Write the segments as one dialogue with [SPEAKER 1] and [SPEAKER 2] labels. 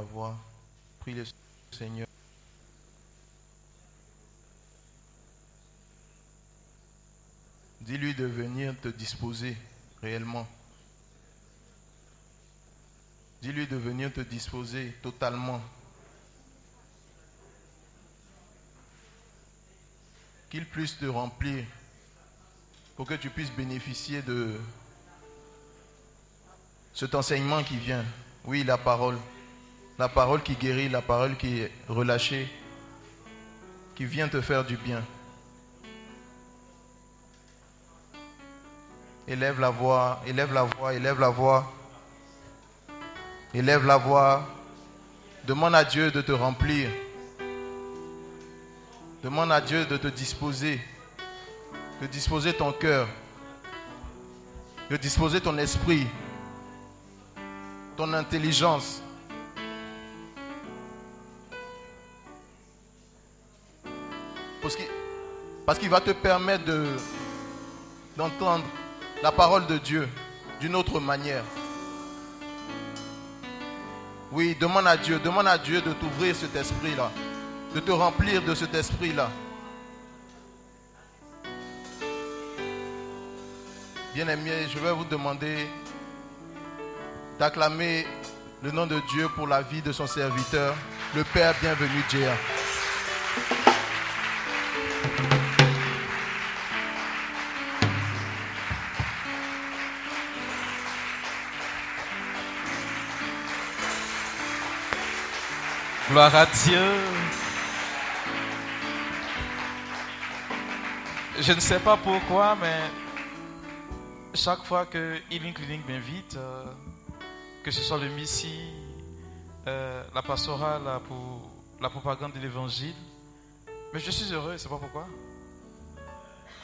[SPEAKER 1] voix. Prie le Seigneur. Dis-lui de venir te disposer réellement. Dis-lui de venir te disposer totalement. Qu'il puisse te remplir pour que tu puisses bénéficier de cet enseignement qui vient. Oui, la parole. La parole qui guérit, la parole qui est relâchée, qui vient te faire du bien. Élève la voix, élève la voix, élève la voix. Élève la voix. Demande à Dieu de te remplir. Demande à Dieu de te disposer. De disposer ton cœur. De disposer ton esprit. Ton intelligence. Parce qu'il va te permettre d'entendre la parole de Dieu d'une autre manière. Oui, demande à Dieu, demande à Dieu de t'ouvrir cet esprit-là, de te remplir de cet esprit-là. Bien-aimé, je vais vous demander d'acclamer le nom de Dieu pour la vie de son serviteur, le Père bienvenu Dieu.
[SPEAKER 2] Gloire à Dieu. Je ne sais pas pourquoi, mais chaque fois que Healing Clinic m'invite, euh, que ce soit le Missy, euh, la pastorale la propagande de l'évangile, mais je suis heureux, c'est pas pourquoi.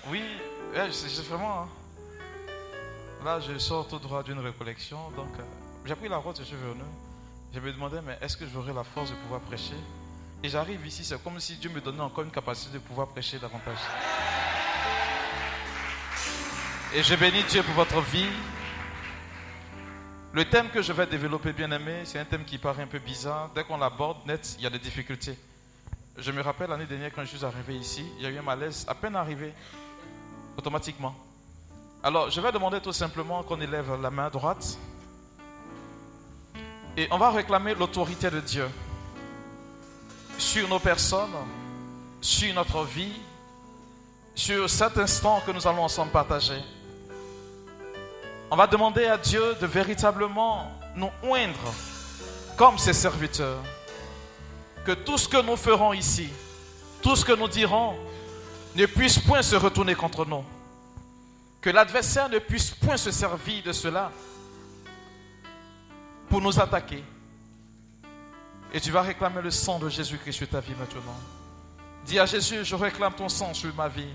[SPEAKER 2] Oui, c'est vraiment. Hein. Là, je sors tout droit d'une récollection, donc euh, j'ai pris la route, je suis venu. Je me demandais, mais est-ce que j'aurai la force de pouvoir prêcher? Et j'arrive ici, c'est comme si Dieu me donnait encore une capacité de pouvoir prêcher davantage. Et je bénis Dieu pour votre vie. Le thème que je vais développer, bien aimé, c'est un thème qui paraît un peu bizarre. Dès qu'on l'aborde net, il y a des difficultés. Je me rappelle l'année dernière quand je suis arrivé ici, il y a eu un malaise à peine arrivé, automatiquement. Alors, je vais demander tout simplement qu'on élève la main droite. Et on va réclamer l'autorité de Dieu sur nos personnes, sur notre vie, sur cet instant que nous allons ensemble partager. On va demander à Dieu de véritablement nous oindre comme ses serviteurs. Que tout ce que nous ferons ici, tout ce que nous dirons, ne puisse point se retourner contre nous. Que l'adversaire ne puisse point se servir de cela pour nous attaquer. Et tu vas réclamer le sang de Jésus-Christ sur ta vie maintenant. Dis à Jésus, je réclame ton sang sur ma vie.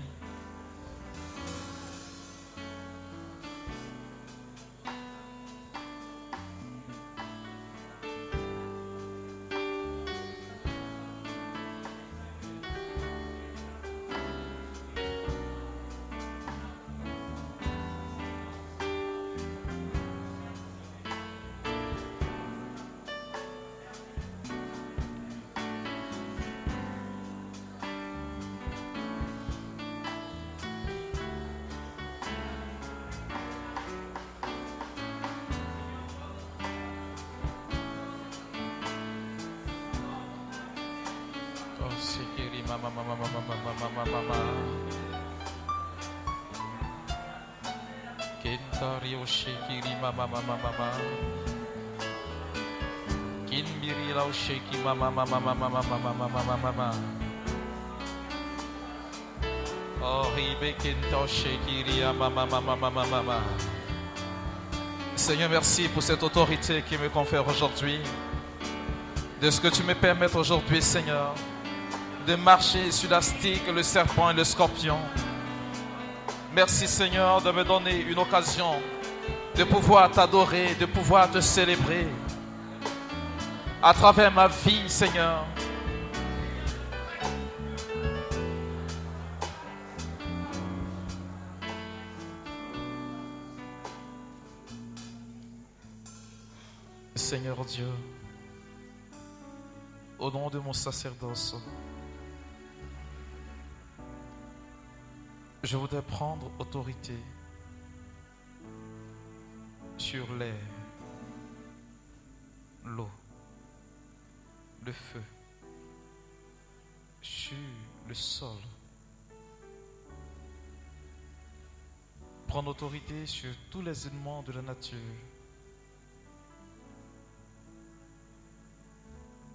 [SPEAKER 2] Seigneur, merci pour cette autorité qui me confère aujourd'hui. De ce que tu me permets aujourd'hui, Seigneur, de marcher sur la stick, le serpent et le scorpion. Merci, Seigneur, de me donner une occasion de pouvoir t'adorer, de pouvoir te célébrer à travers ma vie, Seigneur. Seigneur Dieu, au nom de mon sacerdoce, je voudrais prendre autorité sur l'air, l'eau, le feu, sur le sol. Prendre autorité sur tous les éléments de la nature.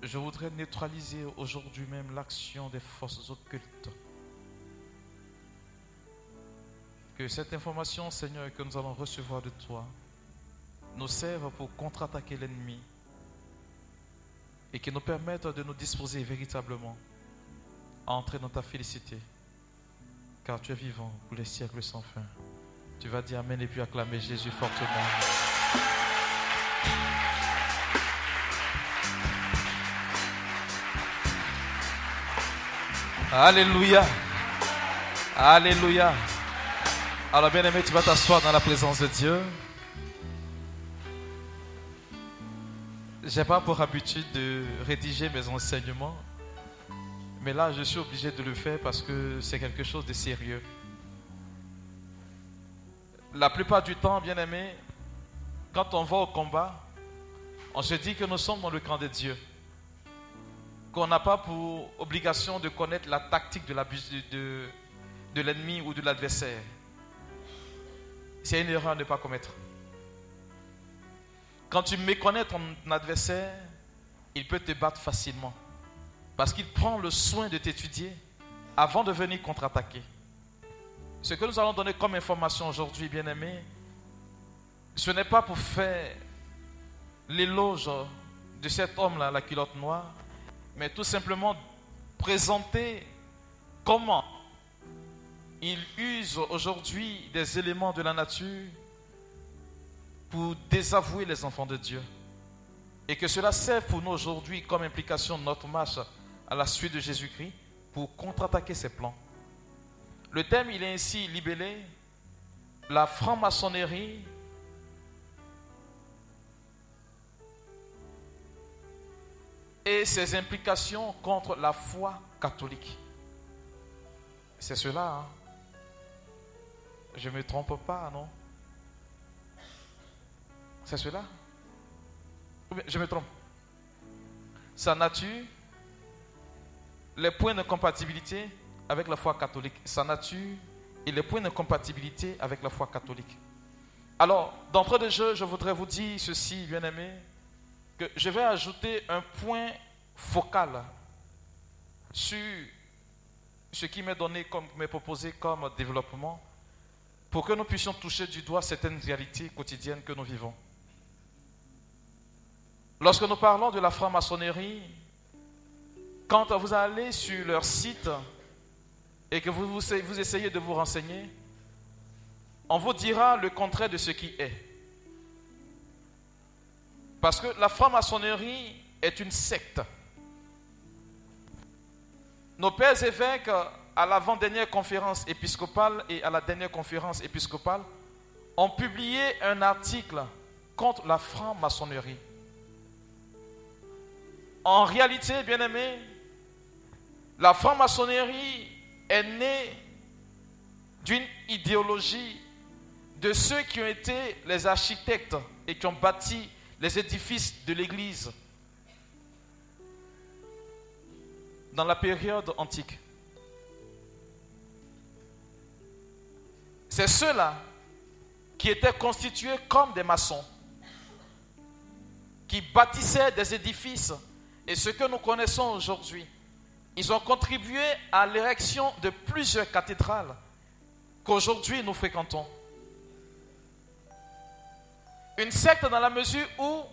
[SPEAKER 2] Je voudrais neutraliser aujourd'hui même l'action des forces occultes. Que cette information, Seigneur, que nous allons recevoir de toi, nous serve pour contre-attaquer l'ennemi et qui nous permette de nous disposer véritablement à entrer dans ta félicité. Car tu es vivant pour les siècles sans fin. Tu vas dire Amen et puis acclamer Jésus fortement. Alléluia. Alléluia. Alors bien aimé, tu vas t'asseoir dans la présence de Dieu. J'ai pas pour habitude de rédiger mes enseignements, mais là je suis obligé de le faire parce que c'est quelque chose de sérieux. La plupart du temps, bien aimé, quand on va au combat, on se dit que nous sommes dans le camp de Dieu. Qu'on n'a pas pour obligation de connaître la tactique de, de, l'ennemi ou de l'adversaire. C'est une erreur à ne pas commettre. Quand tu méconnais ton adversaire, il peut te battre facilement. Parce qu'il prend le soin de t'étudier avant de venir contre-attaquer. Ce que nous allons donner comme information aujourd'hui, bien aimé, ce n'est pas pour faire l'éloge de cet homme-là, la culotte noire, mais tout simplement présenter comment il use aujourd'hui des éléments de la nature pour désavouer les enfants de Dieu. Et que cela serve pour nous aujourd'hui comme implication de notre marche à la suite de Jésus-Christ pour contre-attaquer ses plans. Le thème, il est ainsi libellé, la franc-maçonnerie et ses implications contre la foi catholique. C'est cela. Hein? Je ne me trompe pas, non? C'est cela? Je me trompe? Sa nature, les points de compatibilité avec la foi catholique, sa nature et les points de compatibilité avec la foi catholique. Alors, d'entrée de jeu, je voudrais vous dire ceci, bien aimé, je vais ajouter un point focal sur ce qui m'est donné, comme m'est proposé comme développement, pour que nous puissions toucher du doigt certaines réalités quotidiennes que nous vivons. Lorsque nous parlons de la franc-maçonnerie, quand vous allez sur leur site et que vous, essayez de vous renseigner, on vous dira le contraire de ce qui est. Parce que la franc-maçonnerie est une secte. Nos pères évêques, à l'avant-dernière conférence épiscopale et à la dernière conférence épiscopale, ont publié un article contre la franc-maçonnerie. En réalité, bien aimé, la franc-maçonnerie est née d'une idéologie de ceux qui ont été les architectes et qui ont bâti les édifices de l'Église dans la période antique. C'est ceux-là qui étaient constitués comme des maçons, qui bâtissaient des édifices. Et ce que nous connaissons aujourd'hui, ils ont contribué à l'érection de plusieurs cathédrales qu'aujourd'hui nous fréquentons. Une secte dans la mesure où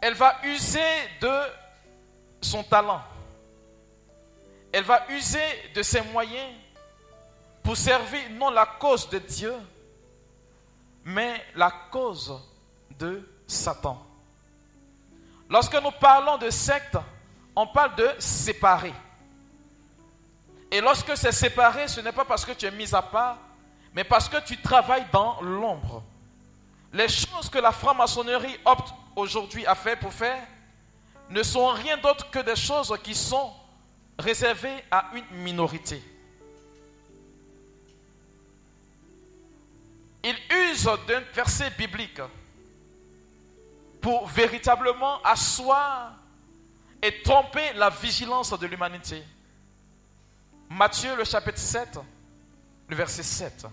[SPEAKER 2] elle va user de son talent. Elle va user de ses moyens pour servir non la cause de Dieu, mais la cause de Satan. Lorsque nous parlons de secte, on parle de séparer. Et lorsque c'est séparé, ce n'est pas parce que tu es mis à part, mais parce que tu travailles dans l'ombre. Les choses que la franc-maçonnerie opte aujourd'hui à faire pour faire, ne sont rien d'autre que des choses qui sont réservées à une minorité. Il use d'un verset biblique pour véritablement asseoir et tromper la vigilance de l'humanité. Matthieu le chapitre 7, le verset 7.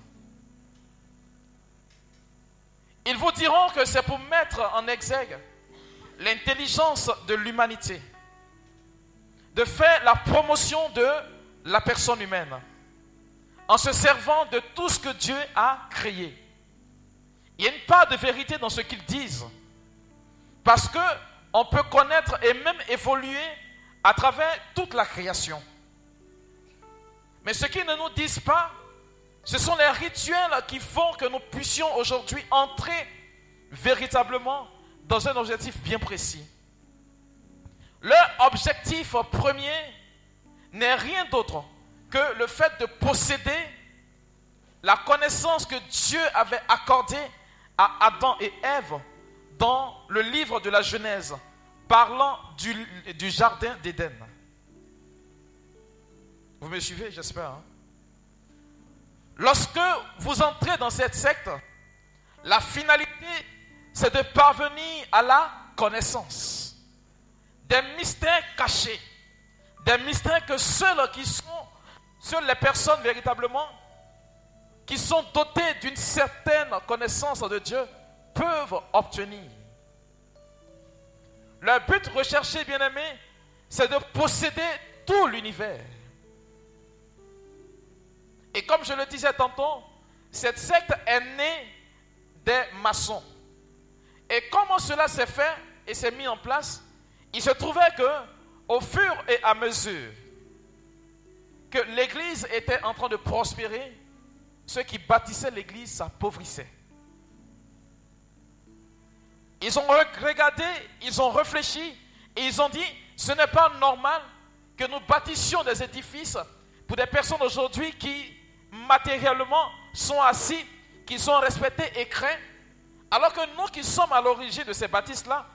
[SPEAKER 2] Ils vous diront que c'est pour mettre en exergue l'intelligence de l'humanité, de faire la promotion de la personne humaine, en se servant de tout ce que Dieu a créé. Il y a part de vérité dans ce qu'ils disent, parce que on peut connaître et même évoluer à travers toute la création. Mais ce qu'ils ne nous disent pas, ce sont les rituels qui font que nous puissions aujourd'hui entrer véritablement dans un objectif bien précis. Leur objectif premier n'est rien d'autre que le fait de posséder la connaissance que Dieu avait accordée à Adam et Ève dans le livre de la Genèse, parlant du, jardin d'Éden. Vous me suivez, j'espère. Hein? Lorsque vous entrez dans cette secte, la finalité, c'est de parvenir à la connaissance des mystères cachés, des mystères que seuls qui sont, seules les personnes véritablement qui sont dotées d'une certaine connaissance de Dieu peuvent obtenir. Le but recherché, bien aimé, c'est de posséder tout l'univers. Et comme je le disais tantôt, cette secte est née des maçons. Et comment cela s'est fait et s'est mis en place? Il se trouvait que, au fur et à mesure que l'Église était en train de prospérer, ceux qui bâtissaient l'Église s'appauvrissaient. Ils ont regardé, ils ont réfléchi et ils ont dit, ce n'est pas normal que nous bâtissions des édifices pour des personnes aujourd'hui qui matériellement sont assis, qui sont respectés et craints, alors que nous qui sommes à l'origine de ces bâtisses-là,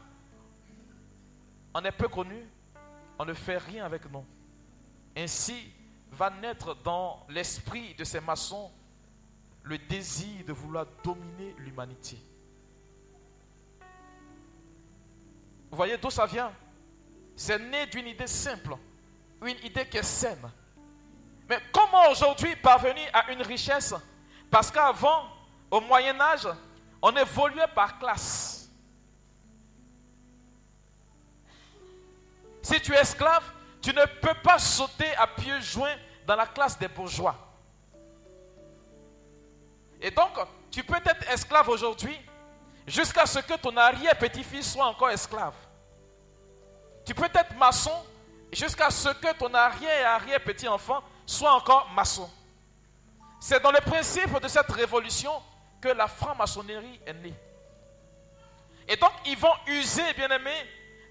[SPEAKER 2] on est peu connus, on ne fait rien avec nous. Ainsi va naître dans l'esprit de ces maçons le désir de vouloir dominer l'humanité. Vous voyez d'où ça vient? C'est né d'une idée simple, une idée qui est saine. Mais comment aujourd'hui parvenir à une richesse? Parce qu'avant, au Moyen Âge, on évoluait par classe. Si tu es esclave, tu ne peux pas sauter à pieds joints dans la classe des bourgeois. Et donc, tu peux être esclave aujourd'hui jusqu'à ce que ton arrière-petit-fils soit encore esclave. Tu peux être maçon jusqu'à ce que ton arrière-arrière-petit-enfant soit encore maçon. C'est dans le principe de cette révolution que la franc-maçonnerie est née. Et donc, ils vont user, bien aimé,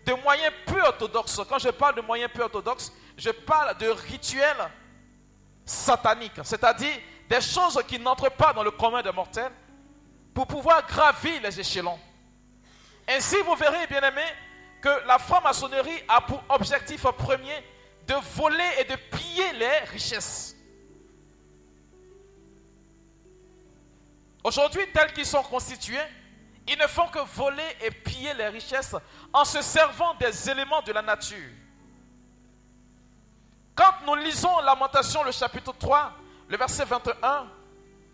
[SPEAKER 2] de moyens peu orthodoxes. Quand je parle de moyens peu orthodoxes, je parle de rituels sataniques, c'est-à-dire des choses qui n'entrent pas dans le commun des mortels pour pouvoir gravir les échelons. Ainsi, vous verrez, bien aimé, que la franc-maçonnerie a pour objectif premier de voler et de piller les richesses. Aujourd'hui, tels qu'ils sont constitués, ils ne font que voler et piller les richesses en se servant des éléments de la nature. Quand nous lisons Lamentation, le chapitre 3, le verset 21,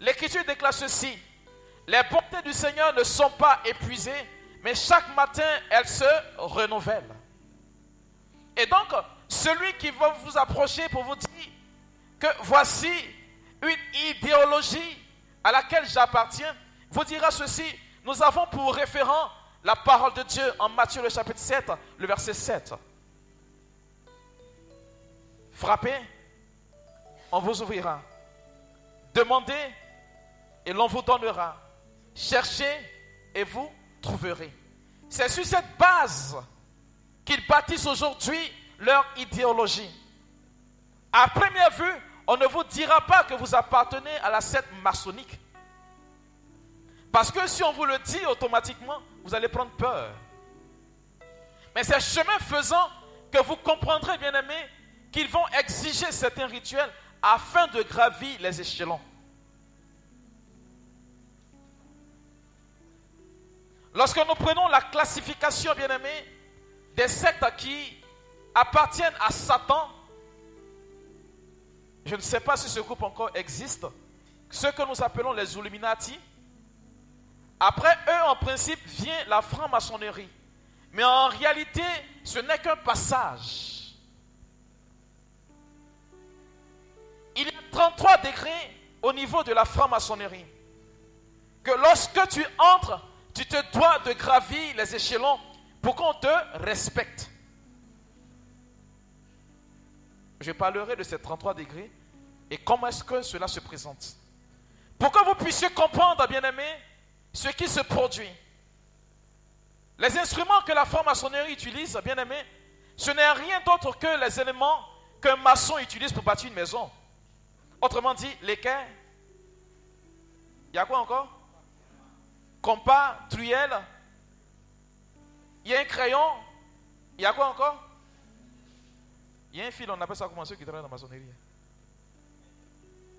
[SPEAKER 2] l'Écriture déclare ceci. Les bontés du Seigneur ne sont pas épuisées, mais chaque matin, elles se renouvellent. Et donc, celui qui va vous approcher pour vous dire que voici une idéologie à laquelle j'appartiens, vous dira ceci. Nous avons pour référent la parole de Dieu en Matthieu le chapitre 7, le verset 7. Frappez, on vous ouvrira. Demandez et l'on vous donnera. Cherchez et vous trouverez. C'est sur cette base qu'ils bâtissent aujourd'hui leur idéologie. À première vue, on ne vous dira pas que vous appartenez à la secte maçonnique. Parce que si on vous le dit automatiquement, vous allez prendre peur. Mais c'est chemin faisant que vous comprendrez, bien aimés, qu'ils vont exiger certains rituels afin de gravir les échelons. Lorsque nous prenons la classification, bien aimés, des sectes qui appartiennent à Satan, je ne sais pas si ce groupe encore existe, ce que nous appelons les Illuminati. Après eux, en principe, vient la franc-maçonnerie. Mais en réalité, ce n'est qu'un passage. Il y a 33 degrés au niveau de la franc-maçonnerie. Que lorsque tu entres, tu te dois de gravir les échelons pour qu'on te respecte. Je parlerai de ces 33 degrés et comment est-ce que cela se présente. Pour que vous puissiez comprendre, bien aimé, ce qui se produit. Les instruments que la franc-maçonnerie utilise, bien aimé, ce n'est rien d'autre que les éléments qu'un maçon utilise pour bâtir une maison. Autrement dit, l'équerre. Il y a quoi encore? Compas, truelle. Il y a un crayon. Il y a quoi encore? Il y a un fil, on appelle ça comment ceux qui travaillent dans la maçonnerie.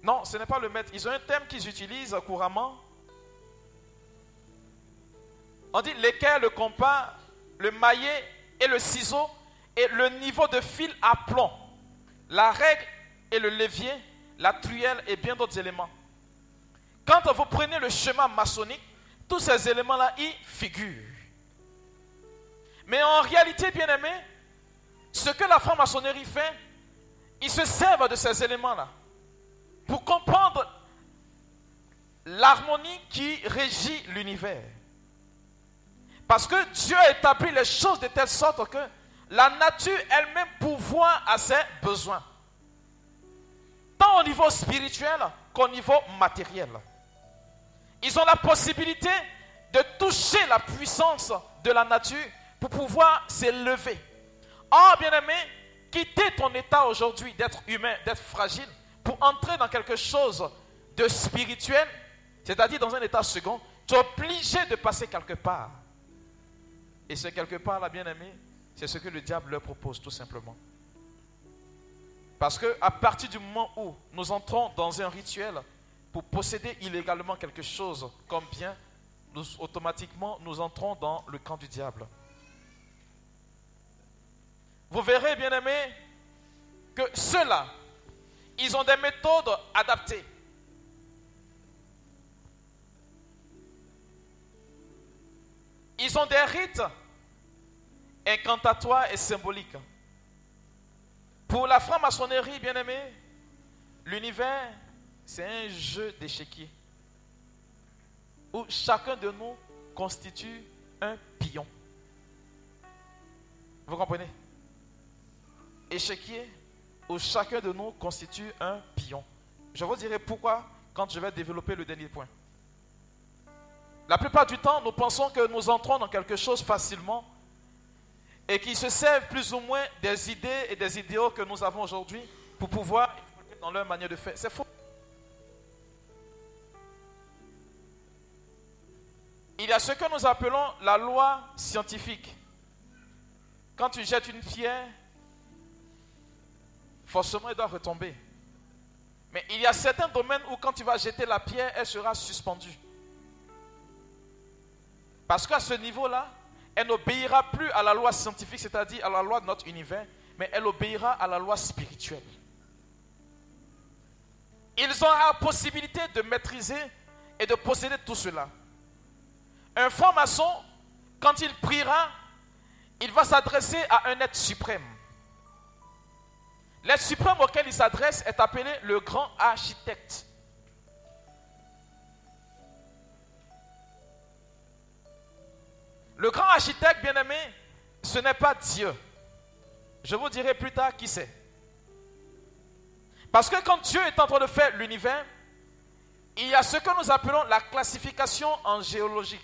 [SPEAKER 2] Non, ce n'est pas le maître. Ils ont un thème qu'ils utilisent couramment. On dit l'équerre, le compas, le maillet et le ciseau et le niveau de fil à plomb. La règle et le levier, la truelle et bien d'autres éléments. Quand vous prenez le chemin maçonnique, tous ces éléments-là y figurent. Mais en réalité, bien aimé, ce que la franc-maçonnerie fait, ils se servent de ces éléments-là pour comprendre l'harmonie qui régit l'univers. Parce que Dieu a établi les choses de telle sorte que la nature elle-même pourvoit à ses besoins. Tant au niveau spirituel qu'au niveau matériel. Ils ont la possibilité de toucher la puissance de la nature pour pouvoir s'élever. Or, bien-aimé, quitter ton état aujourd'hui d'être humain, d'être fragile, pour entrer dans quelque chose de spirituel, c'est-à-dire dans un état second, tu es obligé de passer quelque part. Et ce quelque part là, bien aimé, c'est ce que le diable leur propose tout simplement. Parce que à partir du moment où nous entrons dans un rituel pour posséder illégalement quelque chose comme bien, nous automatiquement nous entrons dans le camp du diable. Vous verrez, bien aimé, que cela ils ont des méthodes adaptées. Ils ont des rites incantatoires et symboliques. Pour la franc-maçonnerie, bien aimé, l'univers, c'est un jeu d'échiquier où chacun de nous constitue un pion. Vous comprenez? Échiquier, où chacun de nous constitue un pion. Je vous dirai pourquoi quand je vais développer le dernier point. La plupart du temps, nous pensons que nous entrons dans quelque chose facilement et qui se servent plus ou moins des idées et des idéaux que nous avons aujourd'hui pour pouvoir dans leur manière de faire. C'est faux. Il y a ce que nous appelons la loi scientifique. Quand tu jettes une pierre, forcément, elle doit retomber. Mais il y a certains domaines où quand tu vas jeter la pierre, elle sera suspendue. Parce qu'à ce niveau-là, elle n'obéira plus à la loi scientifique, c'est-à-dire à la loi de notre univers, mais elle obéira à la loi spirituelle. Ils ont la possibilité de maîtriser et de posséder tout cela. Un franc-maçon, quand il priera, il va s'adresser à un être suprême. L'être suprême auquel il s'adresse est appelé le grand architecte. Le grand architecte, bien aimé, ce n'est pas Dieu. Je vous dirai plus tard qui c'est. Parce que quand Dieu est en train de faire l'univers, il y a ce que nous appelons la classification en géologie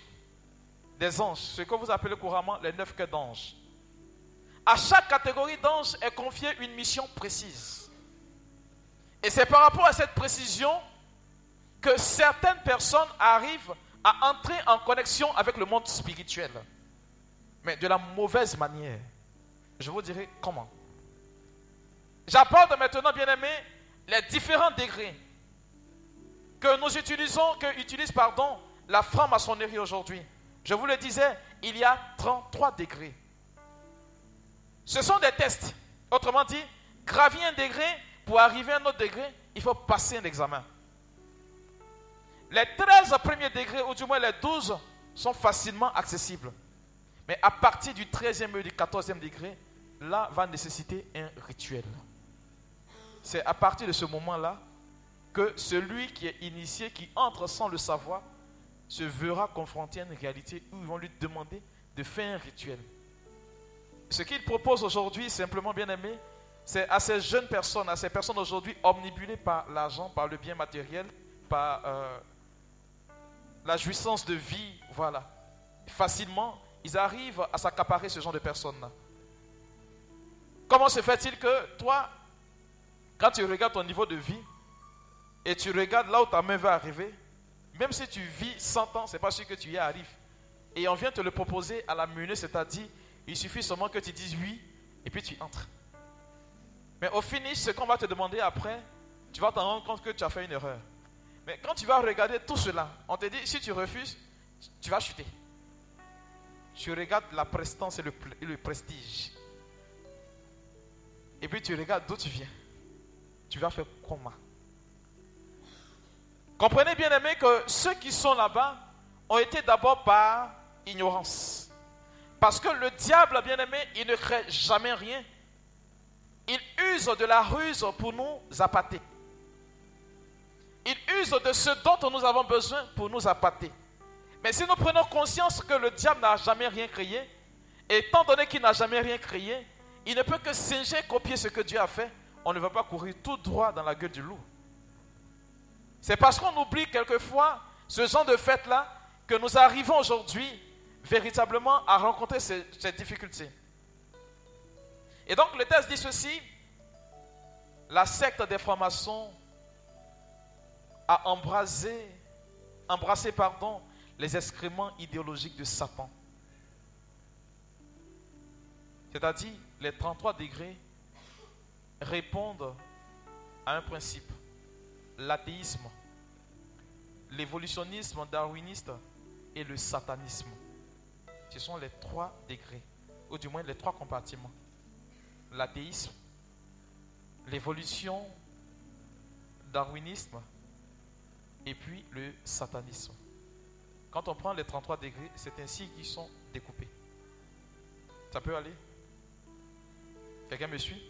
[SPEAKER 2] des anges, ce que vous appelez couramment les neuf queues d'anges. À chaque catégorie d'anges est confiée une mission précise. Et c'est par rapport à cette précision que certaines personnes arrivent à entrer en connexion avec le monde spirituel. mais de la mauvaise manière. Je vous dirai comment. J'apporte maintenant, bien aimé, les différents degrés que nous utilisons, que utilise, pardon, la franc-maçonnerie aujourd'hui. Je vous le disais, il y a 33 degrés. Ce sont des tests. Autrement dit, gravir un degré, pour arriver à un autre degré, il faut passer un examen. Les 13 premiers degrés, ou du moins les 12, sont facilement accessibles. Mais à partir du 13e et du 14e degré, là va nécessiter un rituel. C'est à partir de ce moment-là que celui qui est initié, qui entre sans le savoir, se verra confronté à une réalité où ils vont lui demander de faire un rituel. Ce qu'il propose aujourd'hui, simplement bien aimé, c'est à ces jeunes personnes, à ces personnes aujourd'hui omnibulées par l'argent, par le bien matériel, par euh, la jouissance de vie, voilà. Facilement, ils arrivent à s'accaparer ce genre de personnes-là. Comment se fait-il que toi, quand tu regardes ton niveau de vie et tu regardes là où ta main va arriver, même si tu vis 100 ans, ce n'est pas sûr que tu y arrives. Et on vient te le proposer à la minute, c'est-à-dire, il suffit seulement que tu dises oui et puis tu entres. Mais au finish, ce qu'on va te demander après, tu vas t'en rendre compte que tu as fait une erreur. Mais quand tu vas regarder tout cela, on te dit, si tu refuses, tu vas chuter. Tu regardes la prestance et le, le prestige. Et puis tu regardes d'où tu viens. Tu vas faire comment? Comprenez bien aimé que ceux qui sont là-bas ont été d'abord par ignorance. Parce que le diable, bien aimé, il ne crée jamais rien. Il use de la ruse pour nous appâter. Il use de ce dont nous avons besoin pour nous appâter. Mais si nous prenons conscience que le diable n'a jamais rien créé, étant donné qu'il n'a jamais rien créé, il ne peut que singer, copier ce que Dieu a fait. On ne va pas courir tout droit dans la gueule du loup. C'est parce qu'on oublie quelquefois ce genre de fête-là que nous arrivons aujourd'hui véritablement à rencontrer ces, ces, difficultés. Et donc le texte dit ceci, la secte des francs-maçons a embrasé, embrassé pardon, les excréments idéologiques de Satan. C'est-à-dire, les 33 degrés répondent à un principe, l'athéisme, l'évolutionnisme darwiniste et le satanisme. Ce sont les trois degrés, ou du moins les trois compartiments. L'athéisme, l'évolution darwinisme et puis le satanisme. Quand on prend les 33 degrés, c'est ainsi qu'ils sont découpés. Ça peut aller? Quelqu'un me suit?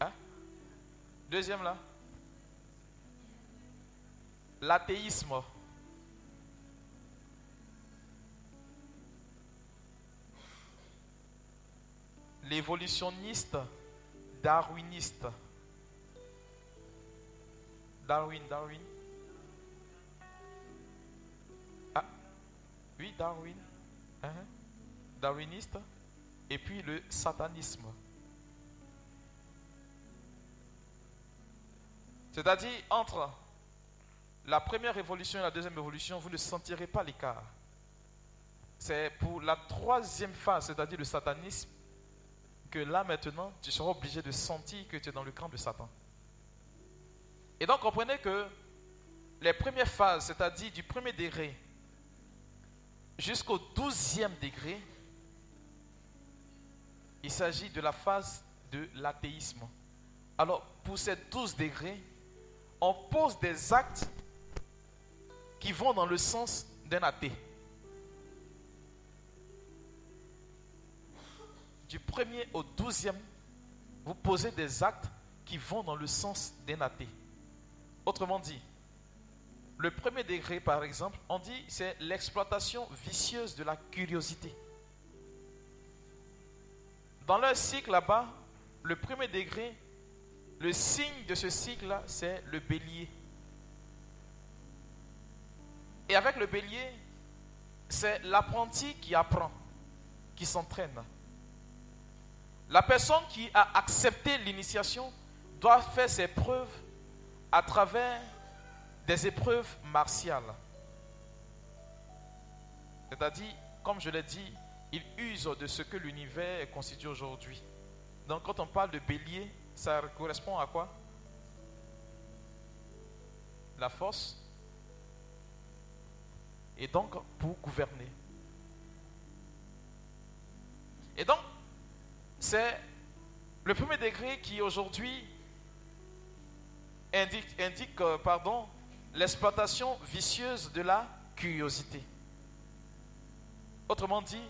[SPEAKER 2] Hein? Deuxième là. L'athéisme. L'évolutionniste darwiniste. Darwin, Darwin. Ah, oui, Darwin. Uh -huh. Darwiniste. Et puis le satanisme. C'est-à-dire, entre la première évolution et la deuxième évolution, vous ne sentirez pas l'écart. C'est pour la troisième phase, c'est-à-dire le satanisme, là maintenant, tu seras obligé de sentir que tu es dans le camp de Satan. Et donc comprenez que les premières phases, c'est-à-dire du premier degré jusqu'au douzième degré, il s'agit de la phase de l'athéisme. Alors, pour ces douze degrés, on pose des actes qui vont dans le sens d'un athée. Du premier au douzième, vous posez des actes qui vont dans le sens d'un athée. Autrement dit, le premier degré, par exemple, on dit c'est l'exploitation vicieuse de la curiosité. Dans leur cycle là-bas, le premier degré, le signe de ce cycle-là, c'est le bélier. Et avec le bélier, c'est l'apprenti qui apprend, qui s'entraîne. La personne qui a accepté l'initiation doit faire ses preuves à travers des épreuves martiales. C'est-à-dire, comme je l'ai dit, il use de ce que l'univers est constitué aujourd'hui. Donc quand on parle de bélier, ça correspond à quoi? La force. Et donc pour gouverner. Et donc, c'est le premier degré qui aujourd'hui indique, euh, pardon, l'exploitation vicieuse de la curiosité. Autrement dit,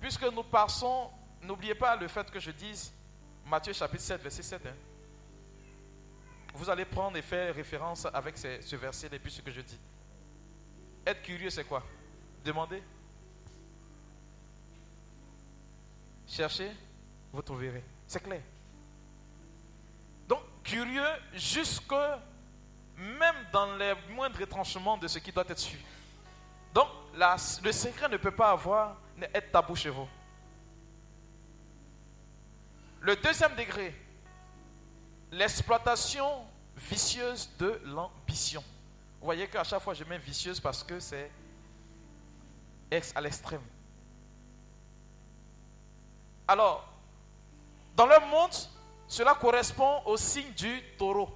[SPEAKER 2] puisque nous passons, n'oubliez pas le fait que je dise Matthieu chapitre 7, verset 7. Hein. Vous allez prendre et faire référence avec ce, verset depuis ce que je dis. Être curieux, c'est quoi? Demandez. Cherchez, vous trouverez. C'est clair. Donc, curieux jusque même dans les moindres retranchements de ce qui doit être su. Donc, le secret ne peut pas avoir, être tabou chez vous. Le deuxième degré, l'exploitation vicieuse de l'ambition. Vous voyez qu'à chaque fois je mets vicieuse parce que c'est à l'extrême. Alors, dans le monde, cela correspond au signe du taureau.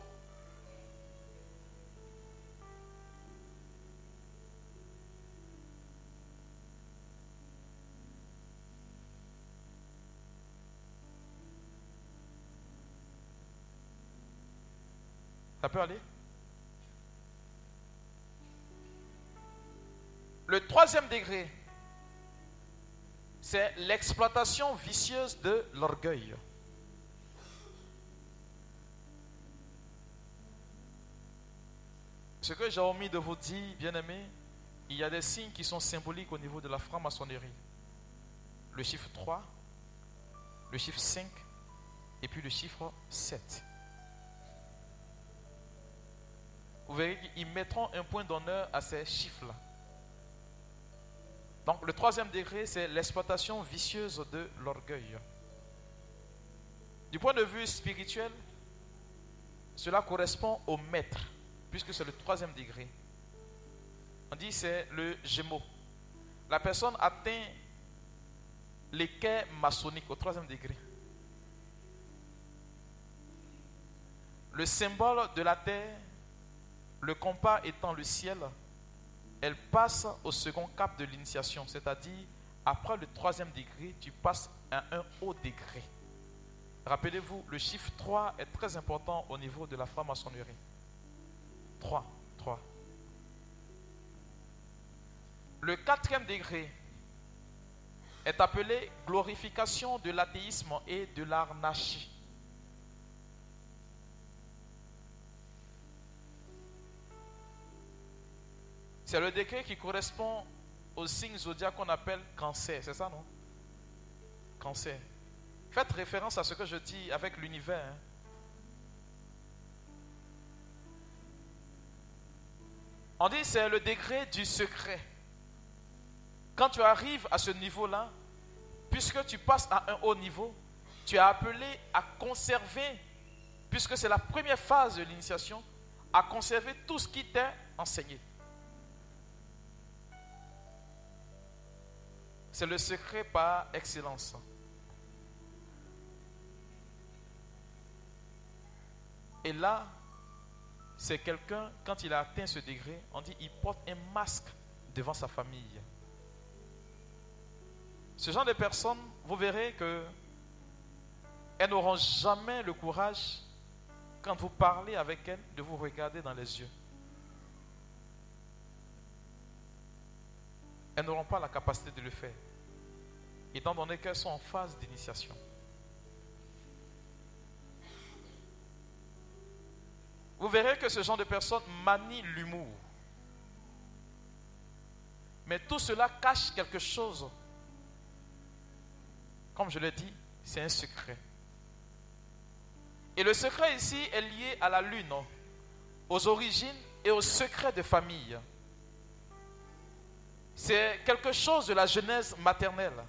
[SPEAKER 2] Ça peut aller? Le troisième degré, c'est l'exploitation vicieuse de l'orgueil. Ce que j'ai omis de vous dire, bien aimé, il y a des signes qui sont symboliques au niveau de la franc-maçonnerie. Le chiffre 3, le chiffre 5 et puis le chiffre 7. vous verrez qu'ils mettront un point d'honneur à ces chiffres-là. Donc le troisième degré, c'est l'exploitation vicieuse de l'orgueil. Du point de vue spirituel, cela correspond au maître, puisque c'est le troisième degré. On dit c'est le gémeau. La personne atteint l'équerre maçonnique au troisième degré. Le symbole de la terre le compas étant le ciel, elle passe au second cap de l'initiation, c'est-à-dire après le troisième degré, tu passes à un haut degré. Rappelez-vous, le chiffre 3 est très important au niveau de la franc-maçonnerie. 3, 3. Le quatrième degré est appelé glorification de l'athéisme et de l'arnachie. C'est le décret qui correspond au signe zodiac qu'on appelle cancer, c'est ça, non? Cancer. Faites référence à ce que je dis avec l'univers. Hein. On dit c'est le degré du secret. Quand tu arrives à ce niveau-là, puisque tu passes à un haut niveau, tu es appelé à conserver, puisque c'est la première phase de l'initiation, à conserver tout ce qui t'est enseigné. C'est le secret par excellence. Et là, c'est quelqu'un, quand il a atteint ce degré, on dit il porte un masque devant sa famille. Ce genre de personnes, vous verrez que elles n'auront jamais le courage, quand vous parlez avec elles, de vous regarder dans les yeux. Elles n'auront pas la capacité de le faire étant donné qu'elles sont en phase d'initiation. Vous verrez que ce genre de personnes manie l'humour. Mais tout cela cache quelque chose. Comme je l'ai dit, c'est un secret. Et le secret ici est lié à la lune, aux origines et aux secrets de famille. C'est quelque chose de la genèse maternelle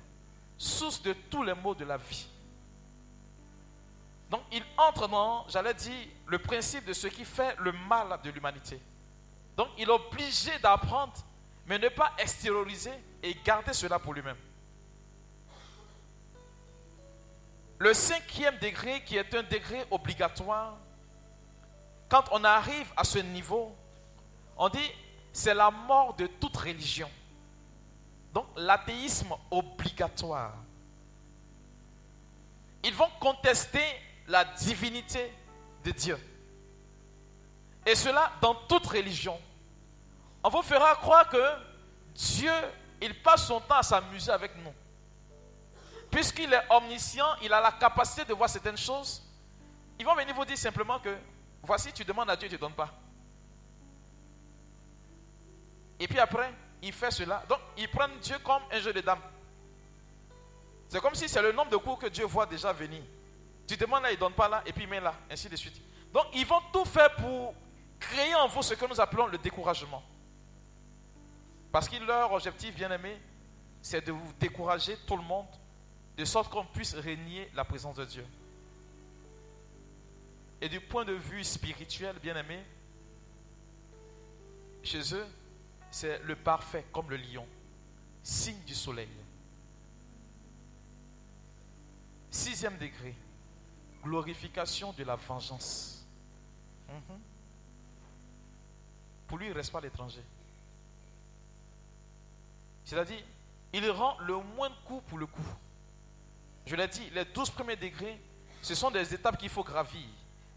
[SPEAKER 2] source de tous les maux de la vie. Donc il entre dans, j'allais dire, le principe de ce qui fait le mal de l'humanité. Donc il est obligé d'apprendre, mais ne pas extérioriser et garder cela pour lui-même. Le cinquième degré, qui est un degré obligatoire, quand on arrive à ce niveau, on dit c'est la mort de toute religion. Donc l'athéisme obligatoire. Ils vont contester la divinité de Dieu. Et cela dans toute religion. On vous fera croire que Dieu, il passe son temps à s'amuser avec nous. Puisqu'il est omniscient, il a la capacité de voir certaines choses. Ils vont venir vous dire simplement que, voici, tu demandes à Dieu, il ne te donne pas. Et puis après, il fait cela. Donc, ils prennent Dieu comme un jeu de dames. C'est comme si c'est le nombre de coups que Dieu voit déjà venir. Tu demandes là, il ne donne pas là, et puis il met là, ainsi de suite. Donc, ils vont tout faire pour créer en vous ce que nous appelons le découragement. Parce que leur objectif, bien aimé, c'est de vous décourager tout le monde, de sorte qu'on puisse régner la présence de Dieu. Et du point de vue spirituel, bien aimé, chez eux, c'est le parfait comme le lion, signe du soleil. Sixième degré, glorification de la vengeance. Mhm. Pour lui, il ne reste pas l'étranger. C'est-à-dire, il rend le moins de coup pour le coup. Je l'ai dit, les douze premiers degrés, ce sont des étapes qu'il faut gravir.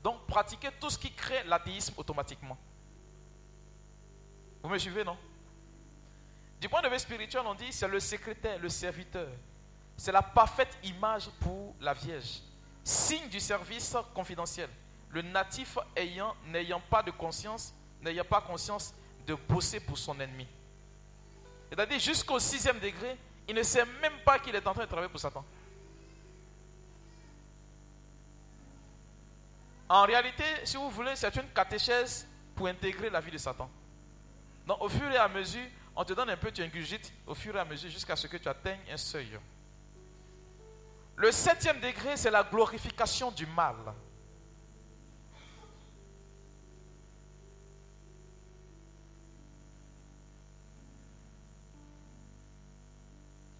[SPEAKER 2] Donc, pratiquer tout ce qui crée l'athéisme automatiquement. Vous me suivez, non? Du point de vue spirituel, on dit c'est le secrétaire, le serviteur. C'est la parfaite image pour la Vierge. Signe du service confidentiel. Le natif ayant, n'ayant pas de conscience, n'ayant pas conscience de bosser pour son ennemi. C'est-à-dire jusqu'au sixième degré, il ne sait même pas qu'il est en train de travailler pour Satan. En réalité, si vous voulez, c'est une catéchèse pour intégrer la vie de Satan. Donc, au fur et à mesure, on te donne un peu, tu ingurgites au fur et à mesure jusqu'à ce que tu atteignes un seuil. Le septième degré, c'est la glorification du mal.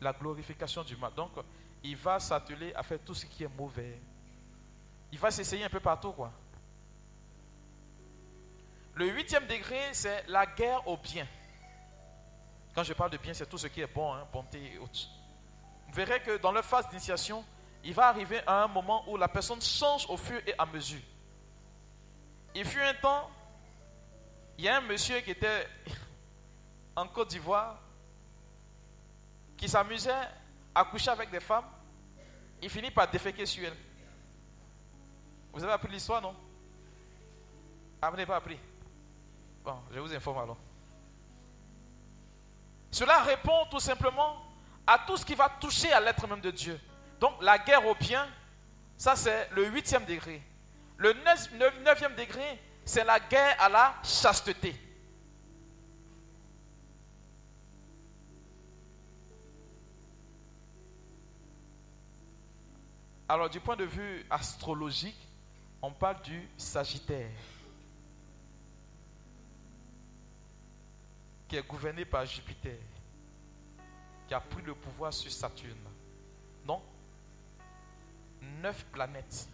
[SPEAKER 2] La glorification du mal. Donc, il va s'atteler à faire tout ce qui est mauvais. Il va s'essayer un peu partout, quoi. Le huitième degré, c'est la guerre au bien. Quand je parle de bien, c'est tout ce qui est bon, hein, bonté et autres. Verrez que dans leur phase d'initiation, il va arriver à un moment où la personne change au fur et à mesure. Il fut un temps, il y a un monsieur qui était en Côte d'Ivoire, qui s'amusait à coucher avec des femmes, il finit par déféquer sur elles. Vous avez appris l'histoire, non? Ah, vous n'avez pas appris Bon, je vous informe alors. Cela répond tout simplement à tout ce qui va toucher à l'être même de Dieu. Donc la guerre au bien, ça c'est le huitième degré. Le neuvième degré, c'est la guerre à la chasteté. Alors du point de vue astrologique, on parle du Sagittaire. qui est gouverné par Jupiter, qui a pris le pouvoir sur Saturne. Non Neuf planètes.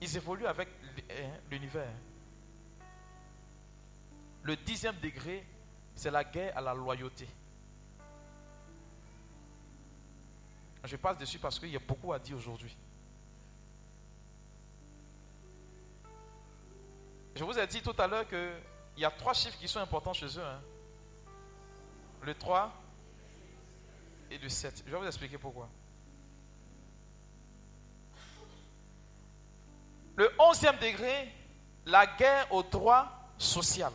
[SPEAKER 2] Ils évoluent avec hein, l'univers. Le dixième degré, c'est la guerre à la loyauté. Je passe dessus parce qu'il y a beaucoup à dire aujourd'hui. Je vous ai dit tout à l'heure qu'il y a trois chiffres qui sont importants chez eux. Hein le 3 et le 7. Je vais vous expliquer pourquoi. Le 11e degré, la guerre au droit social.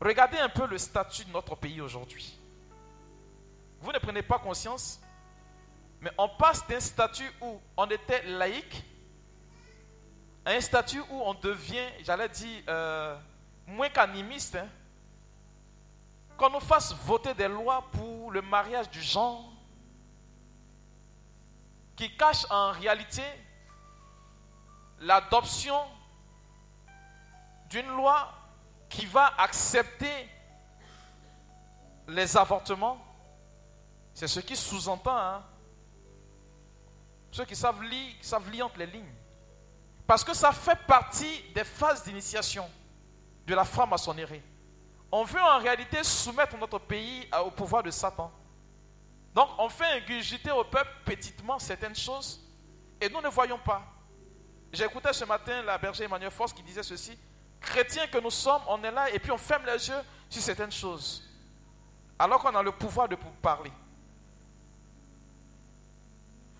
[SPEAKER 2] Regardez un peu le statut de notre pays aujourd'hui. Vous ne prenez pas conscience, mais on passe d'un statut où on était laïque à un statut où on devient, j'allais dire, euh, moins qu'animiste. Hein qu'on nous fasse voter des lois pour le mariage du genre qui cachent en réalité l'adoption d'une loi qui va accepter les avortements C'est ce qui sous-entend. Hein. Ceux qui savent lire, savent lire entre les lignes. Parce que ça fait partie des phases d'initiation de la franc-maçonnerie. On veut en réalité soumettre notre pays au pouvoir de Satan. Donc on fait ingurgiter au peuple petitement certaines choses et nous ne voyons pas. J'écoutais ce matin la berger Emmanuel Force qui disait ceci. Chrétiens que nous sommes, on est là et puis on ferme les yeux sur certaines choses. Alors qu'on a le pouvoir de parler.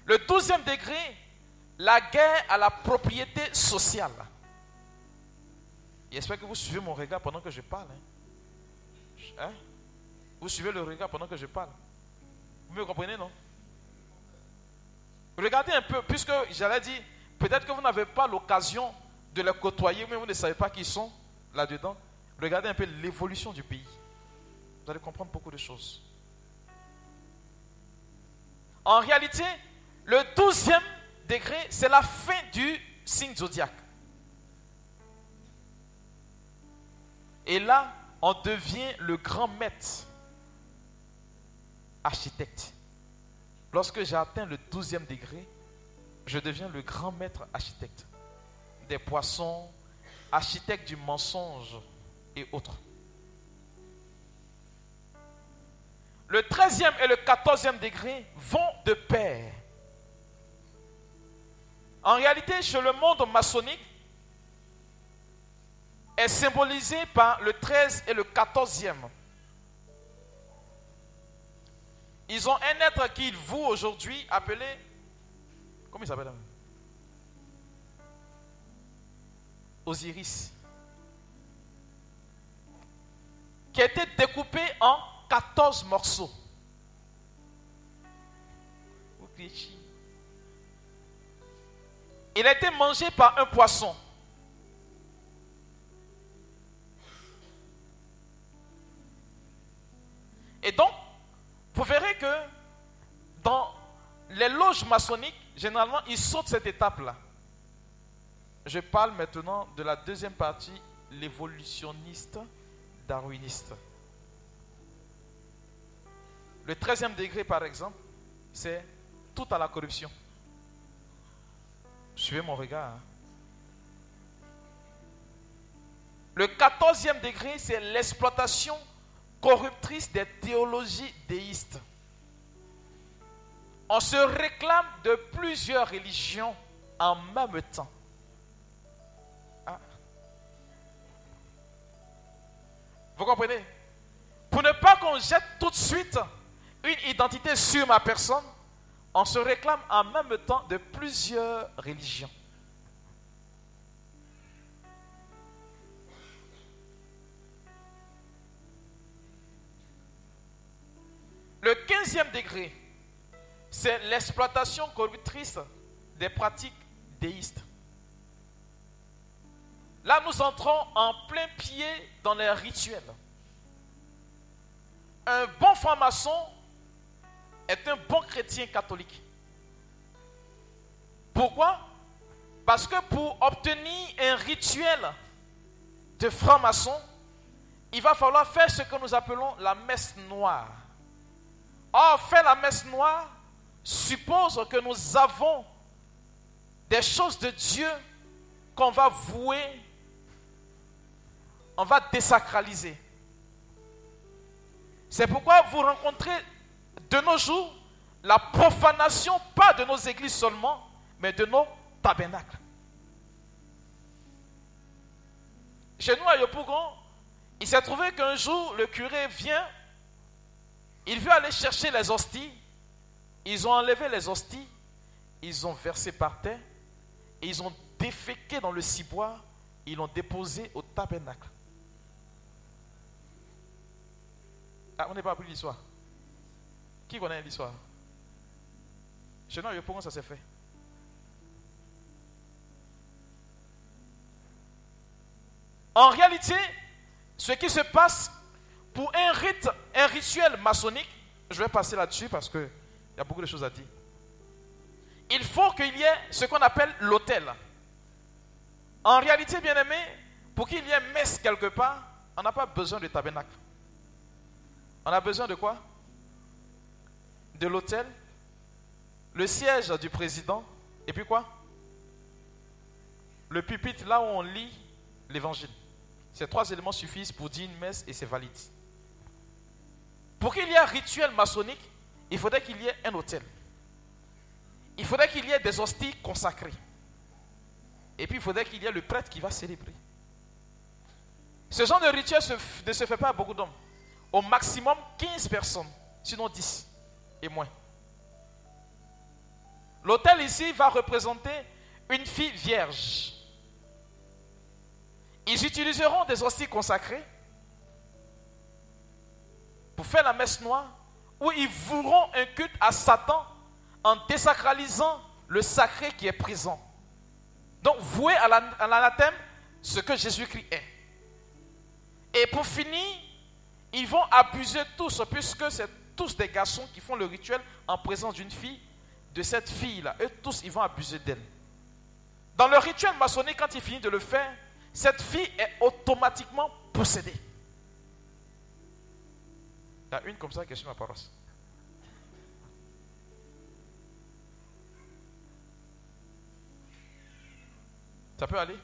[SPEAKER 2] Le douzième degré, la guerre à la propriété sociale. J'espère que vous suivez mon regard pendant que je parle. Hein. Hein? Vous suivez le regard pendant que je parle. Vous me comprenez, non? Regardez un peu, puisque j'allais dire, peut-être que vous n'avez pas l'occasion de les côtoyer, mais vous ne savez pas qui sont là-dedans. Regardez un peu l'évolution du pays. Vous allez comprendre beaucoup de choses. En réalité, le douzième degré, c'est la fin du signe zodiaque. Et là, on devient le grand maître architecte. Lorsque j'ai atteint le douzième degré, je deviens le grand maître architecte des poissons, architecte du mensonge et autres. Le treizième et le quatorzième degré vont de pair. En réalité, chez le monde maçonnique, est symbolisé par le 13 et le 14e. Ils ont un être qu'ils vouent aujourd'hui appelé. Comment il s'appelle Osiris. Qui a été découpé en 14 morceaux. Il a été mangé par un poisson. Et donc, vous verrez que dans les loges maçonniques, généralement, ils sautent cette étape-là. Je parle maintenant de la deuxième partie, l'évolutionniste darwiniste. Le treizième degré, par exemple, c'est tout à la corruption. Suivez mon regard. Hein. Le quatorzième degré, c'est l'exploitation corruptrice des théologies déistes. On se réclame de plusieurs religions en même temps. Ah. Vous comprenez? Pour ne pas qu'on jette tout de suite une identité sur ma personne, on se réclame en même temps de plusieurs religions. Le quinzième degré, c'est l'exploitation corruptrice des pratiques déistes. Là, nous entrons en plein pied dans les rituels. Un bon franc-maçon est un bon chrétien catholique. Pourquoi? Parce que pour obtenir un rituel de franc-maçon, il va falloir faire ce que nous appelons la messe noire. Or, faire la messe noire suppose que nous avons des choses de Dieu qu'on va vouer, on va désacraliser. C'est pourquoi vous rencontrez de nos jours la profanation, pas de nos églises seulement, mais de nos tabernacles. Chez nous à Yopougon, il s'est trouvé qu'un jour, le curé vient il veut aller chercher les hosties. Ils ont enlevé les hosties. Ils ont versé par terre. Ils ont déféqué dans le ciboire. Ils l'ont déposé au tabernacle. Ah, on n'est pas appris l'histoire. Qui connaît l'histoire? Chez nous, comment ça s'est fait En réalité, ce qui se passe pour un rite, un rituel maçonnique, je vais passer là-dessus parce qu'il y a beaucoup de choses à dire. Il faut qu'il y ait ce qu'on appelle l'autel. En réalité, bien aimé, pour qu'il y ait messe quelque part, on n'a pas besoin de tabernacle. On a besoin de quoi? De l'autel, le siège du président, et puis quoi? Le pupitre là où on lit l'évangile. Ces trois éléments suffisent pour dire une messe et c'est valide. Pour qu'il y ait un rituel maçonnique, il faudrait qu'il y ait un hôtel. Il faudrait qu'il y ait des hosties consacrées. Et puis il faudrait qu'il y ait le prêtre qui va célébrer. Ce genre de rituel ne se fait pas à beaucoup d'hommes. Au maximum 15 personnes, sinon 10 et moins. L'autel ici va représenter une fille vierge. Ils utiliseront des hosties consacrées pour faire la messe noire, où ils voueront un culte à Satan en désacralisant le sacré qui est présent. Donc, vouer à l'anathème ce que Jésus-Christ est. Et pour finir, ils vont abuser tous, puisque c'est tous des garçons qui font le rituel en présence d'une fille, de cette fille-là. Eux tous, ils vont abuser d'elle. Dans le rituel maçonnique, quand il finit de le faire, cette fille est automatiquement possédée. Il y a une comme ça qui est sur ma paroisse. Ça peut aller?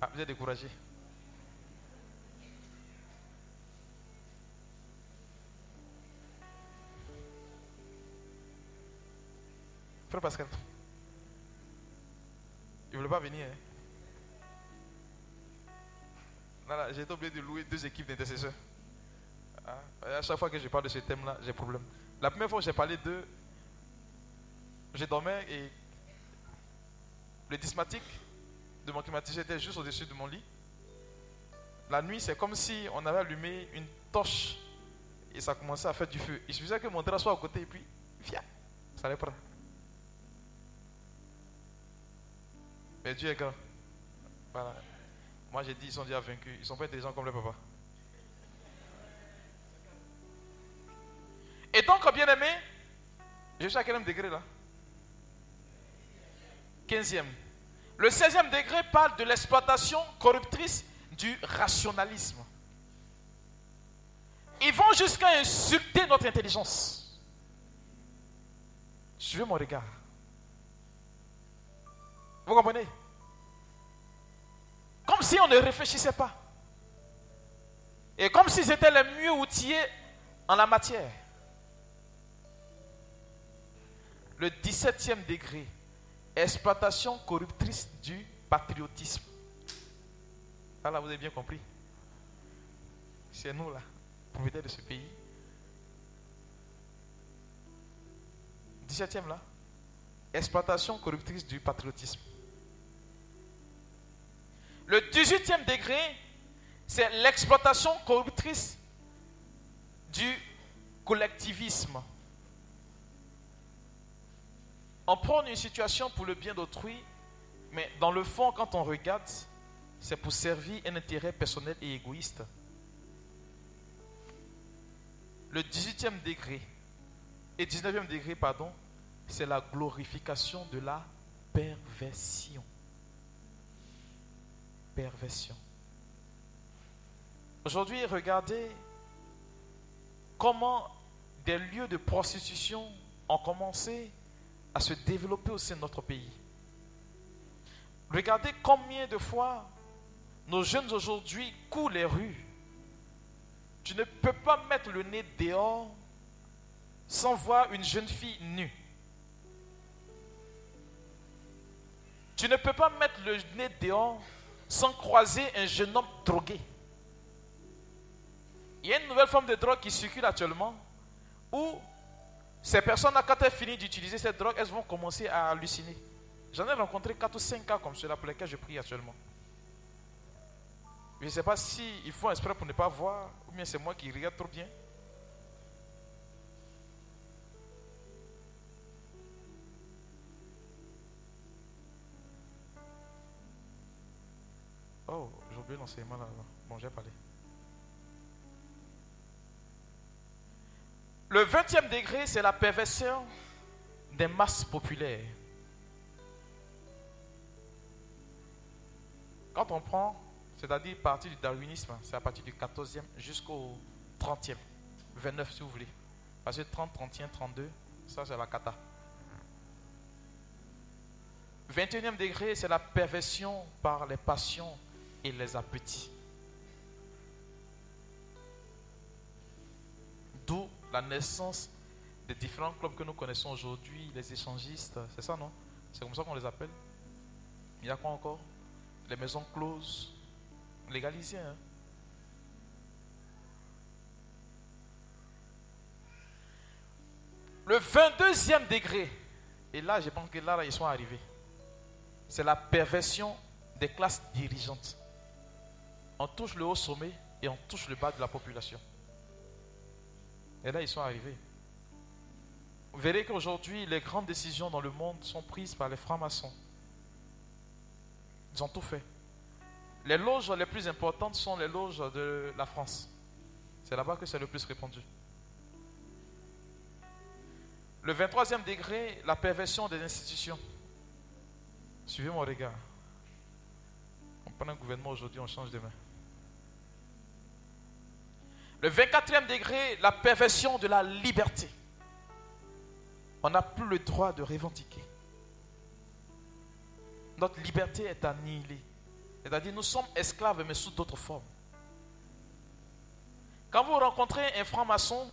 [SPEAKER 2] Ah, vous êtes découragé. Frère Pascal. Il ne voulait pas venir. Hein? J'ai été obligé de louer deux équipes d'intercesseurs. Ah, à chaque fois que je parle de ce thème-là, j'ai problème. La première fois que j'ai parlé d'eux, je dormais et le dismatique de mon climatiseur était juste au-dessus de mon lit. La nuit, c'est comme si on avait allumé une torche et ça commençait à faire du feu. Il suffisait que mon drap soit à côté et puis, viens, ça allait prendre. Mais Dieu est grand. Voilà. Moi, j'ai dit, ils sont déjà vaincus. Ils sont pas intelligents comme le papa. Et donc, bien aimé, je suis à quel degré là? 15e. Le 16e degré parle de l'exploitation corruptrice du rationalisme. Ils vont jusqu'à insulter notre intelligence. Suivez mon regard. Vous comprenez? Comme si on ne réfléchissait pas. Et comme s'ils étaient les mieux outillés en la matière. Le 17e degré, exploitation corruptrice du patriotisme. Ah là, vous avez bien compris. C'est nous là, propriétaires de ce pays. 17e là, exploitation corruptrice du patriotisme. Le 18e degré, c'est l'exploitation corruptrice du collectivisme. On prend une situation pour le bien d'autrui, mais dans le fond, quand on regarde, c'est pour servir un intérêt personnel et égoïste. Le 18e degré et 19e degré, pardon, c'est la glorification de la perversion perversion. Aujourd'hui, regardez comment des lieux de prostitution ont commencé à se développer au sein de notre pays. Regardez combien de fois nos jeunes aujourd'hui courent les rues. Tu ne peux pas mettre le nez dehors sans voir une jeune fille nue. Tu ne peux pas mettre le nez dehors sans croiser un jeune homme drogué. Il y a une nouvelle forme de drogue qui circule actuellement où ces personnes-là, quand elles finissent d'utiliser cette drogue, elles vont commencer à halluciner. J'en ai rencontré 4 ou 5 cas comme cela pour lesquels je prie actuellement. Je ne sais pas s'ils font exprès pour ne pas voir ou bien c'est moi qui regarde trop bien. Oh, j'ai oublié l'enseignement là. Bon, j'ai parlé. Le 20e degré, c'est la perversion des masses populaires. Quand on prend, c'est-à-dire à partir du darwinisme, c'est à partir du 14e jusqu'au 30e, 29 si vous voulez. Parce que 30, 31, 32, ça c'est la kata. 21e degré, c'est la perversion par les passions et les appétits. D'où la naissance des différents clubs que nous connaissons aujourd'hui, les échangistes, c'est ça non? C'est comme ça qu'on les appelle. Il y a quoi encore? Les maisons closes, légalisées. Hein? Le 22e degré, et là je pense que là, là ils sont arrivés, c'est la perversion des classes dirigeantes. On touche le haut sommet et on touche le bas de la population. Et là, ils sont arrivés. Vous verrez qu'aujourd'hui, les grandes décisions dans le monde sont prises par les francs-maçons. Ils ont tout fait. Les loges les plus importantes sont les loges de la France. C'est là-bas que c'est le plus répandu. Le 23e degré, la perversion des institutions. Suivez mon regard. On prend un gouvernement aujourd'hui, on change demain. Le 24e degré, la perversion de la liberté. On n'a plus le droit de revendiquer. Notre liberté est annihilée. C'est-à-dire, nous sommes esclaves, mais sous d'autres formes. Quand vous rencontrez un franc-maçon,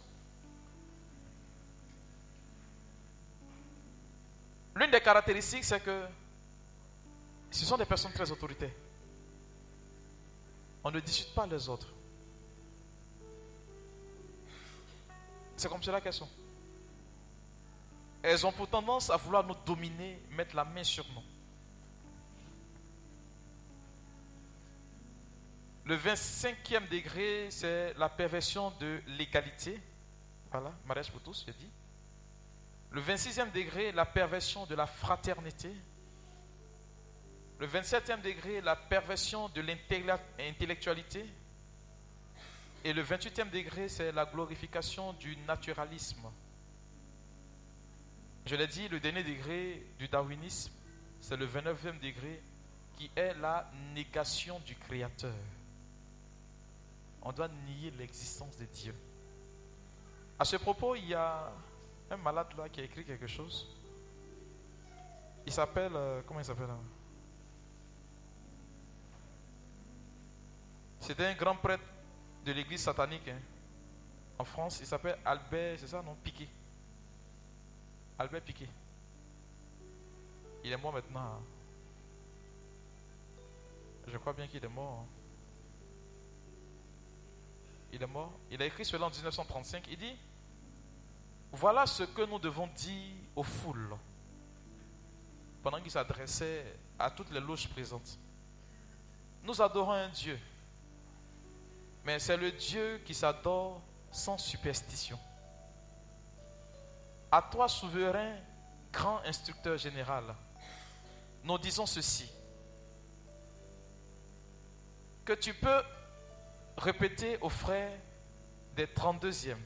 [SPEAKER 2] l'une des caractéristiques, c'est que ce sont des personnes très autoritaires. On ne discute pas les autres. C'est comme cela qu'elles sont. Elles ont pour tendance à vouloir nous dominer, mettre la main sur nous. Le 25e degré, c'est la perversion de l'égalité. Voilà, mariage pour tous, j'ai dit. Le 26e degré, la perversion de la fraternité. Le 27e degré, la perversion de l'intellectualité. Et le 28e degré, c'est la glorification du naturalisme. Je l'ai dit, le dernier degré du darwinisme, c'est le 29e degré qui est la négation du Créateur. On doit nier l'existence de Dieu. À ce propos, il y a un malade là qui a écrit quelque chose. Il s'appelle, euh, comment il s'appelle hein? C'était un grand prêtre de l'église satanique hein. en France. Il s'appelle Albert, c'est ça, non? Piquet. Albert Piquet. Il est mort maintenant. Hein. Je crois bien qu'il est mort. Hein. Il est mort. Il a écrit cela en 1935. Il dit Voilà ce que nous devons dire aux foules pendant qu'il s'adressait à toutes les loges présentes. Nous adorons un Dieu mais c'est le Dieu qui s'adore sans superstition. À toi, souverain, grand instructeur général, nous disons ceci. Que tu peux répéter aux frères des 32e,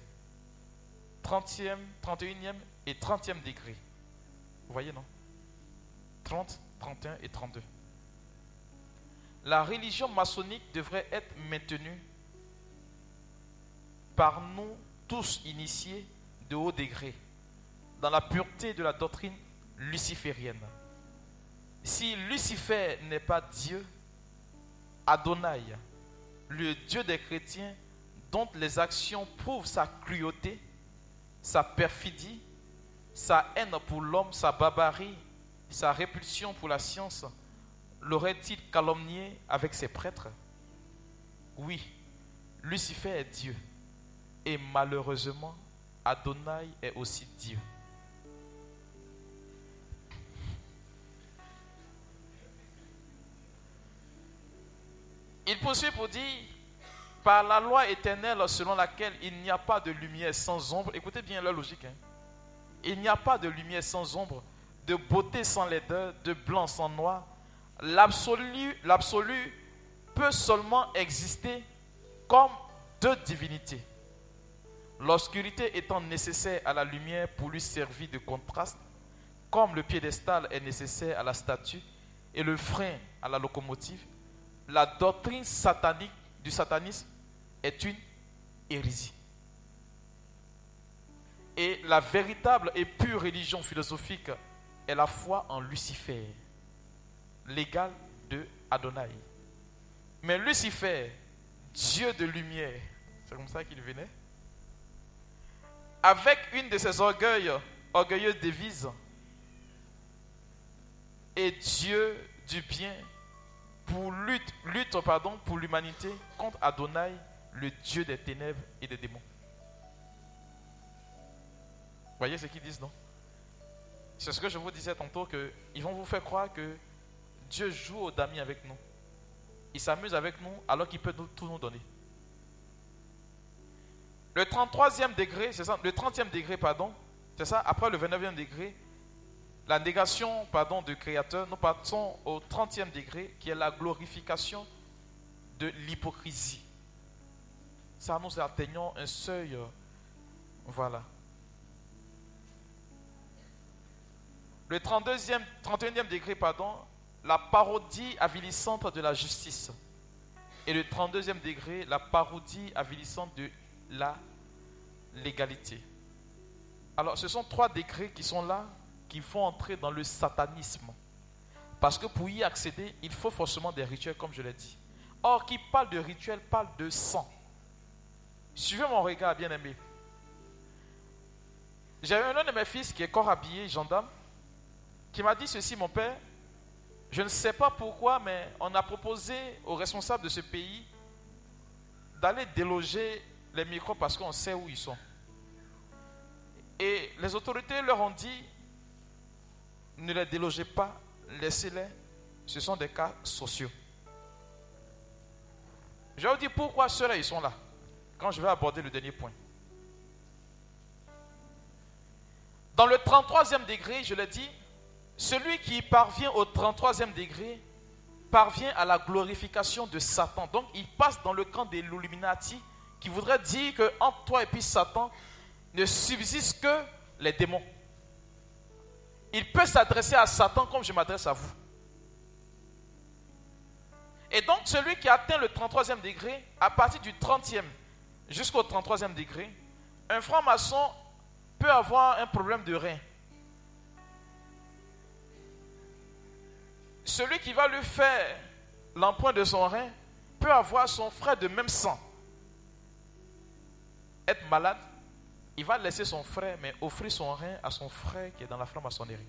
[SPEAKER 2] 30e, 31e et 30e degrés. Vous voyez, non? 30, 31 et 32. La religion maçonnique devrait être maintenue par nous tous initiés de haut degré dans la pureté de la doctrine luciférienne. Si Lucifer n'est pas Dieu, Adonai, le Dieu des chrétiens, dont les actions prouvent sa cruauté, sa perfidie, sa haine pour l'homme, sa barbarie, sa répulsion pour la science, l'aurait-il calomnié avec ses prêtres? Oui, Lucifer est Dieu. Et malheureusement, Adonai est aussi Dieu. Il poursuit pour dire, par la loi éternelle selon laquelle il n'y a pas de lumière sans ombre, écoutez bien la logique, hein. il n'y a pas de lumière sans ombre, de beauté sans laideur, de blanc sans noir, l'absolu, l'absolu peut seulement exister comme deux divinités. L'obscurité étant nécessaire à la lumière pour lui servir de contraste, comme le piédestal est nécessaire à la statue et le frein à la locomotive, la doctrine satanique du satanisme est une hérésie. Et la véritable et pure religion philosophique est la foi en Lucifer, l'égal de Adonai. Mais Lucifer, Dieu de lumière, c'est comme ça qu'il venait, avec une de ses orgueils, orgueilleuses devises, et Dieu du bien pour lutte, lutte pardon, pour l'humanité contre Adonai, le Dieu des ténèbres et des démons. Voyez ce qu'ils disent, non? C'est ce que je vous disais tantôt, qu'ils vont vous faire croire que Dieu joue au damier avec nous. Il s'amuse avec nous alors qu'il peut tout nous donner. Le 33e degré, le 30e degré, pardon, c'est ça, après le 29e degré, la négation, pardon, du Créateur, nous partons au 30e degré, qui est la glorification de l'hypocrisie. Ça, nous atteignons un seuil, euh, voilà. Le 32e, 31e degré, pardon, la parodie avilissante de la justice. Et le 32e degré, la parodie avilissante de la légalité. Alors, ce sont trois degrés qui sont là, qui font entrer dans le satanisme. Parce que pour y accéder, il faut forcément des rituels, comme je l'ai dit. Or, qui parle de rituels parle de sang. Suivez mon regard, bien aimé. J'avais un de mes fils qui est corps habillé, gendarme, qui m'a dit ceci, mon père. Je ne sais pas pourquoi, mais on a proposé aux responsables de ce pays d'aller déloger les micros parce qu'on sait où ils sont. Et les autorités leur ont dit, ne les délogez pas, laissez-les. Ce sont des cas sociaux. Je vous dire pourquoi ceux-là, ils sont là. Quand je vais aborder le dernier point? Dans le 33e degré, je l'ai dit, celui qui parvient au 33e degré parvient à la glorification de Satan. Donc il passe dans le camp des Illuminati qui voudrait dire que entre toi et puis Satan ne subsiste que les démons. Il peut s'adresser à Satan comme je m'adresse à vous. Et donc celui qui atteint le 33e degré, à partir du 30e jusqu'au 33e degré, un franc-maçon peut avoir un problème de rein. Celui qui va lui faire l'empreinte de son rein peut avoir son frère de même sang être malade, il va laisser son frère, mais offrir son rein à son frère qui est dans la franc-maçonnerie.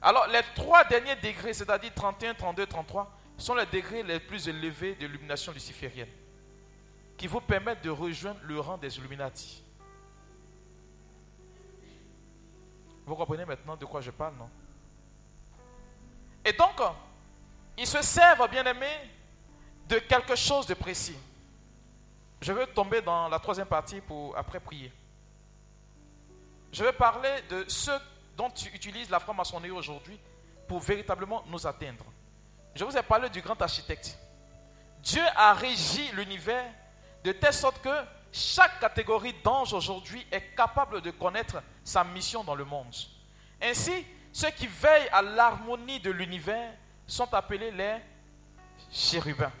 [SPEAKER 2] Alors, les trois derniers degrés, c'est-à-dire 31, 32, 33, sont les degrés les plus élevés de l'illumination luciférienne, qui vous permettent de rejoindre le rang des Illuminati. Vous comprenez maintenant de quoi je parle, non? Et donc, ils se servent, bien aimés, de quelque chose de précis. Je veux tomber dans la troisième partie pour après prier. Je vais parler de ceux dont tu utilises la franc-maçonnerie aujourd'hui pour véritablement nous atteindre. Je vous ai parlé du grand architecte. Dieu a régi l'univers de telle sorte que chaque catégorie d'anges aujourd'hui est capable de connaître sa mission dans le monde. Ainsi, ceux qui veillent à l'harmonie de l'univers sont appelés les chérubins.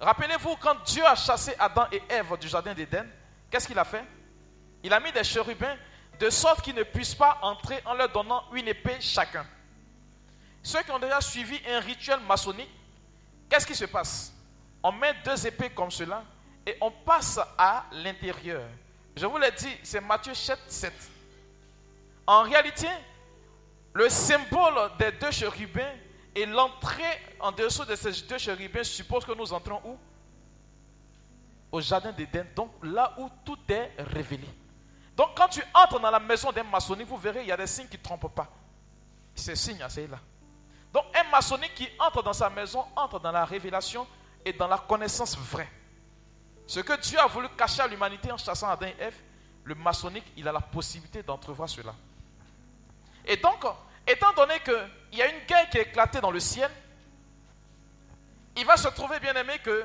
[SPEAKER 2] Rappelez-vous, quand Dieu a chassé Adam et Ève du jardin d'Éden, qu'est-ce qu'il a fait? Il a mis des chérubins de sorte qu'ils ne puissent pas entrer en leur donnant une épée chacun. Ceux qui ont déjà suivi un rituel maçonnique, qu'est-ce qui se passe? On met deux épées comme cela et on passe à l'intérieur. Je vous l'ai dit, c'est Matthieu 7, 7. En réalité, le symbole des deux chérubins et l'entrée en dessous de ces deux chérubins suppose que nous entrons où? Au jardin d'Éden, donc là où tout est révélé. Donc quand tu entres dans la maison d'un maçonnique, vous verrez, il y a des signes qui ne trompent pas. Ces signes, c'est là. Donc un maçonnique qui entre dans sa maison entre dans la révélation et dans la connaissance vraie. Ce que Dieu a voulu cacher à l'humanité en chassant Adam et Ève, le maçonnique, il a la possibilité d'entrevoir cela. Et donc, étant donné qu'il y a une guerre qui est éclatée dans le ciel, il va se trouver bien aimé que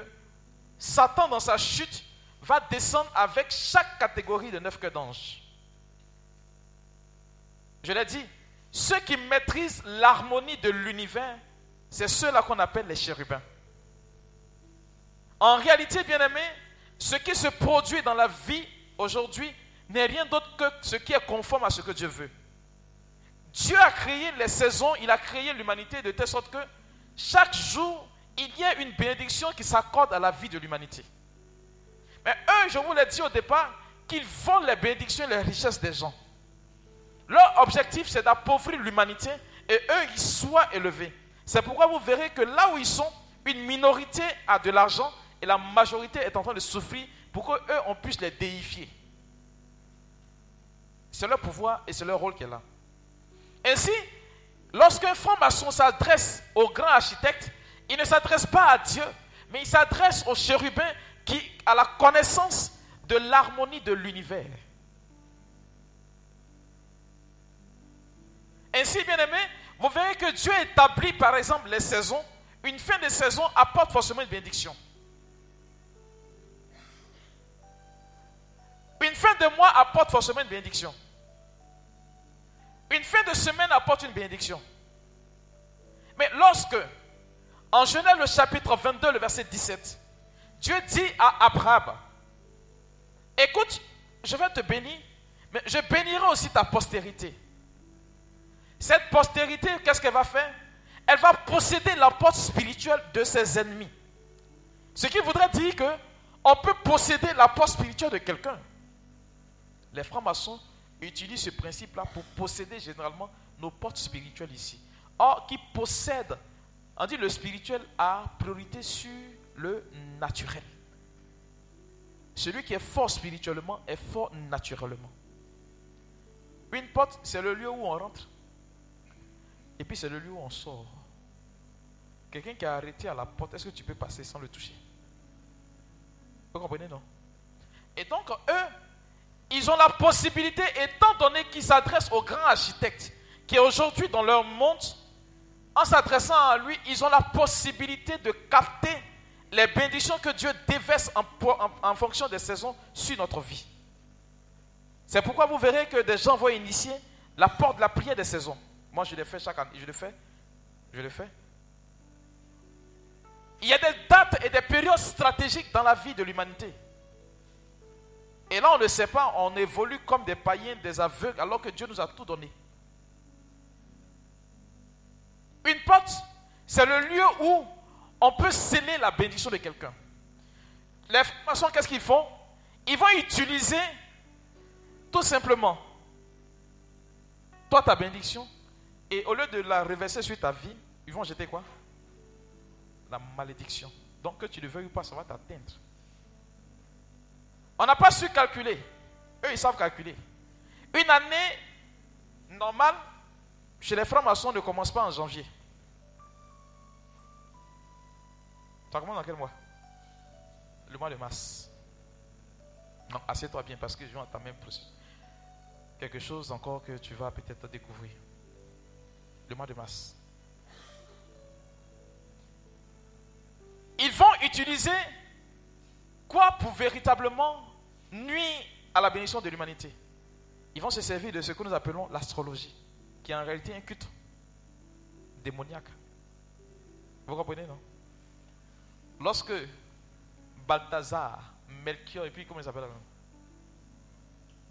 [SPEAKER 2] Satan, dans sa chute, va descendre avec chaque catégorie de neuf queues d'anges. Je l'ai dit, ceux qui maîtrisent l'harmonie de l'univers, c'est ceux-là qu'on appelle les chérubins. En réalité, bien aimé, ce qui se produit dans la vie aujourd'hui n'est rien d'autre que ce qui est conforme à ce que Dieu veut. Dieu a créé les saisons, il a créé l'humanité de telle sorte que chaque jour, il y a une bénédiction qui s'accorde à la vie de l'humanité. Mais eux, je vous l'ai dit au départ, qu'ils volent les bénédictions et les richesses des gens. Leur objectif, c'est d'appauvrir l'humanité et eux, ils soient élevés. C'est pourquoi vous verrez que là où ils sont, une minorité a de l'argent et la majorité est en train de souffrir pour qu'eux, on puisse les déifier. C'est leur pouvoir et c'est leur rôle est là. Ainsi, lorsqu'un franc-maçon s'adresse au grand architecte, il ne s'adresse pas à Dieu, mais il s'adresse au chérubin qui a la connaissance de l'harmonie de l'univers. Ainsi, bien aimé, vous verrez que Dieu établit par exemple les saisons. Une fin de saison apporte forcément une bénédiction. Une fin de mois apporte forcément une bénédiction. Une fin de semaine apporte une bénédiction. Mais lorsque, en Genèse le chapitre 22, le verset 17, Dieu dit à Abraham, écoute, je vais te bénir, mais je bénirai aussi ta postérité. Cette postérité, qu'est-ce qu'elle va faire? Elle va posséder la porte spirituelle de ses ennemis. Ce qui voudrait dire que on peut posséder la porte spirituelle de quelqu'un. Les francs-maçons utilisent ce principe-là pour posséder généralement nos portes spirituelles ici. Or, qui possède, on dit le spirituel a priorité sur le naturel. Celui qui est fort spirituellement est fort naturellement. Une porte, c'est le lieu où on rentre. Et puis c'est le lieu où on sort. Quelqu'un qui est arrêté à la porte, est-ce que tu peux passer sans le toucher? Vous comprenez, non? Et donc, eux, ils ont la possibilité, étant donné qu'ils s'adressent au grand architecte, qui est aujourd'hui dans leur monde, en s'adressant à lui, ils ont la possibilité de capter les bénédictions que Dieu déverse en, fonction des saisons sur notre vie. C'est pourquoi vous verrez que des gens vont initier la porte de la prière des saisons. Moi, je le fais chaque année. Je le fais. Je le fais. Il y a des dates et des périodes stratégiques dans la vie de l'humanité. Et là, on ne sait pas, on évolue comme des païens, des aveugles, alors que Dieu nous a tout donné. Une porte, c'est le lieu où on peut sceller la bénédiction de quelqu'un. Les francs qu'est-ce qu'ils font? Ils vont utiliser tout simplement toi ta bénédiction et au lieu de la reverser sur ta vie, ils vont jeter quoi? La malédiction. Donc que tu le veuilles ou pas, ça va t'atteindre. On n'a pas su calculer. Eux, ils savent calculer. Une année normale, chez les francs-maçons, ne commence pas en janvier. Ça commence dans quel mois? Le mois de mars. Non, assieds-toi bien parce que je vais entamer quelque chose encore que tu vas peut-être découvrir. Le mois de mars. Ils vont utiliser pour véritablement nuire à la bénédiction de l'humanité. Ils vont se servir de ce que nous appelons l'astrologie, qui est en réalité un culte démoniaque. Vous comprenez, non? Lorsque Balthazar, Melchior et puis comment ils s'appellent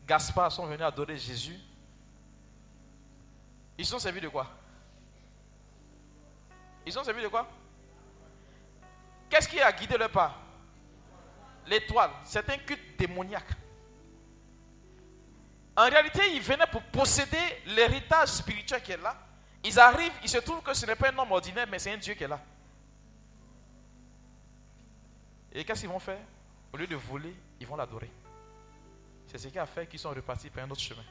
[SPEAKER 2] Gaspard sont venus adorer Jésus, ils sont servis de quoi? Ils sont servis de quoi? Qu'est-ce qui a guidé leur pas L'étoile, c'est un culte démoniaque. En réalité, ils venaient pour posséder l'héritage spirituel qui est là. Ils arrivent, il se trouve que ce n'est pas un homme ordinaire, mais c'est un Dieu qui est là. Et qu'est-ce qu'ils vont faire? Au lieu de voler, ils vont l'adorer. C'est ce qui a fait qu'ils sont repartis par un autre chemin.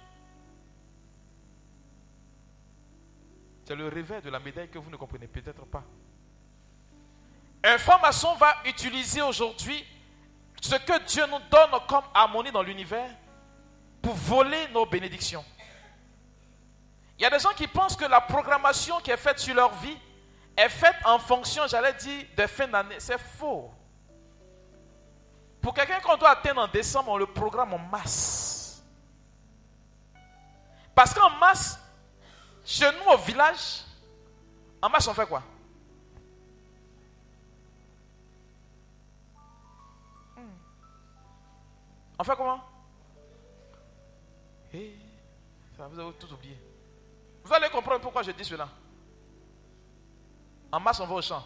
[SPEAKER 2] C'est le réveil de la médaille que vous ne comprenez peut-être pas. Un franc-maçon va utiliser aujourd'hui ce que Dieu nous donne comme harmonie dans l'univers pour voler nos bénédictions. Il y a des gens qui pensent que la programmation qui est faite sur leur vie est faite en fonction, j'allais dire, de fin d'année. C'est faux. Pour quelqu'un qu'on doit atteindre en décembre, on le programme en masse. Parce qu'en masse, chez nous au village, en masse on fait quoi? On fait comment? Eh, vous avez tout oublié. Vous allez comprendre pourquoi je dis cela. En masse, on va au champ.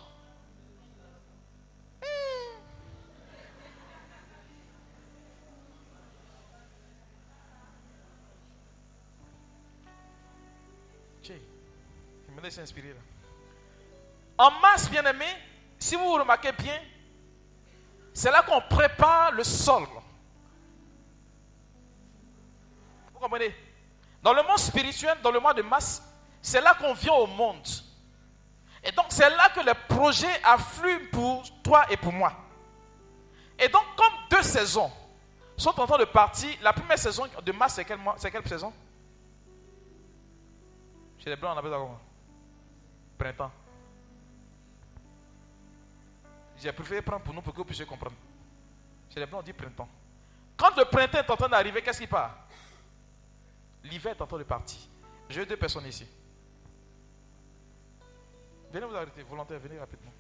[SPEAKER 2] Il me laisse inspirer là. En masse, bien aimé, si vous remarquez bien, c'est là qu'on prépare le sol. Vous comprenez? Dans le monde spirituel, dans le monde de masse, c'est là qu'on vient au monde. Et donc, c'est là que les projets affluent pour toi et pour moi. Et donc, comme deux saisons sont en train de partir, la première saison de masse, c'est quelle, c'est quelle saison? Chez les blancs, on appelle ça comment? Printemps. J'ai préféré prendre pour nous pour que vous puissiez comprendre. Chez les blancs, on dit printemps. Quand le printemps est en train d'arriver, qu'est-ce qui part? L'hiver est en train de partir. J'ai deux personnes ici. Venez vous arrêter, volontaire, venez rapidement.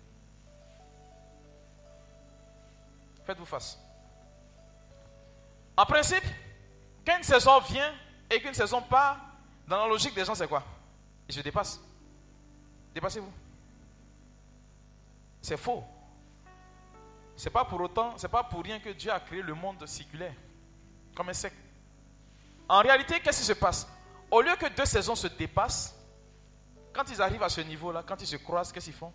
[SPEAKER 2] Faites-vous face. En principe, quand une saison vient et qu'une saison part, dans la logique des gens, c'est quoi? Ils se dépassent. Dépassez-vous. C'est faux. C'est pas pour autant, c'est pas pour rien que Dieu a créé le monde circulaire, comme un cercle. En réalité, qu'est-ce qui se passe? Au lieu que deux saisons se dépassent, quand ils arrivent à ce niveau-là, quand ils se croisent, qu'est-ce qu'ils font?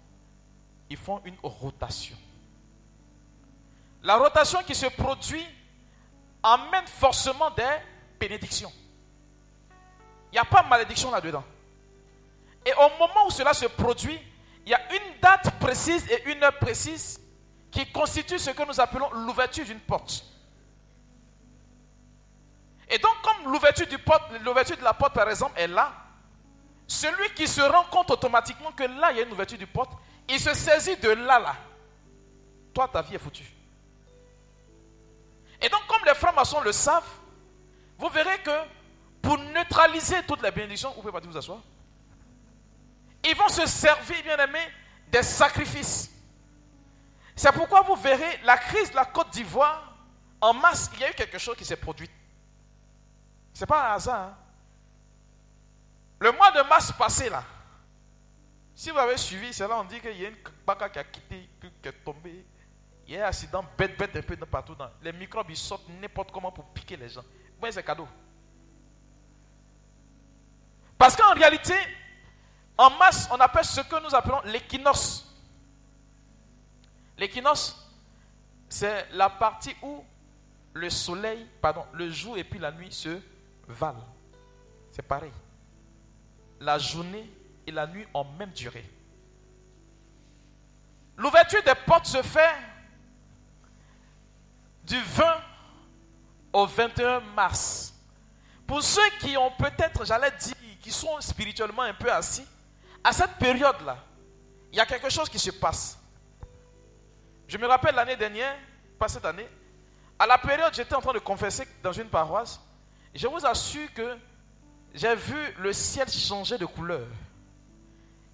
[SPEAKER 2] Ils font une rotation. La rotation qui se produit amène forcément des bénédictions. Il n'y a pas de malédiction là-dedans. Et au moment où cela se produit, il y a une date précise et une heure précise qui constitue ce que nous appelons l'ouverture d'une porte. Et donc, comme l'ouverture, de la porte, par exemple, est là, celui qui se rend compte automatiquement que là, il y a une ouverture du porte, il se saisit de là, là. Toi, ta vie est foutue. Et donc, comme les frères maçons le savent, vous verrez que pour neutraliser toutes les bénédictions, vous pouvez pas vous asseoir. Ils vont se servir, bien aimé, des sacrifices. C'est pourquoi vous verrez la crise de la Côte d'Ivoire, en masse, il y a eu quelque chose qui s'est produit. Ce n'est pas un hasard. Hein. Le mois de mars passé, là, si vous avez suivi, c'est là on dit qu'il y a une baka qui a quitté, qui est tombée. Il y a un accident bête, bête un peu partout. Dans. Les microbes, ils sortent n'importe comment pour piquer les gens. Vous voyez, c'est cadeau. Parce qu'en réalité, en masse, on appelle ce que nous appelons l'équinoxe. L'équinoxe, c'est la partie où le soleil, pardon, le jour et puis la nuit se valent. C'est pareil. La journée et la nuit ont même durée. L'ouverture des portes se fait du 20 au 21 mars. Pour ceux qui ont peut-être, j'allais dire, qui sont spirituellement un peu assis, à cette période-là, il y a quelque chose qui se passe. Je me rappelle l'année dernière, pas cette année, à la période, j'étais en train de confesser dans une paroisse. Je vous assure que j'ai vu le ciel changer de couleur.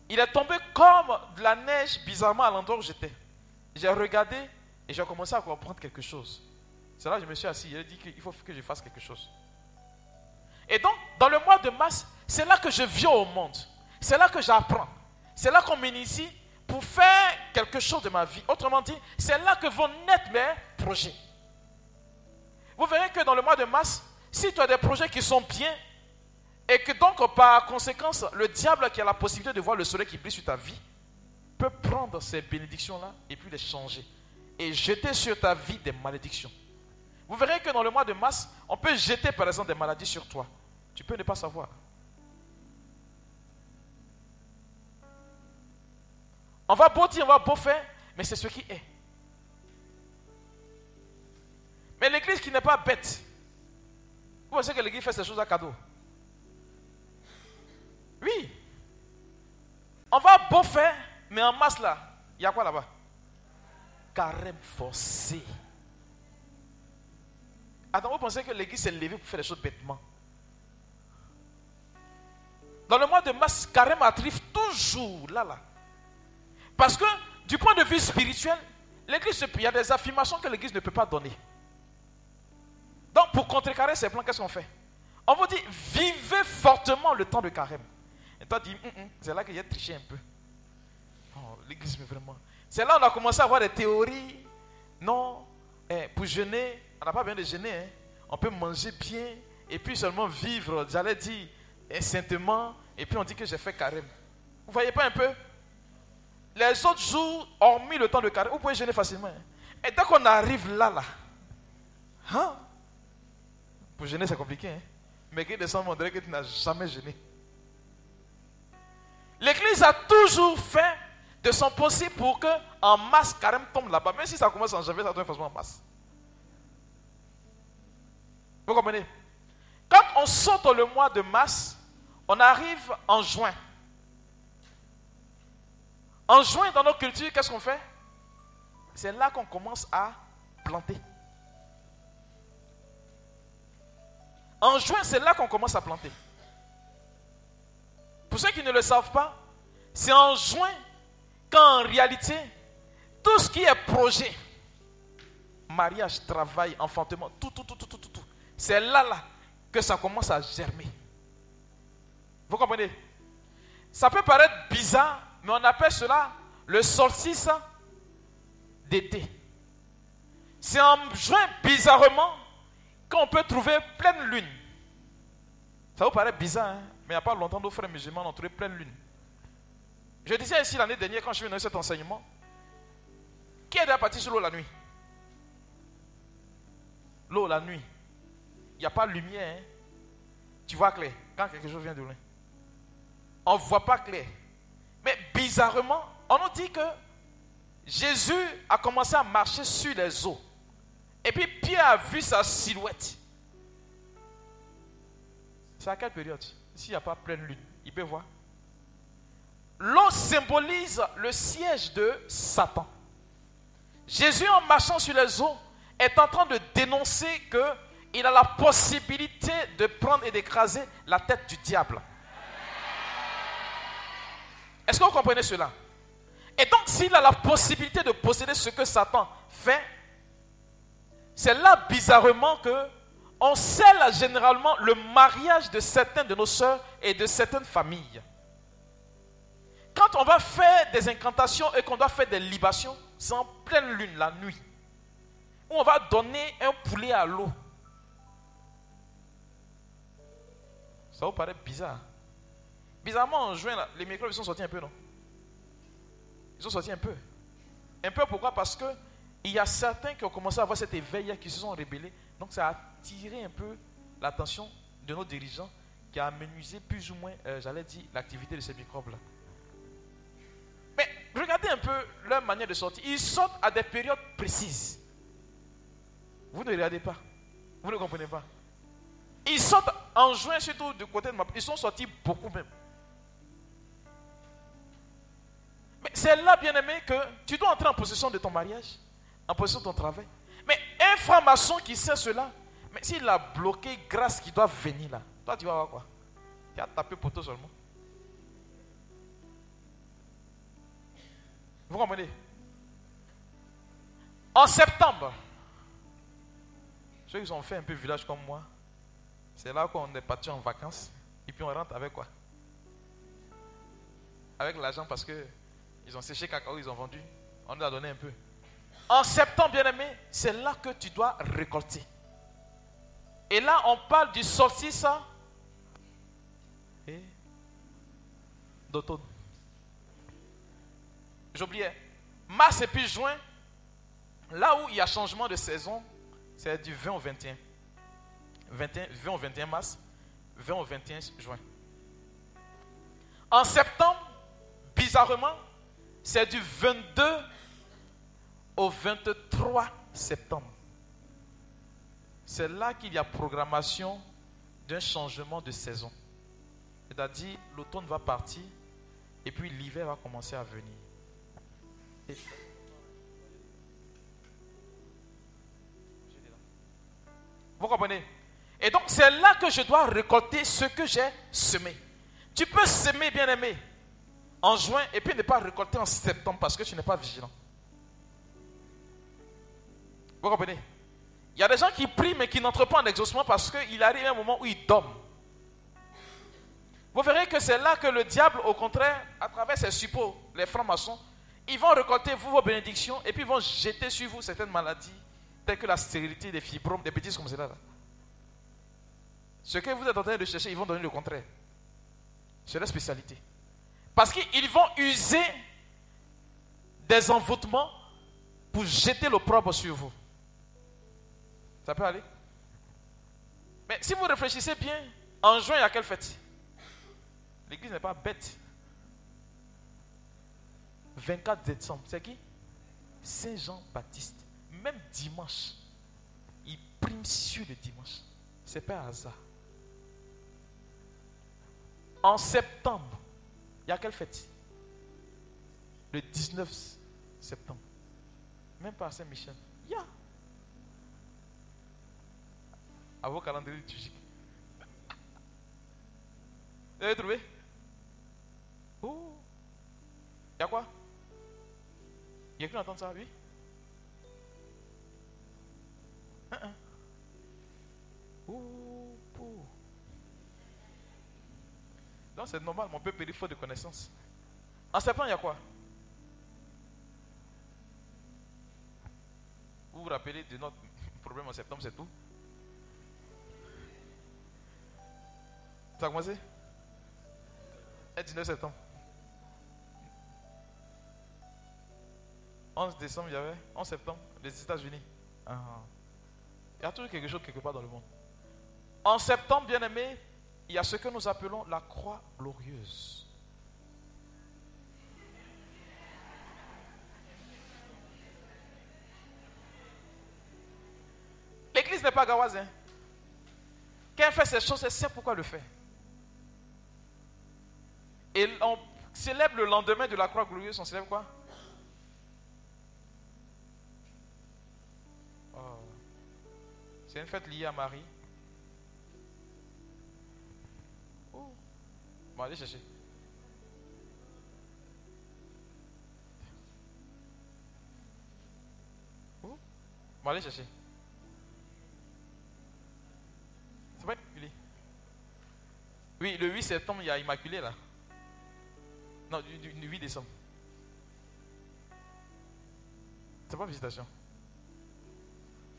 [SPEAKER 2] Il est tombé comme de la neige bizarrement à l'endroit où j'étais. J'ai regardé et j'ai commencé à comprendre quelque chose. C'est là que je me suis assis. A dit qu'il faut que je fasse quelque chose. Et donc, dans le mois de mars, c'est là que je viens au monde. C'est là que j'apprends. C'est là qu'on m'initie pour faire quelque chose de ma vie. Autrement dit, c'est là que vont naître mes projets. Vous verrez que dans le mois de mars, si tu as des projets qui sont bien, et que donc par conséquence, le diable qui a la possibilité de voir le soleil qui brille sur ta vie, peut prendre ces bénédictions-là et puis les changer. Et jeter sur ta vie des malédictions. Vous verrez que dans le mois de mars, on peut jeter par exemple des maladies sur toi. Tu peux ne pas savoir. On va beau dire, on va beau faire, mais c'est ce qui est. Mais l'église qui n'est pas bête, vous pensez que l'église fait ces choses à cadeau? Oui. On va beau faire, mais en masse là, il y a quoi là-bas? Carême forcé. Attends, vous pensez que l'église s'est levée pour faire les choses bêtement? Dans le mois de mars, carême arrive toujours là, là. Parce que du point de vue spirituel, l'église, il y a des affirmations que l'église ne peut pas donner. Donc, pour contrecarrer ces plans, qu'est-ce qu'on fait? On vous dit, vivez fortement le temps de carême. Et toi, tu dis, c'est là que j'ai triché un peu. Oh, L'église, mais vraiment. C'est là qu'on a commencé à avoir des théories. Non, eh, pour jeûner, on n'a pas besoin de jeûner. hein. On peut manger bien et puis seulement vivre, j'allais dire, eh, saintement. Et puis on dit que j'ai fait carême. Vous voyez pas un peu? Les autres jours, hormis le temps de carême, vous pouvez jeûner facilement. hein. Et dès qu'on arrive là, là, hein, pour jeûner c'est compliqué. Hein? Mais que descendre, on dirait que tu n'as jamais jeûné. L'église a toujours fait de son possible pour que en masse carême tombe là-bas. Même si ça commence en janvier, ça être forcément en masse. Vous comprenez? Quand on saute le mois de mars, on arrive en juin. En juin, dans nos cultures, qu'est-ce qu'on fait? C'est là qu'on commence à planter. En juin, c'est là qu'on commence à planter. Pour ceux qui ne le savent pas, c'est en juin qu'en réalité, tout ce qui est projet, mariage, travail, enfantement, tout, tout, tout, tout, tout, tout, tout, c'est là, là que ça commence à germer. Vous comprenez? Ça peut paraître bizarre, mais on appelle cela le solstice d'été. C'est en juin, bizarrement, qu'on peut trouver pleine lune. Ça vous paraît bizarre, hein? mais il n'y a pas longtemps, nos frères musulmans ont trouvé pleine lune. Je disais ici l'année dernière, quand je suis venu cet enseignement, qui est déjà parti sur l'eau la nuit? L'eau la nuit. Il n'y a pas de lumière. hein? Tu vois clair quand quelque chose vient de loin. On ne voit pas clair. Mais bizarrement, on nous dit que Jésus a commencé à marcher sur les eaux. Et puis Pierre a vu sa silhouette. C'est à quelle période? S'il n'y a pas pleine lune, il peut voir. L'eau symbolise le siège de Satan. Jésus, en marchant sur les eaux, est en train de dénoncer qu'il a la possibilité de prendre et d'écraser la tête du diable. Est-ce que vous comprenez cela? Et donc, s'il a la possibilité de posséder ce que Satan fait, c'est là bizarrement que on scelle généralement le mariage de certaines de nos sœurs et de certaines familles. Quand on va faire des incantations et qu'on doit faire des libations, c'est en pleine lune, la nuit, où on va donner un poulet à l'eau. Ça vous paraît bizarre Bizarrement, en juin, les microbes ils sont sortis un peu, non? Ils sont sortis un peu. Un peu pourquoi? Parce que il y a certains qui ont commencé à avoir cet éveil, qui se sont rébellés. Donc ça a attiré un peu l'attention de nos dirigeants, qui a amenuisé plus ou moins, euh, j'allais dire, l'activité de ces microbes-là. Mais regardez un peu leur manière de sortir. Ils sortent à des périodes précises. Vous ne regardez pas. Vous ne comprenez pas. Ils sortent en juin, surtout du côté de ma... Ils sont sortis beaucoup même. Mais c'est là, bien aimé, que tu dois entrer en possession de ton mariage, en possession de ton travail. Mais un franc-maçon qui sait cela, mais s'il a bloqué grâce qui doit venir là, toi tu vas avoir quoi? Tu as tapé poteau seulement. Vous comprenez? En septembre, ceux qui ont fait un peu village comme moi, c'est là qu'on est parti en vacances et puis on rentre avec quoi? Avec l'argent parce que ils ont séché cacao, ils ont vendu. On nous a donné un peu. En septembre, bien aimé, c'est là que tu dois récolter. Et là, on parle du solstice et d'automne. J'oubliais. Mars et puis juin, là où il y a changement de saison, c'est du 20 au 21. 21. 20 au 21 mars, 20 au 21 juin. En septembre, bizarrement, c'est du 22 au 23 septembre. C'est là qu'il y a programmation d'un changement de saison. C'est-à-dire, l'automne va partir et puis l'hiver va commencer à venir. Vous comprenez? Et donc, c'est là que je dois récolter ce que j'ai semé. Tu peux semer, bien aimé, en juin et puis ne pas récolter en septembre parce que tu n'es pas vigilant. Vous comprenez? Il y a des gens qui prient mais qui n'entrent pas en exaucement parce qu'il arrive un moment où ils dorment. Vous verrez que c'est là que le diable, au contraire, à travers ses suppôts, les francs-maçons, ils vont récolter vous vos bénédictions et puis ils vont jeter sur vous certaines maladies telles que la stérilité, des fibromes, des bêtises comme cela. Ce que vous êtes en train de chercher, ils vont donner le contraire. C'est leur spécialité. Parce qu'ils vont user des envoûtements pour jeter l'opprobre sur vous. Ça peut aller Mais si vous réfléchissez bien, en juin, il y a quelle fête? L'église n'est pas bête. 24 décembre, c'est qui? Saint Jean-Baptiste. Même dimanche, il prime sur le dimanche. C'est pas un hasard. En septembre, il y a quelle fête? Le 19 septembre. Même pas Saint-Michel. Il y a. À vos calendriers liturgiques. Vous avez trouvé Oh Il y a quoi Il y a qui entend ça, oui uh. Donc c'est normal, mon peuple il faut de connaissances. En septembre, il y a quoi Vous vous rappelez de notre problème en septembre, c'est tout Ça a commencé? Le 19 septembre. 11 décembre, il y avait? 11 septembre, les États-Unis. Ah. Il y a toujours quelque chose quelque part dans le monde. En septembre, bien aimé, il y a ce que nous appelons la croix glorieuse. L'église n'est pas gawazin. Quand fait ces choses, c'est pourquoi le fait. Et on célèbre le lendemain de la croix glorieuse, on célèbre quoi? Oh. C'est une fête liée à Marie. Bon, allez chercher. Où Bon, allez chercher. C'est pas Immaculé. Oui, le 8 septembre, il y a Immaculé là. Non, du, du 8 décembre. C'est pas visitation.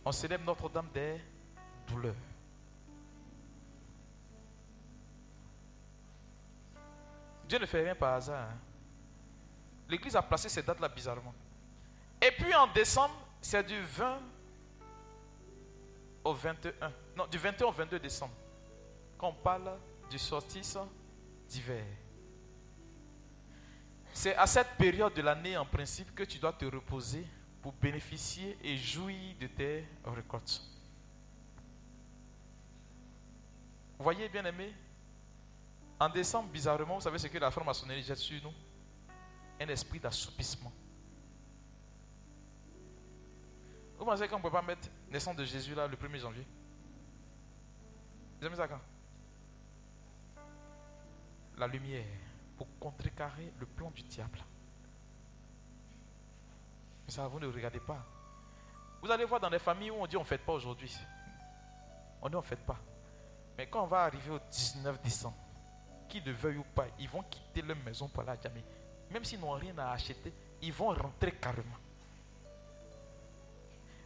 [SPEAKER 2] On célèbre Notre-Dame des douleurs. Dieu ne fait rien par hasard. Hein. L'Église a placé ces dates-là bizarrement. Et puis en décembre, c'est du 20 au 21. Non, du 21 au 22 décembre. Quand on parle du sortis d'hiver. C'est à cette période de l'année, en principe, que tu dois te reposer pour bénéficier et jouir de tes récoltes. Vous voyez, bien aimé, en décembre, bizarrement, vous savez ce que la franc-maçonnerie jette sur nous? Un esprit d'assoupissement. Vous pensez qu'on ne peut pas mettre naissance de Jésus là le 1er janvier? Vous avez ça quand? La lumière pour contrecarrer le plan du diable. Mais ça, vous ne regardez pas. Vous allez voir dans les familles où on dit on ne fête pas aujourd'hui. On dit on ne fête pas. Mais quand on va arriver au 19 décembre, qu'ils le veuillent ou pas, ils vont quitter leur maison pour la jamais. Même s'ils n'ont rien à acheter, ils vont rentrer carrément.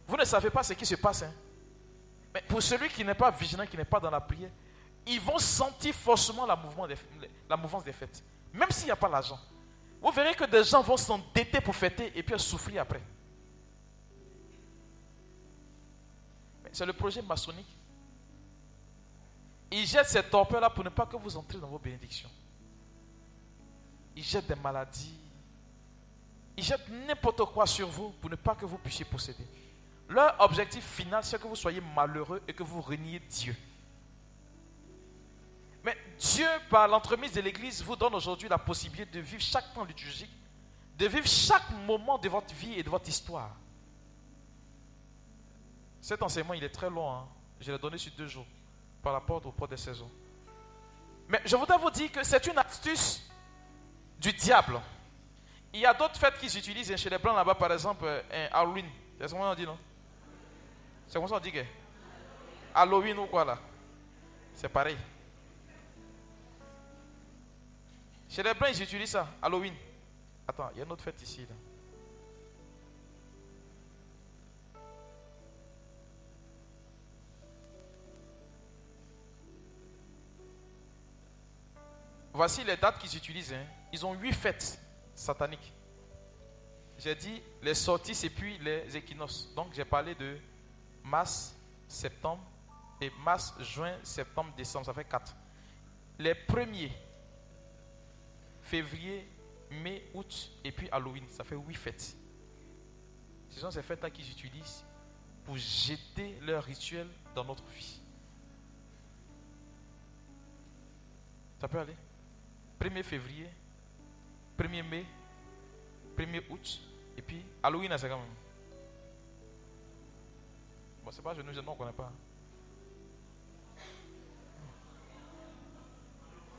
[SPEAKER 2] Vous ne savez pas ce qui se passe. Hein? Mais pour celui qui n'est pas vigilant, qui n'est pas dans la prière, ils vont sentir forcément la, mouvement des, la mouvance des fêtes. Même s'il n'y a pas l'argent. Vous verrez que des gens vont s'endetter pour fêter et puis souffrir après. C'est le projet maçonnique il jette cette torpeur-là pour ne pas que vous entrez dans vos bénédictions. Il jette des maladies. Il jette n'importe quoi sur vous pour ne pas que vous puissiez posséder. Leur objectif final, c'est que vous soyez malheureux et que vous reniez Dieu. Mais Dieu, par l'entremise de l'Église, vous donne aujourd'hui la possibilité de vivre chaque temps liturgique, de vivre chaque moment de votre vie et de votre histoire. Cet enseignement, il est très long. Hein. Je l'ai donné sur deux jours par rapport au port des saisons. Mais je voudrais vous dire que c'est une astuce du diable. Il y a d'autres fêtes qu'ils utilisent chez les Blancs là-bas, par exemple, un Halloween. C'est ce qu'on dit, non? C'est comme ça qu'on dit que Halloween ou quoi là? C'est pareil. Chez les blancs, ils utilisent ça, Halloween. Attends, il y a une autre fête ici. Voici les dates qu'ils utilisent. Hein. Ils ont huit fêtes sataniques. J'ai dit les sorties et puis les équinoxes. Donc j'ai parlé de mars, septembre et mars, juin, septembre, décembre. Ça fait quatre. Les premiers, février, mai, août et puis Halloween. Ça fait huit fêtes. Ce sont ces fêtes-là qu'ils utilisent pour jeter leur rituel dans notre vie. Ça peut aller 1er février, 1er mai, 1er août, et puis Halloween, c'est quand même. Bon, c'est pas je nous on ne connaît pas.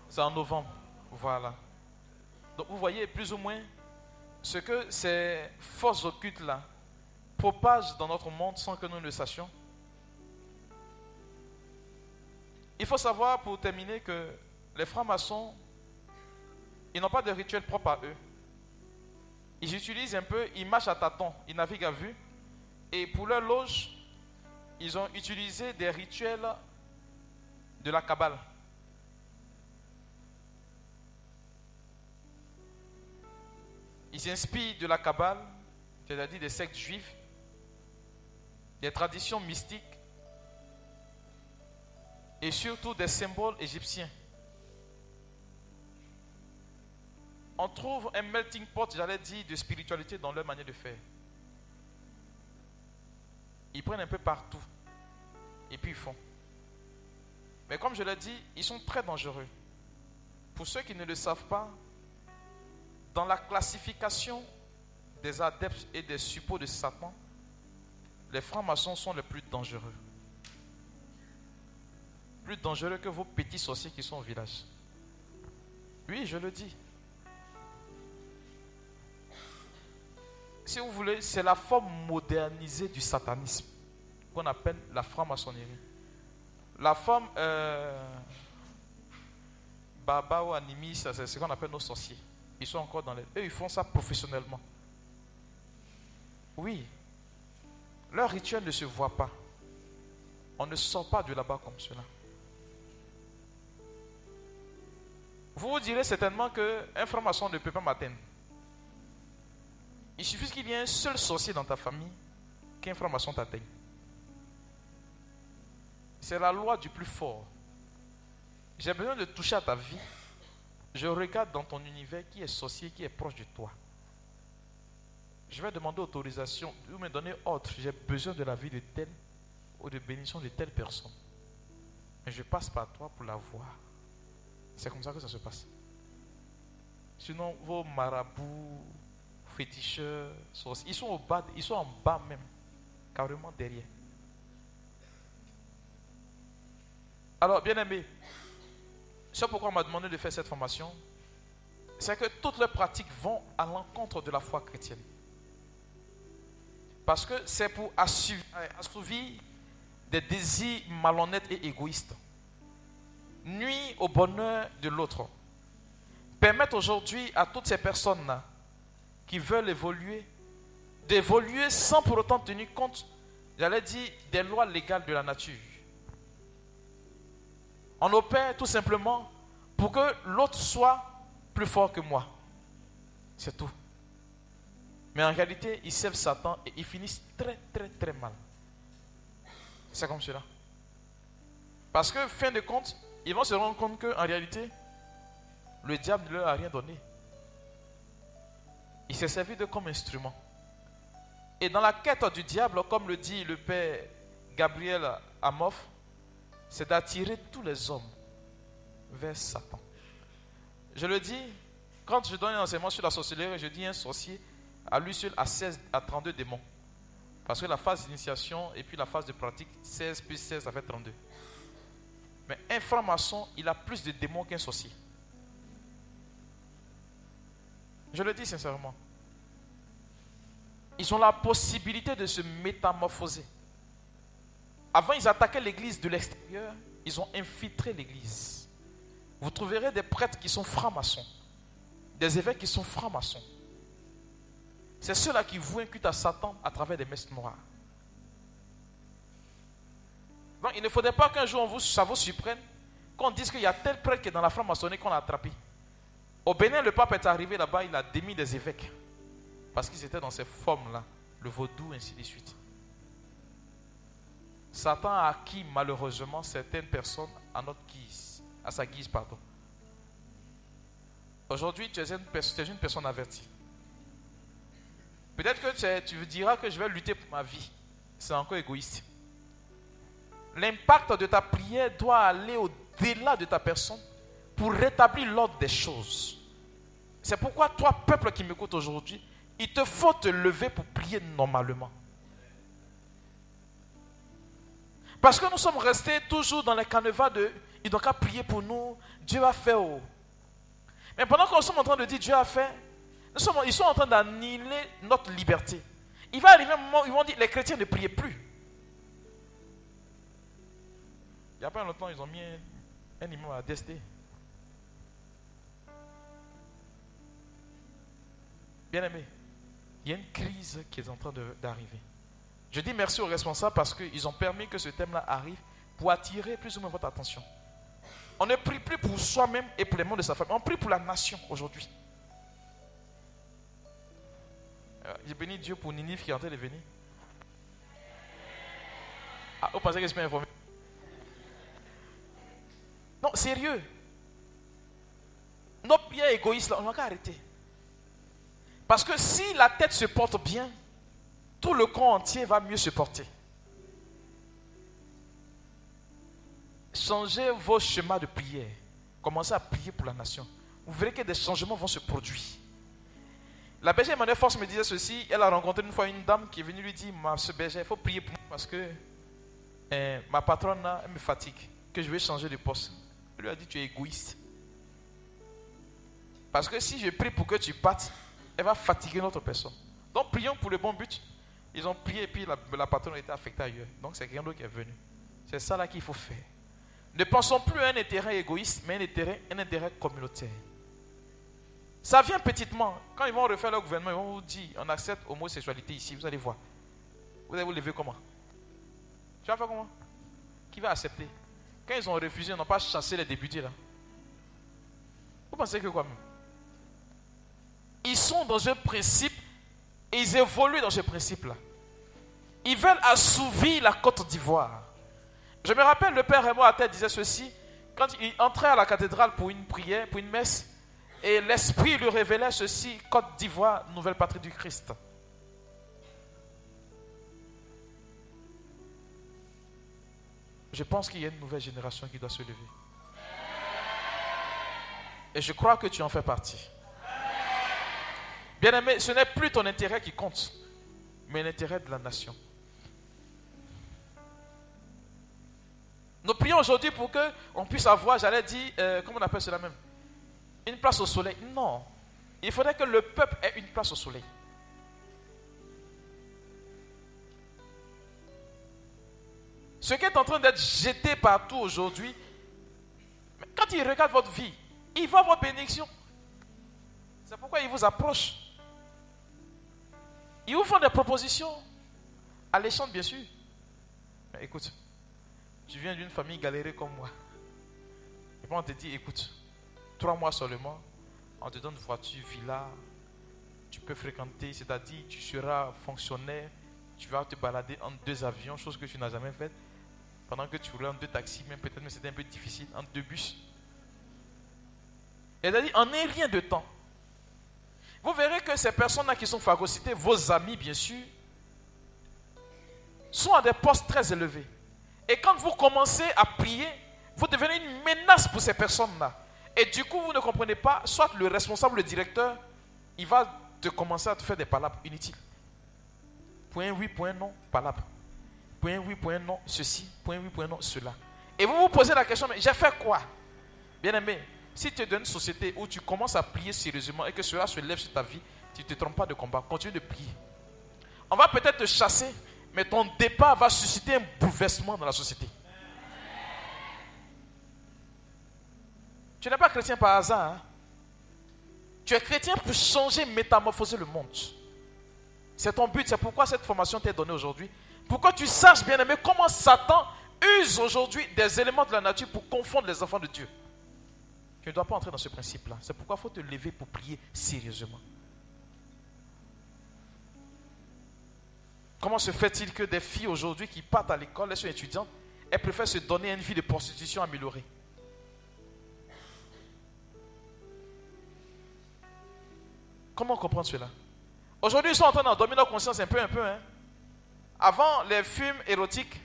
[SPEAKER 2] C'est en novembre. Voilà. Donc vous voyez plus ou moins ce que ces forces occultes-là propagent dans notre monde sans que nous le sachions. Il faut savoir pour terminer que les francs-maçons ils n'ont pas de rituel propre à eux. Ils utilisent un peu, ils marchent à tâtons, ils naviguent à vue. Et pour leur loge, ils ont utilisé des rituels de la Kabbale. Ils s'inspirent de la Kabbale, c'est-à-dire des sectes juifs, des traditions mystiques et surtout des symboles égyptiens. on trouve un melting pot, j'allais dire, de spiritualité dans leur manière de faire. Ils prennent un peu partout. Et puis ils font. Mais comme je l'ai dit, ils sont très dangereux. Pour ceux qui ne le savent pas, dans la classification des adeptes et des suppôts de Satan, les francs-maçons sont les plus dangereux. Plus dangereux que vos petits sorciers qui sont au village. Oui, je le dis. si vous voulez, c'est la forme modernisée du satanisme qu'on appelle la franc-maçonnerie. La forme euh, baba ou animiste, c'est ce qu'on appelle nos sorciers. Ils sont encore dans les. Eux, ils font ça professionnellement. Oui. Leur rituel ne se voit pas. On ne sort pas de là-bas comme cela. Vous vous direz certainement qu'un franc-maçon ne peut pas m'atteindre. Il suffit qu'il y ait un seul sorcier dans ta famille qu'un franc-maçon t'atteigne. C'est la loi du plus fort. J'ai besoin de toucher à ta vie. Je regarde dans ton univers qui est sorcier, qui est proche de toi. Je vais demander autorisation, vous me donner ordre. J'ai besoin de la vie de telle ou de bénédiction de telle personne. Mais je passe par toi pour la voir. C'est comme ça que ça se passe. Sinon, vos marabouts, féticheurs, Ils sont au bas, ils sont en bas même, carrément derrière. Alors, bien aimé, c'est pourquoi on m'a demandé de faire cette formation. C'est que toutes les pratiques vont à l'encontre de la foi chrétienne. Parce que c'est pour assouvir des désirs malhonnêtes et égoïstes. Nuit au bonheur de l'autre. Permettre aujourd'hui à toutes ces personnes-là qui veulent évoluer, d'évoluer sans pour autant tenir compte, j'allais dire, des lois légales de la nature. On opère tout simplement pour que l'autre soit plus fort que moi. C'est tout. Mais en réalité, ils servent Satan et ils finissent très très très mal. C'est comme cela. Parce que, fin de compte, ils vont se rendre compte qu'en réalité, le diable ne leur a rien donné. Il s'est servi de comme instrument. Et dans la quête du diable, comme le dit le père Gabriel Amoff, c'est d'attirer tous les hommes vers Satan. Je le dis, quand je donne un enseignement sur la sorcellerie, je dis un sorcier, à lui seul, à 16 à 32 démons. Parce que la phase d'initiation et puis la phase de pratique, 16 plus 16, ça fait 32. Mais un franc-maçon, il a plus de démons qu'un sorcier. Je le dis sincèrement. Ils ont la possibilité de se métamorphoser. Avant, ils attaquaient l'église de l'extérieur, ils ont infiltré l'église. Vous trouverez des prêtres qui sont francs-maçons, des évêques qui sont francs-maçons. C'est ceux-là qui vous incultent à Satan à travers des messes noires. Donc, il ne faudrait pas qu'un jour ça vous surprenne qu'on dise qu'il y a tel prêtre qui est dans la franc-maçonnerie qu'on a attrapé. Au Bénin, le pape est arrivé là-bas, il a démis des évêques. Parce qu'ils étaient dans ces formes-là, le vaudou, ainsi de suite. Satan a acquis malheureusement certaines personnes à notre guise, à sa guise, pardon. Aujourd'hui, tu es une, personne avertie. Peut-être que tu, tu diras que je vais lutter pour ma vie. C'est encore égoïste. L'impact de ta prière doit aller au-delà de ta personne pour rétablir l'ordre des choses. C'est pourquoi toi, peuple qui m'écoute aujourd'hui, il te faut te lever pour prier normalement. Parce que nous sommes restés toujours dans les canevas de il doit qu'à prier pour nous, Dieu a fait. Oh. Mais pendant nous sommes en train de dire Dieu a fait, nous sommes, ils sont en train d'annihiler notre liberté. Il va arriver un moment où ils vont dire les chrétiens ne priez plus. Il n'y a pas longtemps, ils ont mis un, un à DST. Bien aimé, il y a une crise qui est en train d'arriver. Je dis merci aux responsables parce qu'ils ont permis que ce thème-là arrive pour attirer plus ou moins votre attention. On ne prie plus pour soi-même et pour les membres de sa famille. On prie pour la nation aujourd'hui. Euh, j'ai béni Dieu pour Ninive qui est en train de venir. Ah, vous pensez que je suis informé? Non, sérieux. Nos prières égoïstes, là, on va qu'à arrêter. Parce que si la tête se porte bien, tout le corps entier va mieux se porter. Changez vos schémas de prière. Commencez à prier pour la nation. Vous verrez que des changements vont se produire. La bergère Emmanuel Force me disait ceci. Elle a rencontré une fois une dame qui est venue lui dire ce berger, il faut prier pour moi parce que eh, ma patronne elle me fatigue, que je vais changer de poste. Elle lui a dit Tu es égoïste. Parce que si je prie pour que tu partes, elle va fatiguer notre personne. Donc prions pour le bon but. Ils ont prié et puis la, patronne a été affectée ailleurs. Donc c'est quelqu'un d'autre qui est venu. C'est ça là qu'il faut faire. Ne pensons plus à un intérêt égoïste, mais un intérêt, un intérêt communautaire. Ça vient petitement. Quand ils vont refaire leur gouvernement, ils vont vous dire on accepte l'homosexualité ici. Vous allez voir. Vous allez vous lever comment? Tu vas faire comment? Qui va accepter? Quand ils ont refusé, ils n'ont pas chassé les députés là. Vous pensez que quoi même? Ils sont dans un principe et ils évoluent dans ce principe-là. Ils veulent assouvir la Côte d'Ivoire. Je me rappelle, le père Raymond Atel disait ceci quand il entrait à la cathédrale pour une prière, pour une messe, et l'Esprit lui révélait ceci Côte d'Ivoire, nouvelle patrie du Christ. Je pense qu'il y a une nouvelle génération qui doit se lever. Et je crois que tu en fais partie. Bien-aimé, ce n'est plus ton intérêt qui compte, mais l'intérêt de la nation. Nous prions aujourd'hui pour qu'on puisse avoir, j'allais dire, euh, comment on appelle cela même? Une place au soleil. Non. Il faudrait que le peuple ait une place au soleil. Ce qui est en train d'être jeté partout aujourd'hui, quand il regarde votre vie, il voit votre bénédiction. C'est pourquoi il vous approche. Ils vous font des propositions alléchantes, bien sûr. Mais écoute, tu viens d'une famille galérée comme moi. Et puis on te dit, écoute, trois mois seulement, on te donne voiture, villa, tu peux fréquenter, c'est-à-dire tu seras fonctionnaire, tu vas te balader en deux avions, chose que tu n'as jamais faite. Pendant que tu roulais en deux taxis, même peut-être, mais c'était un peu difficile, en deux bus. Et c'est-à-dire, en est rien de temps. Vous verrez que ces personnes-là qui sont phagocytées, vos amis bien sûr, sont à des postes très élevés. Et quand vous commencez à prier, vous devenez une menace pour ces personnes-là. Et du coup, vous ne comprenez pas, soit le responsable, le directeur, il va te commencer à te faire des palabres inutiles. Point oui, point non, palabres. Point oui, point non, ceci. Point oui, point non, cela. Et vous vous posez la question, mais j'ai fait quoi? Bien aimé, si tu es dans une société où tu commences à prier sérieusement et que cela se lève sur ta vie, tu ne te trompes pas de combat. Continue de prier. On va peut-être te chasser, Mais ton départ va susciter un bouleversement dans la société. Tu n'es pas chrétien par hasard. Hein? Tu es chrétien pour changer, métamorphoser le monde. C'est ton but, c'est pourquoi cette formation t'est donnée aujourd'hui. Pourquoi tu saches, bien aimé, comment Satan use aujourd'hui des éléments de la nature pour confondre les enfants de Dieu. Tu ne dois pas entrer dans ce principe-là. C'est pourquoi il faut te lever pour prier sérieusement. Comment se fait-il que des filles aujourd'hui qui partent à l'école, elles sont étudiantes, elles préfèrent se donner une vie de prostitution améliorée? Comment comprendre cela? Aujourd'hui, ils sont en train d'endormir leur conscience un peu, un peu. Hein? Avant, les films érotiques,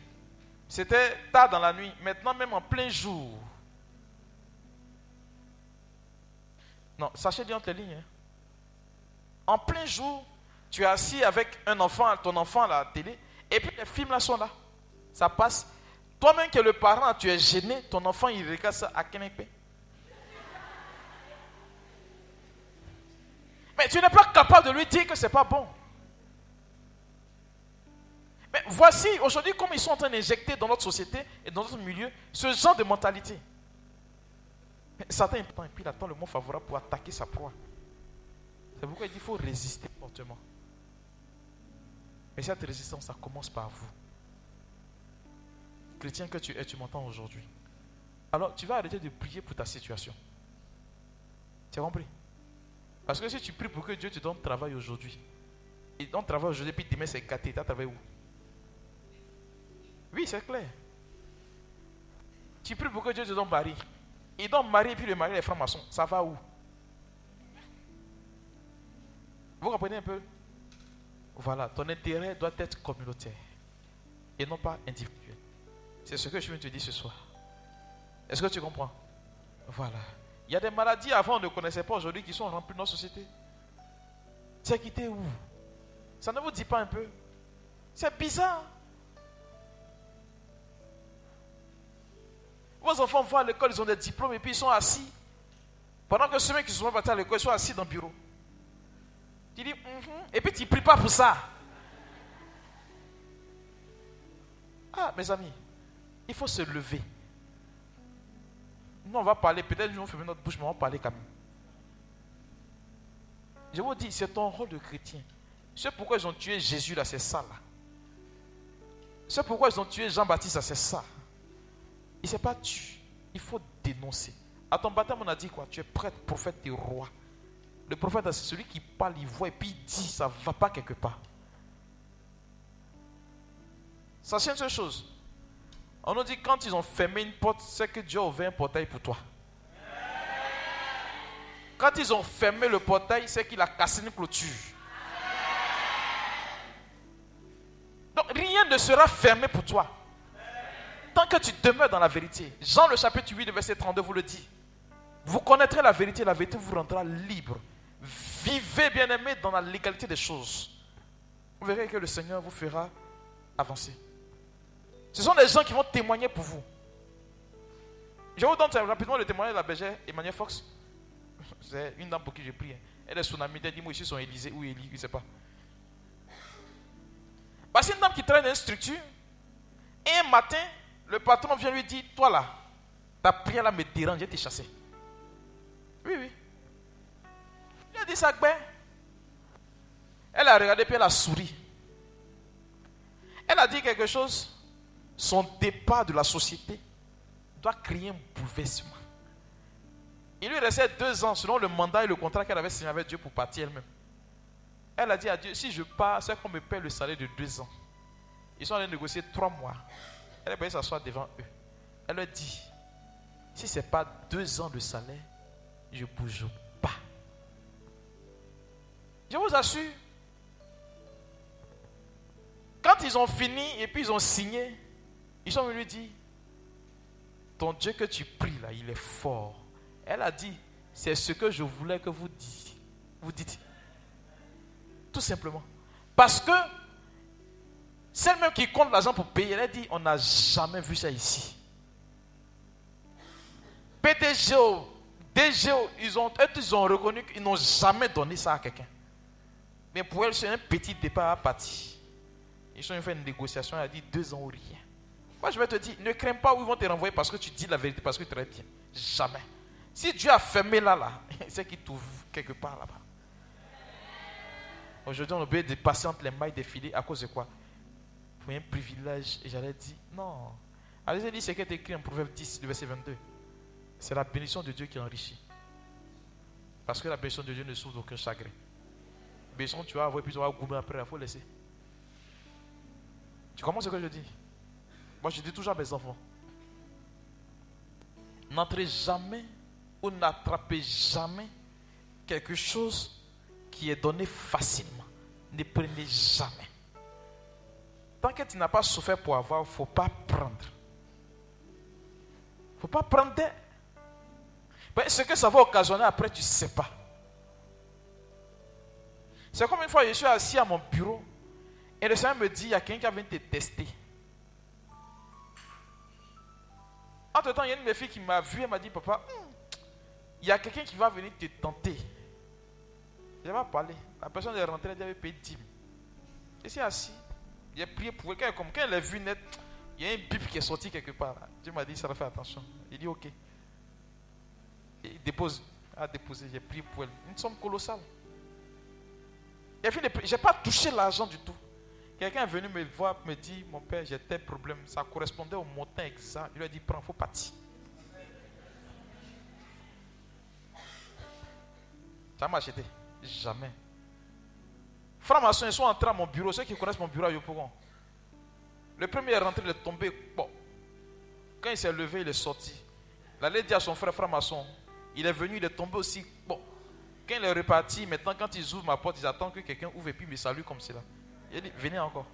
[SPEAKER 2] c'était tard dans la nuit. Maintenant, même en plein jour. Non, sachez bien entre les lignes. Hein. En plein jour, tu es assis avec un enfant, ton enfant à la télé, et puis les films là sont là. Ça passe. Toi-même qui es le parent, tu es gêné, ton enfant il regarde ça à Kenepe. Mais tu n'es pas capable de lui dire que ce n'est pas bon. Mais voici aujourd'hui comme ils sont en train d'injecter dans notre société et dans notre milieu ce genre de mentalité. Mais Satan et puis il attend le mot favorable pour attaquer sa proie. C'est pourquoi il dit qu'il faut résister fortement. Mais cette résistance, ça commence par vous. Chrétien que tu es, tu m'entends aujourd'hui. Alors, tu vas arrêter de prier pour ta situation. Tu as compris? Parce que si tu pries pour que Dieu te donne travail aujourd'hui, et donne travail aujourd'hui, puis demain c'est gâté, tu as travaillé où? Oui, c'est clair. Tu pries pour que Dieu te donne mari. Il donne mari, puis le mari est franc-maçon. Ça va où? Vous comprenez un peu? Voilà, ton intérêt doit être communautaire et non pas individuel. C'est ce que je viens te dire ce soir. Est-ce que tu comprends? Voilà. Il y a des maladies avant on ne connaissait pas aujourd'hui qui sont remplies dans notre société. C'est quitté où? Ça ne vous dit pas un peu? C'est bizarre. Vos enfants vont à l'école, ils ont des diplômes et puis ils sont assis. Pendant que ceux qui sont partis à l'école, ils sont assis dans le bureau. Mm-hmm. et puis tu ne pries pas pour ça. Ah, mes amis, il faut se lever. Nous, on va parler, peut-être nous, on fermer notre bouche, mais on va parler quand même. Je vous dis, c'est ton rôle de chrétien. C'est pourquoi ils ont tué Jésus là, c'est ça là. C'est pourquoi ils ont tué Jean-Baptiste là, c'est ça. Il ne s'est pas tué. Il faut dénoncer. À ton baptême, on a dit quoi? Tu es prêtre, prophète et roi. Le prophète, c'est celui qui parle, il voit et puis il dit, ça ne va pas quelque part. Sachez une seule chose. On nous dit quand ils ont fermé une porte, c'est que Dieu a ouvert un portail pour toi. Quand ils ont fermé le portail, c'est qu'il a cassé une clôture. Donc rien ne sera fermé pour toi. Tant que tu demeures dans la vérité. Jean le chapitre 8, verset 32 vous le dit. Vous connaîtrez la vérité, la vérité vous rendra libre. Vivez bien aimé dans la légalité des choses. Vous verrez que le Seigneur vous fera avancer. Ce sont des gens qui vont témoigner pour vous. Je vous donne rapidement le témoignage de la bergère Emmanuel Fox. C'est une dame pour qui j'ai prié. Elle est son amie. Elle dit Moi, ici, son Élysée ou Élie, je ne sais pas. Bah, c'est une dame qui traîne dans une structure. Et un matin, le patron vient lui dire Toi là, ta prière là me dérange, je t'ai chassé. Oui, oui. Il a dit ça, ben. Elle a regardé puis elle a souri. Elle a dit quelque chose son départ de la société doit créer un bouleversement. Il lui restait deux ans selon le mandat et le contrat qu'elle avait signé avec Dieu pour partir elle-même. Elle a dit à Dieu, si je pars, c'est qu'on me paie le salaire de deux ans. Ils sont allés négocier trois mois. Elle est allée s'asseoir devant eux. Elle leur dit, si ce n'est pas deux ans de salaire, je bouge. Je vous assure, quand ils ont fini et puis ils ont signé, ils sont venus dire, ton Dieu que tu pries là, il est fort. Elle a dit, c'est ce que je voulais que vous disiez. Vous dites. Tout simplement. Parce que celle-même qui compte l'argent pour payer, elle a dit, on n'a jamais vu ça ici. PDGO, DGO, ils ont, ils ont reconnu qu'ils n'ont jamais donné ça à quelqu'un. Mais pour elle, c'est un petit départ à partir. Ils ont fait une négociation, il a dit deux ans ou rien. Moi, je vais te dire, ne crains pas où ils vont te renvoyer parce que tu dis la vérité, parce que tu es bien. Jamais. Si Dieu a fermé là, là, c'est qu'il t'ouvre quelque part là-bas. Aujourd'hui, on de passer entre les mailles des filets à cause de quoi? Pour un privilège. Et j'allais dire, non. Allez, dit ce qui est écrit en Proverbe 10, le verset 22. C'est la bénédiction de Dieu qui enrichit. Parce que la bénédiction de Dieu ne souffre d'aucun chagrin. Tu vas avoir, puis tu vas goûter après, il faut laisser. Tu comprends ce que je dis? Moi, je dis toujours à mes enfants n'entrez jamais ou n'attrapez jamais quelque chose qui est donné facilement. Ne prenez jamais. Tant que tu n'as pas souffert pour avoir, il ne faut pas prendre. Il ne faut pas prendre. Ce que ça va occasionner après, tu ne sais pas. C'est comme une fois, je suis assis à mon bureau et le Seigneur me dit, il y a quelqu'un qui vient te tester. Entre temps, il y a une de mes filles qui m'a vu et m'a dit, papa, hmm, il y a quelqu'un qui va venir te tenter. Je vais parler. La personne est rentrée, elle avait payé 10 Et c'est assis. Il a prié pour elle. Comme quand elle a vu net, il y a un bip qui est sorti quelque part. Dieu m'a dit, ça va faire attention. Il dit, ok. il dépose, a déposé, j'ai prié pour elle. Une somme colossale. Je n'ai pas touché l'argent du tout. Quelqu'un est venu me voir, me dit, mon père, j'ai tel problème. Ça correspondait au montant exact. Il lui a dit, prends, il faut partir. Ça m'a acheté. Jamais. Francs-maçons, ils sont entrés à mon bureau. Ceux qui connaissent mon bureau à Yopougon. Le premier est rentré, il est tombé. Bon. Quand il s'est levé, il est sorti. Il allait dire à son frère franc-maçon. Il est venu, il est tombé aussi. Bon. Quand il est reparti, maintenant, quand ils ouvrent ma porte, ils attendent que quelqu'un ouvre et puis me salue comme cela. Il dit, venez encore.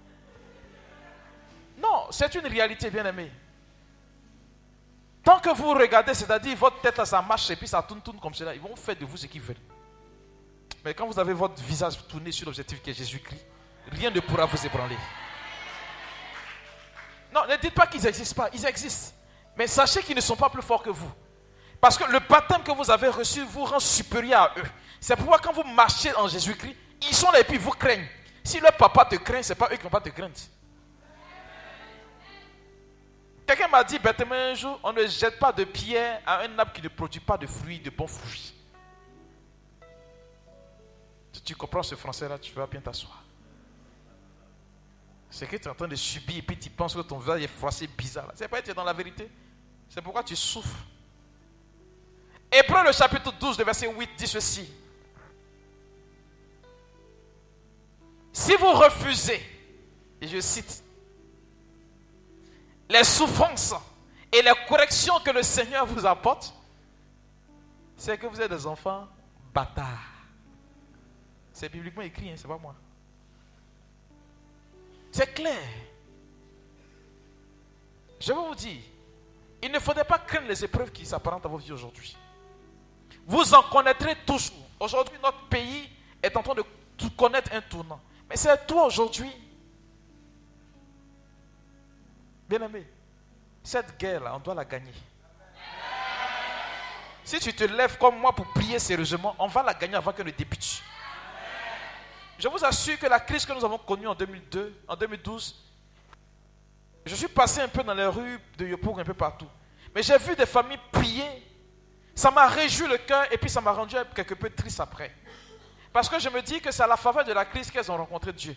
[SPEAKER 2] Non, c'est une réalité, bien aimé. Tant que vous regardez, c'est-à-dire votre tête, ça marche et puis ça tourne, tourne comme cela, ils vont faire de vous ce qu'ils veulent. Mais quand vous avez votre visage tourné sur l'objectif qui est Jésus-Christ, rien ne pourra vous ébranler. Non, ne dites pas qu'ils n'existent pas, ils existent. Mais sachez qu'ils ne sont pas plus forts que vous. Parce que le baptême que vous avez reçu vous rend supérieur à eux. C'est pourquoi quand vous marchez en Jésus-Christ, ils sont là et puis vous craignent. Si leur papa te craint, ce n'est pas eux qui vont pas te craindre. Quelqu'un m'a dit bêtement un jour, on ne jette pas de pierre à un arbre qui ne produit pas de fruits, de bons fruits. Si tu comprends ce français-là, tu vas bien t'asseoir. C'est que tu es en train de subir et puis tu penses que ton visage est froissé, bizarre. C'est pas être dans la vérité. C'est pourquoi tu souffres. Hébreu le chapitre 12, le verset 8 dit ceci. Si vous refusez, et je cite, les souffrances et les corrections que le Seigneur vous apporte, c'est que vous êtes des enfants bâtards. C'est bibliquement écrit, hein, c'est pas moi. C'est clair. Je vais vous dire, il ne faudrait pas craindre les épreuves qui s'apparentent à vos vies aujourd'hui. Vous en connaîtrez tous. Aujourd'hui, notre pays est en train de connaître un tournant. Mais c'est toi aujourd'hui. Bien aimé, cette guerre-là, on doit la gagner. Si tu te lèves comme moi pour prier sérieusement, on va la gagner avant que ne débute. Je vous assure que la crise que nous avons connue en 2002, en 2012, je suis passé un peu dans les rues de Yopougon, un peu partout. Mais j'ai vu des familles prier. Ça m'a réjoui le cœur et puis ça m'a rendu quelque peu triste après. Parce que je me dis que c'est à la faveur de la crise qu'elles ont rencontré Dieu.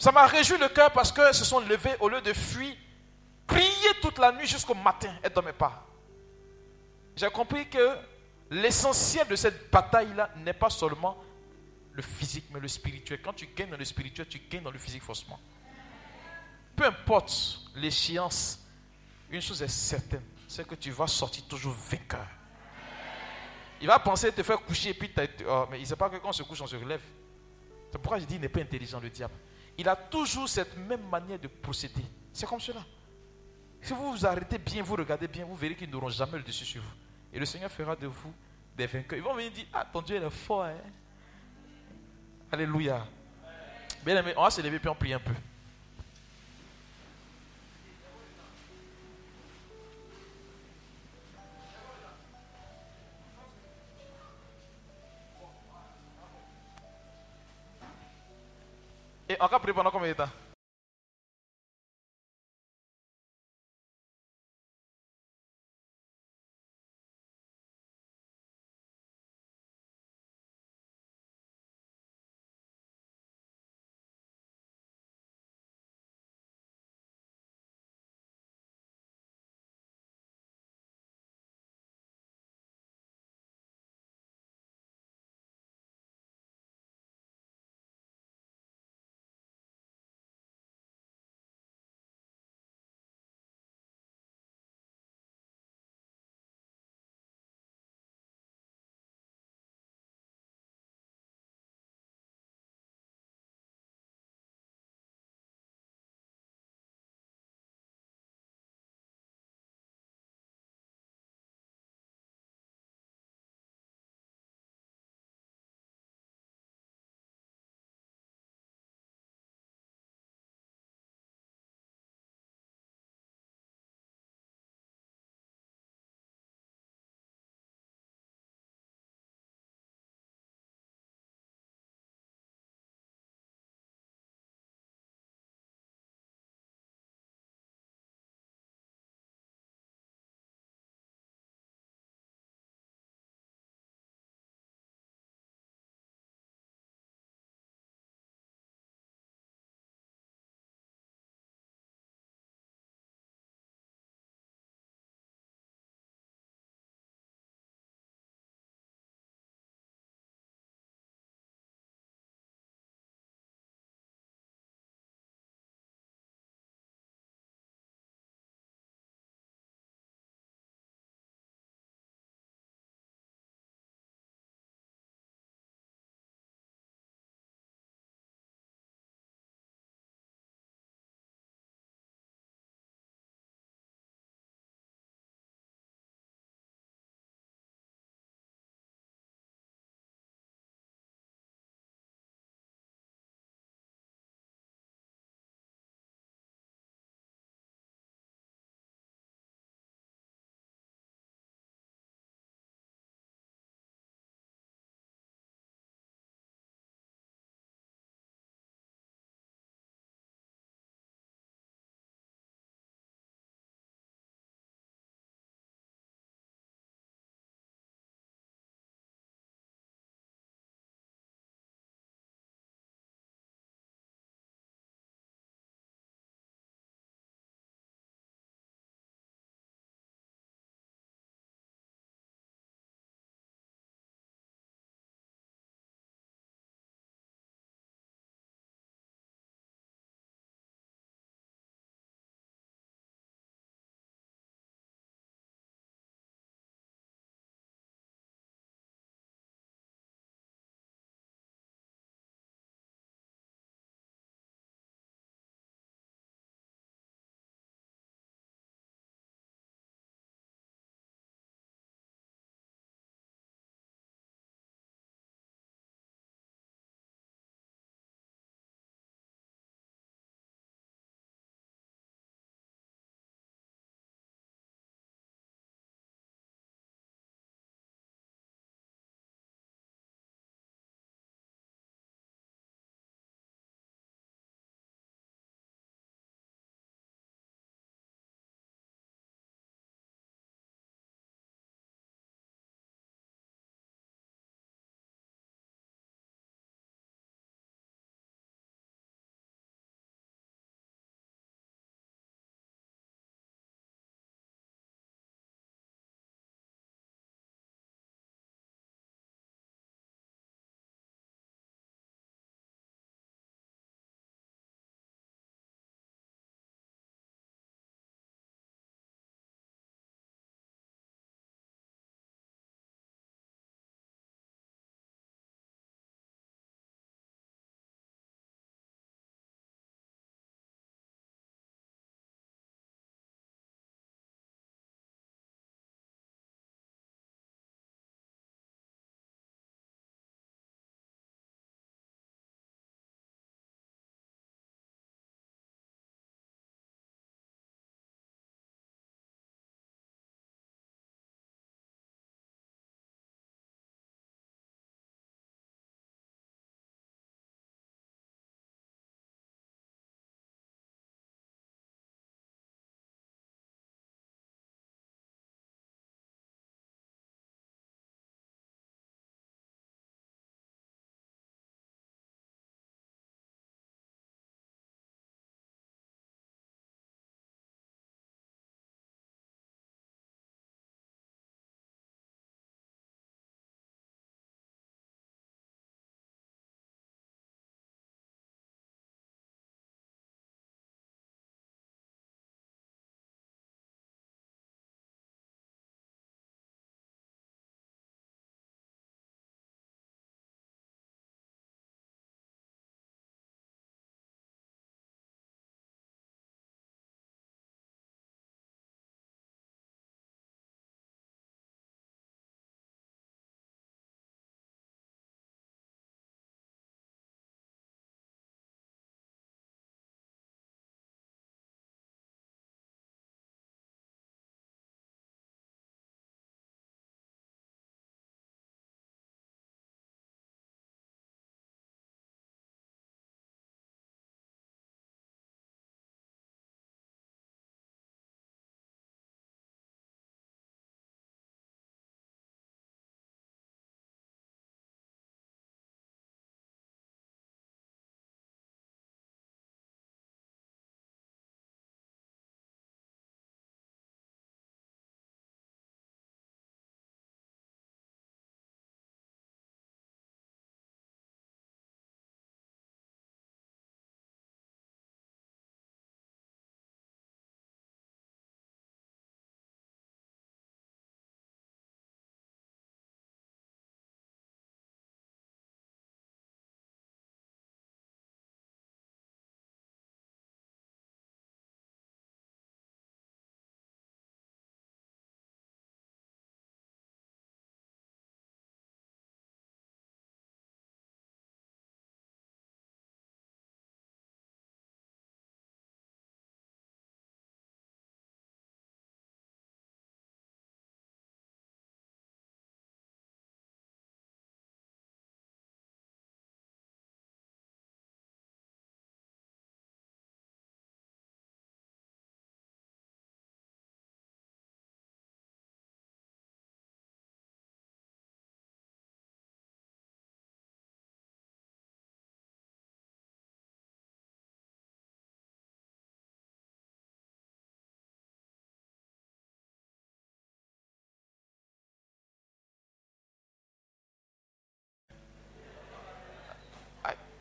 [SPEAKER 2] Ça m'a réjoui le cœur parce qu'elles se sont levées au lieu de fuir, prier toute la nuit jusqu'au matin. Elles ne dormaient pas. J'ai compris que l'essentiel de cette bataille-là n'est pas seulement le physique, mais le spirituel. Quand tu gagnes dans le spirituel, tu gagnes dans le physique faussement. Peu importe l'échéance, une chose est certaine, c'est que tu vas sortir toujours vainqueur. Il va penser te faire coucher puis oh, mais il ne sait pas que quand on se couche, on se relève. C'est pourquoi je dis qu'il n'est pas intelligent, le diable. Il a toujours cette même manière de procéder. C'est comme cela. Si vous vous arrêtez bien, vous regardez bien, vous verrez qu'ils n'auront jamais le dessus sur vous. Et le Seigneur fera de vous des vainqueurs. Ils vont venir dire Ah, ton Dieu, il est fort. Hein? Alléluia. Bien aimé, on va se lever puis on prie un peu. Et encore prier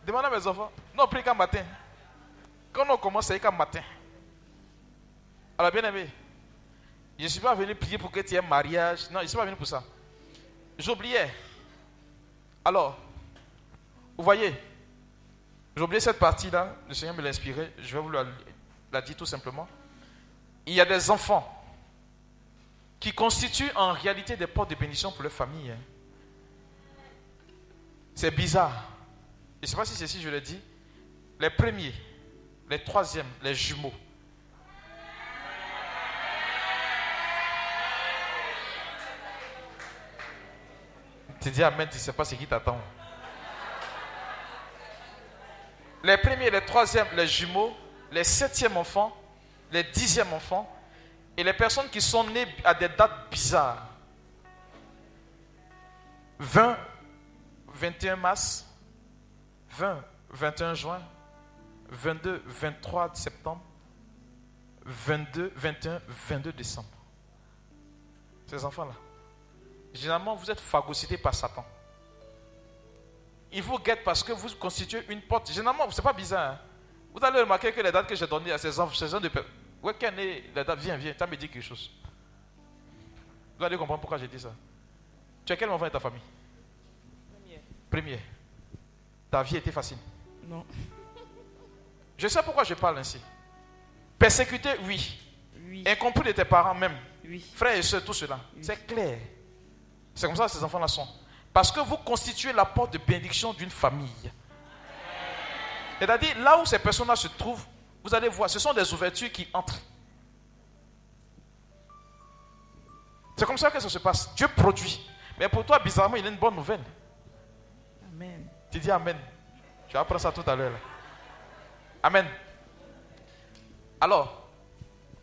[SPEAKER 2] Demande à mes enfants. Non, on prie qu'un matin. Quand on commence, c'est qu'un matin. Alors, bien aimé, je ne suis pas venu prier pour que tu aies un mariage. Non, je ne suis pas venu pour ça. J'oubliais. Alors, vous voyez, j'oubliais cette partie-là. Le Seigneur me l'a inspiré. Je vais vous la, la dire tout simplement. Il y a des enfants qui constituent en réalité des portes de bénédiction pour leur famille. hein. C'est bizarre. Je ne sais pas si c'est si je le dis. Les premiers, les troisièmes, les jumeaux. Tu dis Amen, tu ne sais pas ce qui t'attend. Les premiers, les troisièmes, les jumeaux, les septièmes enfants, les dixièmes enfants, et les personnes qui sont nées à des dates bizarres. 20, 21 mars, 20, 21 juin, 22, 23 septembre, 22, 21, 22 décembre. Ces enfants-là. Généralement, vous êtes phagocytés par Satan. Il vous guette parce que vous constituez une porte. Généralement, ce n'est pas bizarre. hein. Vous allez remarquer que les dates que j'ai données à ces enfants, ces gens de Ouais, quelle est la date? Viens, viens, ça me dit quelque chose. Vous allez comprendre pourquoi j'ai dit ça. Tu as quel enfant dans ta famille? Premier. Ta vie était facile.
[SPEAKER 3] Non.
[SPEAKER 2] Je sais pourquoi je parle ainsi. Persécuté, oui.
[SPEAKER 3] Oui.
[SPEAKER 2] Incompris de tes parents même.
[SPEAKER 3] Oui.
[SPEAKER 2] Frères et sœurs, tout cela. C'est clair. C'est comme ça que ces enfants-là sont. Parce que vous constituez la porte de bénédiction d'une famille. C'est-à-dire, là où ces personnes-là se trouvent, vous allez voir, ce sont des ouvertures qui entrent. C'est comme ça que ça se passe. Dieu produit. Mais pour toi, bizarrement, il a une bonne nouvelle.
[SPEAKER 3] Amen.
[SPEAKER 2] Tu dis Amen. Tu vas apprendre ça tout à l'heure. Amen. Alors,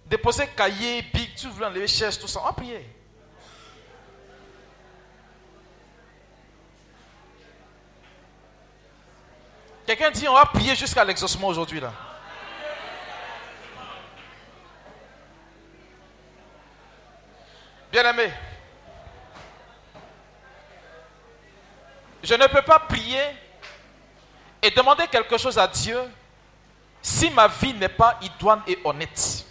[SPEAKER 2] déposer cahier, big, tu veux enlever chaise, tout ça, on va prier. Quelqu'un dit on va prier jusqu'à l'exaucement aujourd'hui là. Bien aimé, je ne peux pas prier et demander quelque chose à Dieu si ma vie n'est pas idoine et honnête.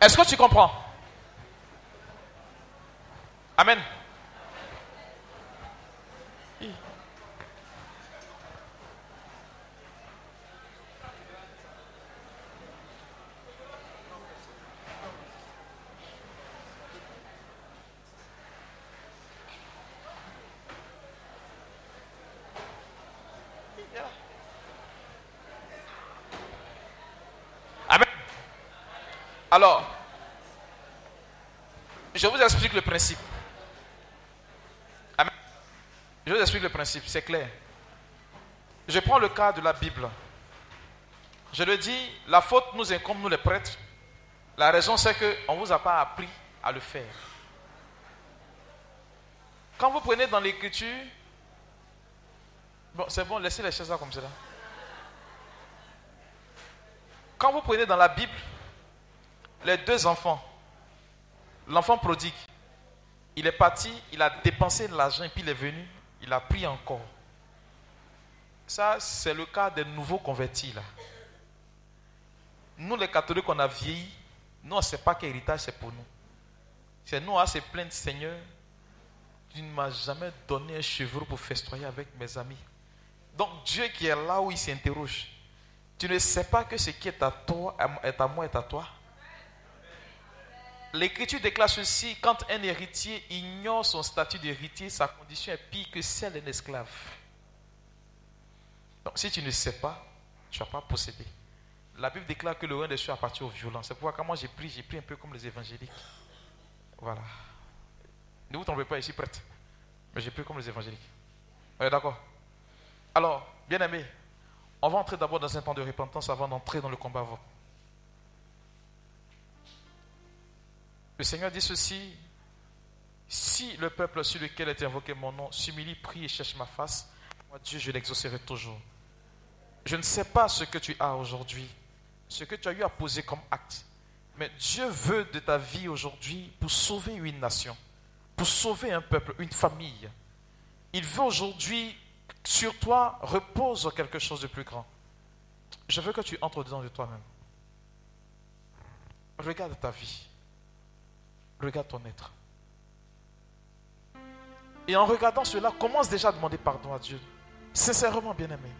[SPEAKER 2] Est-ce que tu comprends? Amen. Alors, je vous explique le principe. Je vous explique le principe, c'est clair. Je prends le cas de la Bible. Je le dis, la faute nous incombe, nous les prêtres. La raison, c'est qu'on ne vous a pas appris à le faire. Quand vous prenez dans l'écriture, bon, c'est bon, laissez les choses comme cela. Quand vous prenez dans la Bible les deux enfants, l'enfant prodigue, il est parti, il a dépensé l'argent puis il est venu, il a pris encore. Ça, c'est le cas des nouveaux convertis là. Nous, les catholiques, on a vieilli. Nous, on ne sait pas quel héritage c'est pour nous. C'est nous à se plaindre, Seigneur, tu ne m'as jamais donné un chevreau pour festoyer avec mes amis. Donc, Dieu qui est là où il s'interroge, tu ne sais pas que ce qui est à toi est à moi est à toi. L'Écriture déclare ceci quand un héritier ignore son statut d'héritier, sa condition est pire que celle d'un esclave. Donc, si tu ne sais pas, tu ne vas pas posséder. La Bible déclare que le roi des cieux appartient aux violents. C'est pourquoi, quand moi j'ai pris, j'ai pris un peu comme les évangéliques. Voilà. Ne vous trompez pas, ici prête. Mais j'ai pris comme les évangéliques. On est d'accord? Alors, bien aimé, on va entrer d'abord dans un temps de repentance avant d'entrer dans le combat. Le Seigneur dit ceci Si le peuple sur lequel est invoqué mon nom s'humilie, prie et cherche ma face, moi Dieu, je l'exaucerai toujours. Je ne sais pas ce que tu as aujourd'hui, ce que tu as eu à poser comme acte, mais Dieu veut de ta vie aujourd'hui pour sauver une nation, pour sauver un peuple, une famille. Il veut aujourd'hui sur toi repose quelque chose de plus grand. Je veux que tu entres dedans de toi-même. Regarde ta vie. Regarde ton être. Et en regardant cela, commence déjà à demander pardon à Dieu. Sincèrement, bien-aimé.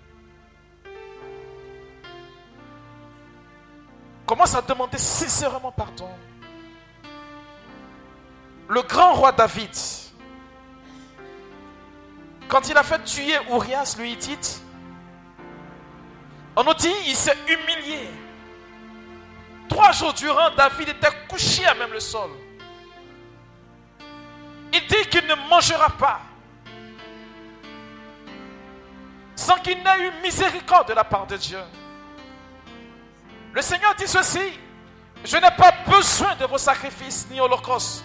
[SPEAKER 2] Commence à demander sincèrement pardon. Le grand roi David, quand il a fait tuer Urias, le Hittite, on nous dit il s'est humilié. Trois jours durant, David était couché à même le sol. Il dit qu'il ne mangera pas sans qu'il n'ait eu miséricorde de la part de Dieu. Le Seigneur dit ceci, je n'ai pas besoin de vos sacrifices ni holocaustes.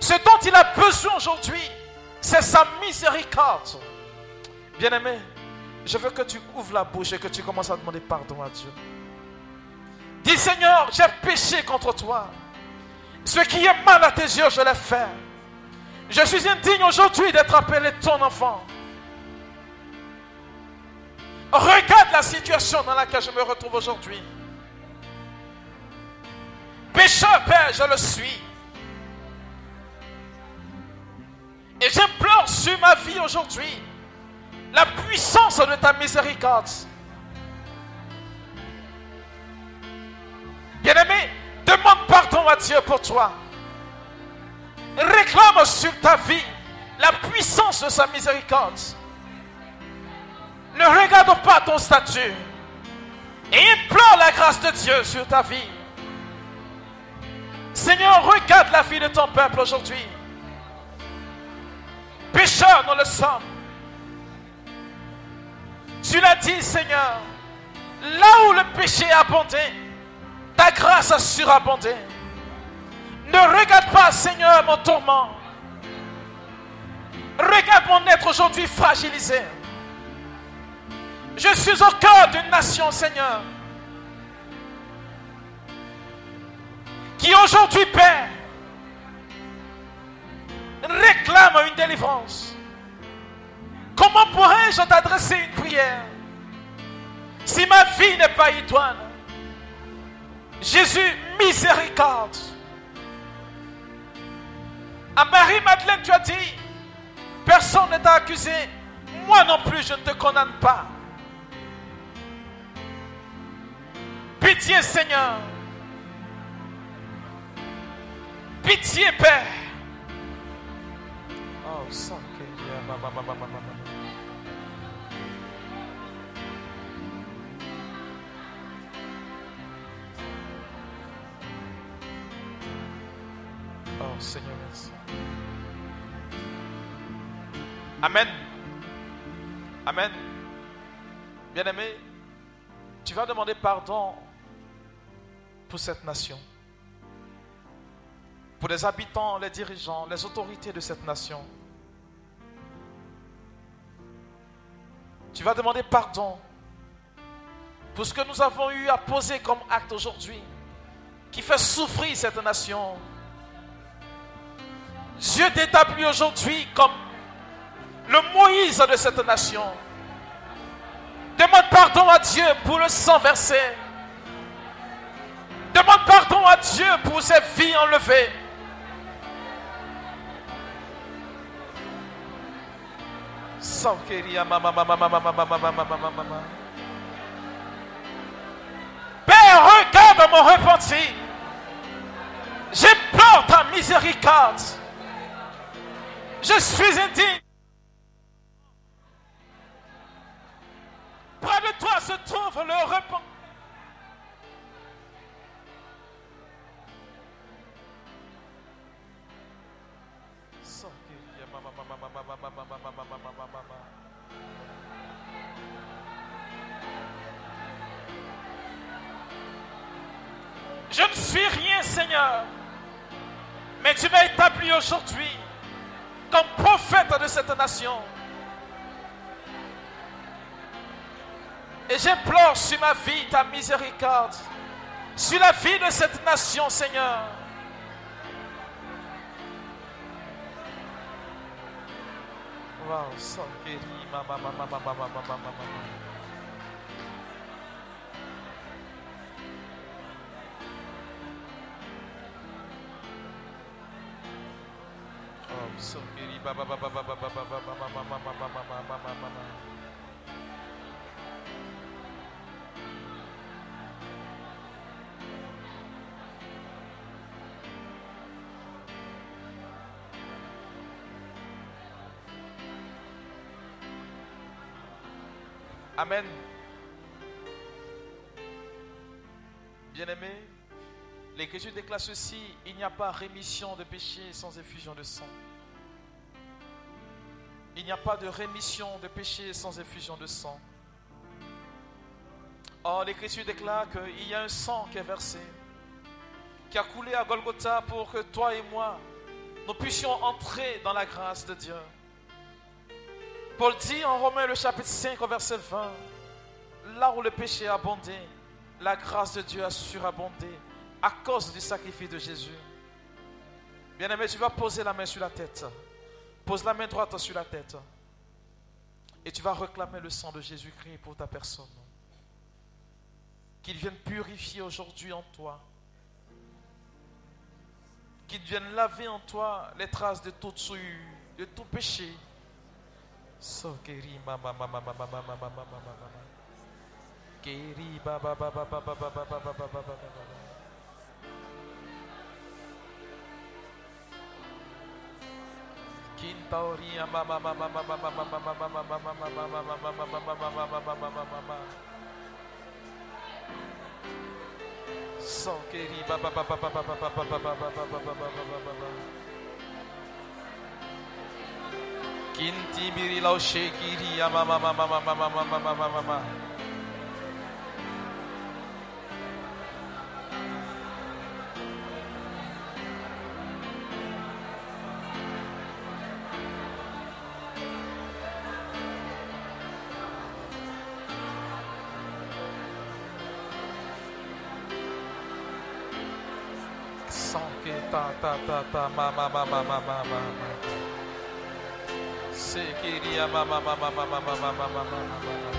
[SPEAKER 2] Ce dont il a besoin aujourd'hui, c'est sa miséricorde. Bien-aimé, je veux que tu ouvres la bouche et que tu commences à demander pardon à Dieu. Dis Seigneur, j'ai péché contre toi. Ce qui est mal à tes yeux, je l'ai fait. Je suis indigne aujourd'hui d'être appelé ton enfant. Regarde la situation dans laquelle je me retrouve aujourd'hui. Pécheur, Père, je le suis. Et j'implore sur ma vie aujourd'hui la puissance de ta miséricorde. Bien-aimé, demande pardon à Dieu pour toi. Réclame sur ta vie la puissance de sa miséricorde. Ne regarde pas ton statut et implore la grâce de Dieu sur ta vie. Seigneur, regarde la vie de ton peuple aujourd'hui. Pécheurs, nous le sommes. Tu l'as dit, Seigneur, là où le péché a abondé, ta grâce a surabondé. Ne regarde pas, Seigneur, mon tourment. Regarde mon être aujourd'hui fragilisé. Je suis au cœur d'une nation, Seigneur, qui aujourd'hui, Père, réclame une délivrance. Comment pourrais-je t'adresser une prière si ma vie n'est pas idoine? Jésus, miséricorde. À Marie-Madeleine, tu as dit, personne ne t'a accusé, moi non plus, je ne te condamne pas. Pitié, Seigneur. Pitié, Père. Oh, ça, Oh, Seigneur, merci. Amen. Amen. Bien-aimé, tu vas demander pardon pour cette nation, pour les habitants, les dirigeants, les autorités de cette nation. Tu vas demander pardon pour ce que nous avons eu à poser comme acte aujourd'hui, qui fait souffrir cette nation. Dieu t'établit aujourd'hui comme le Moïse de cette nation. Demande pardon à Dieu pour le sang versé. Demande pardon à Dieu pour ses vies enlevées. Père, regarde mon repenti. J'implore ta miséricorde. Je suis indigne. Près de toi se trouve le repent. Je ne suis rien, Seigneur. Mais tu m'as établi aujourd'hui comme prophète de cette nation. Et j'implore sur ma vie ta miséricorde, sur la vie de cette nation, Seigneur. Wow, Amen. Bien-aimé, l'Écriture déclare ceci, il n'y a pas rémission de péché sans effusion de sang. Il n'y a pas de rémission de péché sans effusion de sang. Or, l'Écriture déclare qu'il y a un sang qui est versé, qui a coulé à Golgotha pour que toi et moi, nous puissions entrer dans la grâce de Dieu. Paul dit en Romains le chapitre 5 au verset 20, là où le péché a abondé, la grâce de Dieu a surabondé à cause du sacrifice de Jésus. Bien-aimé, tu vas poser la main sur la tête. Pose la main droite sur la tête. Et tu vas réclamer le sang de Jésus-Christ pour ta personne. Qu'il vienne purifier aujourd'hui en toi. Qu'il vienne laver en toi les traces de toute souillure, de tout péché. Kintauri mama mama mama mama mama mama mama mama mama mama mama mama mama mama mama. Sokeri baba baba baba baba baba baba baba baba baba. Kinti biri lau ya mama mama mama mama mama mama mama. Sanke ta ta ta ta mama mama mama mama. Sekiria mama mama mama mama mama mama mama. Amen.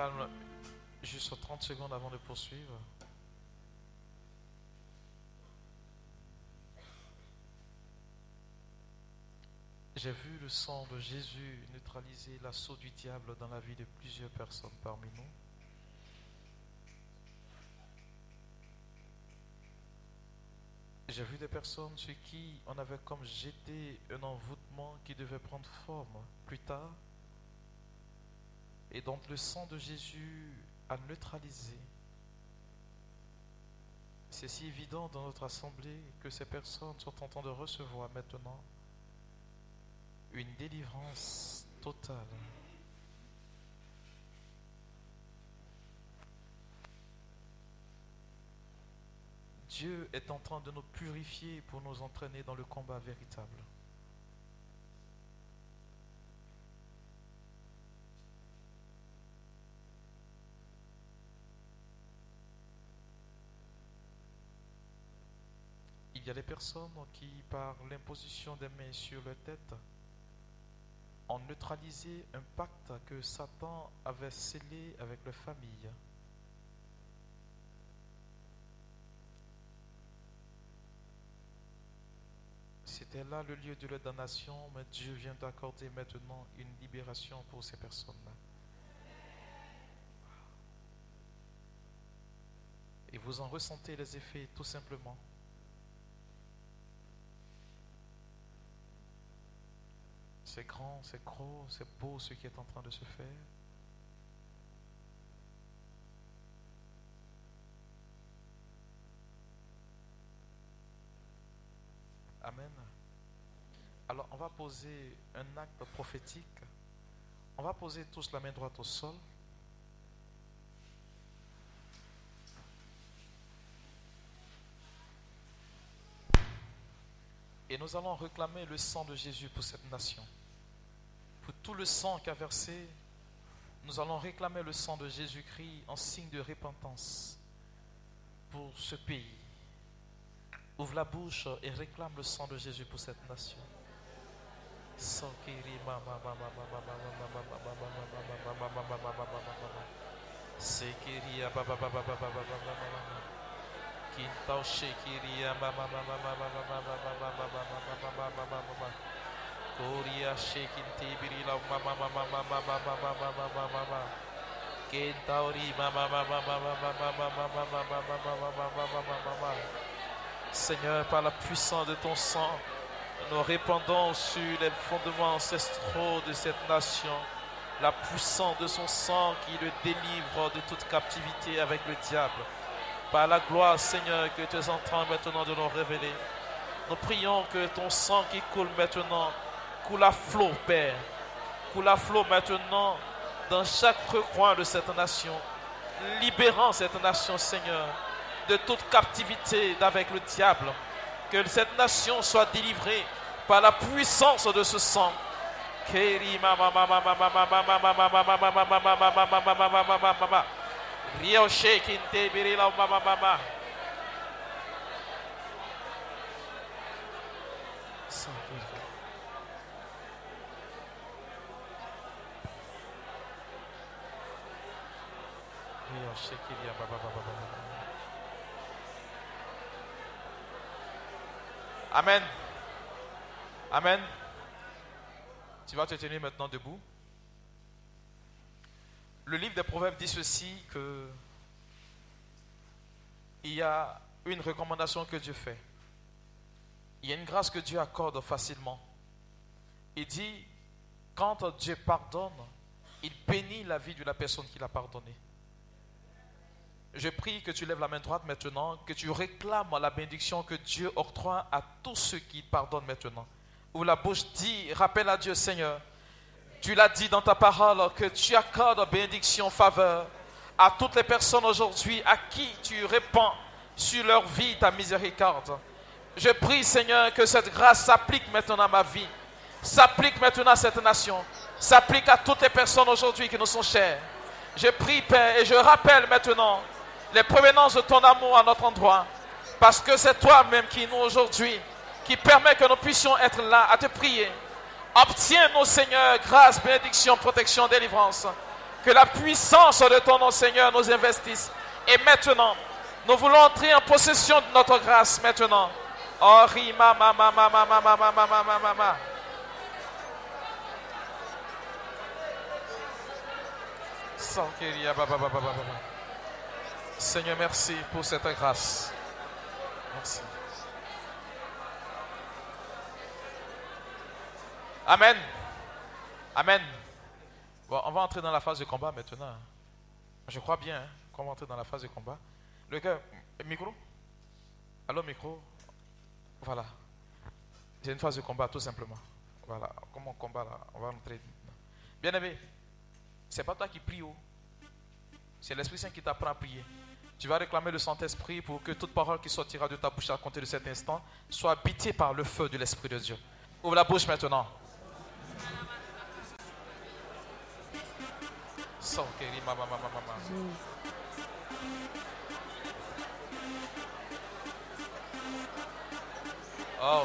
[SPEAKER 2] Calme juste 30 secondes avant de poursuivre. J'ai vu le sang de Jésus neutraliser l'assaut du diable dans la vie de plusieurs personnes parmi nous. J'ai vu des personnes sur qui on avait comme jeté un envoûtement qui devait prendre forme plus tard et donc le sang de Jésus a neutralisé. C'est si évident dans notre assemblée que ces personnes sont en train de recevoir maintenant une délivrance totale. Dieu est en train de nous purifier pour nous entraîner dans le combat véritable. Y a des personnes qui, par l'imposition des mains sur leur tête, ont neutralisé un pacte que Satan avait scellé avec leur famille. C'était là le lieu de leur damnation, mais Dieu vient d'accorder maintenant une libération pour ces personnes-là. Et vous en ressentez les effets tout simplement. C'est grand, c'est gros, c'est beau ce qui est en train de se faire. Amen. Alors, on va poser un acte prophétique. On va poser tous la main droite au sol. Et nous allons réclamer le sang de Jésus pour cette nation. Tout le sang qui a versé, nous allons réclamer le sang de Jésus-Christ en signe de repentance pour ce pays. Ouvre la bouche et réclame le sang de Jésus pour cette nation. Seigneur, par la puissance de ton sang, nous répandons sur les fondements ancestraux de cette nation la puissance de son sang qui le délivre de toute captivité avec le diable. Par la gloire, Seigneur, que tu es en train maintenant de nous révéler. Nous prions que ton sang qui coule maintenant coule flot, Père. Coule à flot maintenant dans chaque recoin de cette nation. Libérant cette nation, Seigneur, de toute captivité avec le diable. Que cette nation soit délivrée par la puissance de ce sang. Amen. Amen. Tu vas te tenir maintenant debout. Le livre des Proverbes dit ceci que il y a une recommandation que Dieu fait. Il y a une grâce que Dieu accorde facilement. Il dit quand Dieu pardonne, il bénit la vie de la personne qui l'a pardonné. Je prie que tu lèves la main droite maintenant, que tu réclames la bénédiction que Dieu octroie à tous ceux qui pardonnent maintenant. Où la bouche dit, rappelle à Dieu Seigneur, tu l'as dit dans ta parole que tu accordes bénédiction, faveur à toutes les personnes aujourd'hui à qui tu répands sur leur vie ta miséricorde. Je prie, Seigneur, que cette grâce s'applique maintenant à ma vie, s'applique maintenant à cette nation, s'applique à toutes les personnes aujourd'hui qui nous sont chères. Je prie, Père, et je rappelle maintenant les provenances de ton amour à notre endroit, parce que c'est toi-même qui nous aujourd'hui, qui permet que nous puissions être là à te prier. Obtiens-nous, Seigneur, grâce, bénédiction, protection, délivrance. Que la puissance de ton nom, Seigneur, nous investisse. Et maintenant, nous voulons entrer en possession de notre grâce maintenant. Oh, rima, mama, mama, mama, mama, mama, mama. Seigneur, merci pour cette grâce. Merci. Amen. Amen. Bon, on va entrer dans la phase de combat maintenant. Je crois bien hein, qu'on va entrer dans la phase de combat. Le cœur, micro? Allô, micro? Voilà. C'est une phase de combat, tout simplement. Voilà. Comme on combat là, on va entrer. Bien aimé, c'est pas toi qui prie, oh. c'est l'Esprit Saint qui t'apprend à prier. Tu vas réclamer le Saint-Esprit pour que toute parole qui sortira de ta bouche à compter de cet instant soit habitée par le feu de l'Esprit de Dieu. Ouvre la bouche maintenant. Oh,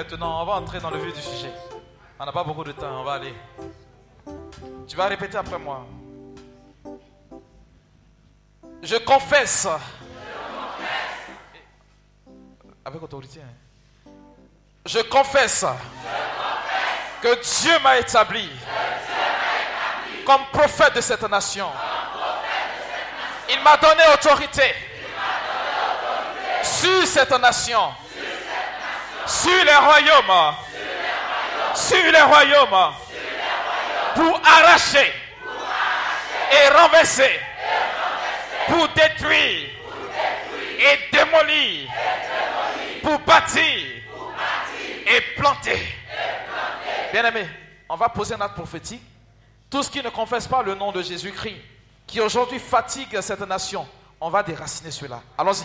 [SPEAKER 2] Maintenant. On va entrer dans le vif du sujet. On n'a pas beaucoup de temps. On va aller. Tu vas répéter après moi. Je confesse. Avec autorité. hein. Je confesse. Que Dieu m'a établi. Comme prophète de cette nation. Il m'a donné autorité sur cette nation, sur les royaumes, sur les royaumes, pour arracher et renverser, pour détruire et démolir, pour bâtir et planter. Bien aimé, on va poser un acte prophétique. Tout ce qui ne confesse pas le nom de Jésus-Christ, qui aujourd'hui fatigue cette nation, on va déraciner cela. Allons-y.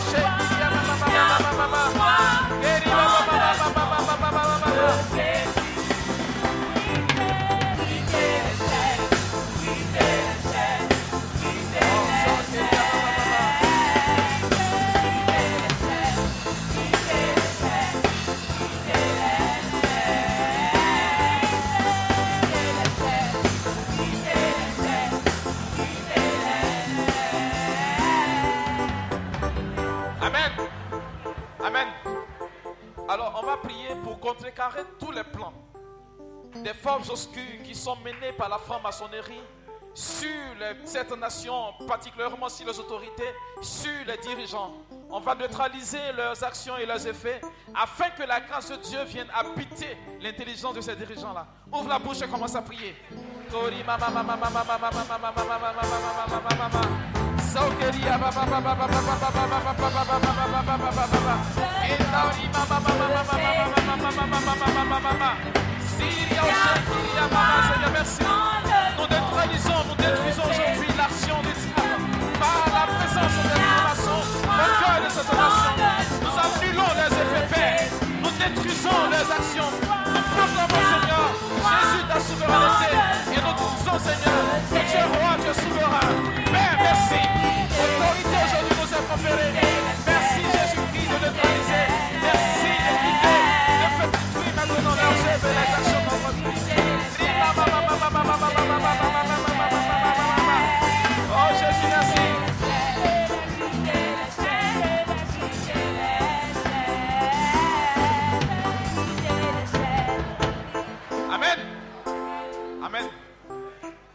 [SPEAKER 2] shake. Obscures qui sont menées par la franc-maçonnerie sur cette nation, particulièrement sur les autorités, sur les dirigeants. On va neutraliser leurs actions et leurs effets afin que la grâce de Dieu vienne habiter l'intelligence de ces dirigeants-là. Ouvre la bouche et commence à prier. Seigneur, merci. Nous détruisons, nous détruisons aujourd'hui l'action de par la présence de cette nation, le cœur de cette nation. Nous annulons les effets verts, nous détruisons les actions. Nous proclamons, Seigneur, Jésus ta souveraineté. Et nous disons, Seigneur, que tu es roi, tu es souverain. Père, merci. Autorité aujourd'hui nous est conférée.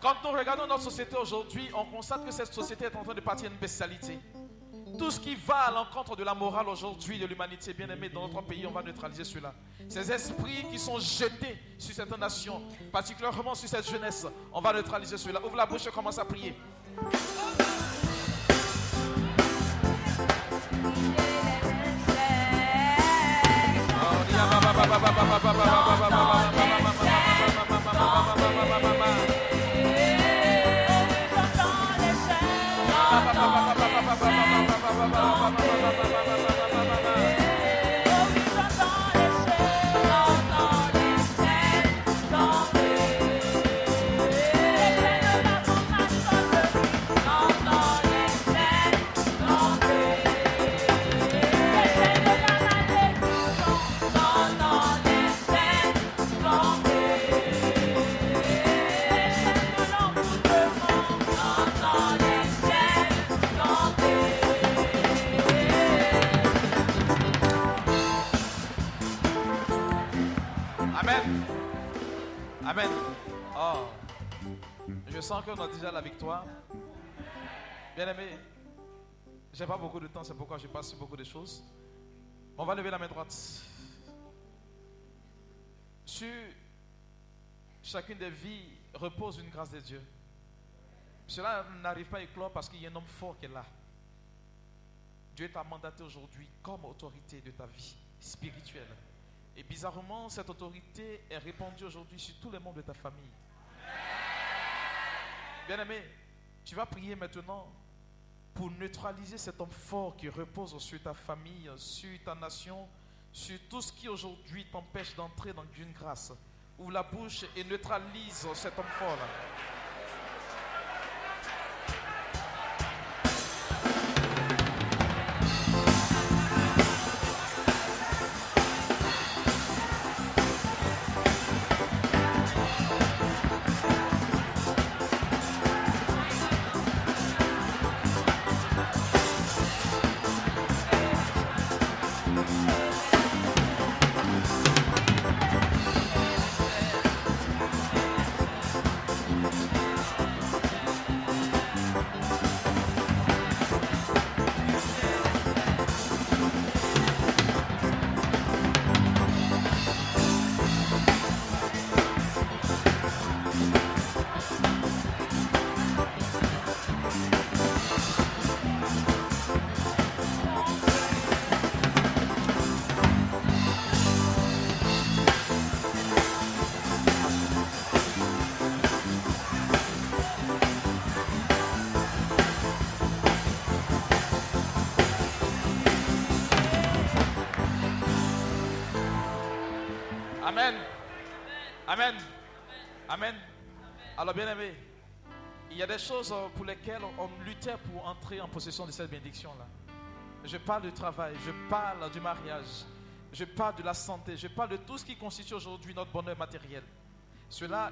[SPEAKER 2] Quand nous regardons notre société aujourd'hui, on constate que cette société est en train de partir à une bestialité. Tout ce qui va à l'encontre de la morale aujourd'hui de l'humanité bien aimée dans notre pays, on va neutraliser cela. Ces esprits qui sont jetés sur cette nation, particulièrement sur cette jeunesse, on va neutraliser cela. Ouvre la bouche et commence à prier. Je sens qu'on a déjà la victoire. Bien aimé, j'ai pas beaucoup de temps, c'est pourquoi je passe sur beaucoup de choses. On va lever la main droite. Sur chacune des vies repose une grâce de Dieu. Cela n'arrive pas à éclore parce qu'il y a un homme fort qui est là. Dieu t'a mandaté aujourd'hui comme autorité de ta vie spirituelle. Et bizarrement, cette autorité est répandue aujourd'hui sur tous les membres de ta famille. Bien-aimé, tu vas prier maintenant pour neutraliser cet homme fort qui repose sur ta famille, sur ta nation, sur tout ce qui aujourd'hui t'empêche d'entrer dans une grâce. Ouvre la bouche et neutralise cet homme fort-là. Amen. Choses euh, pour lesquelles on luttait pour entrer en possession de cette bénédiction-là. Je parle du travail, je parle du mariage, je parle de la santé, je parle de tout ce qui constitue aujourd'hui notre bonheur matériel. Cela,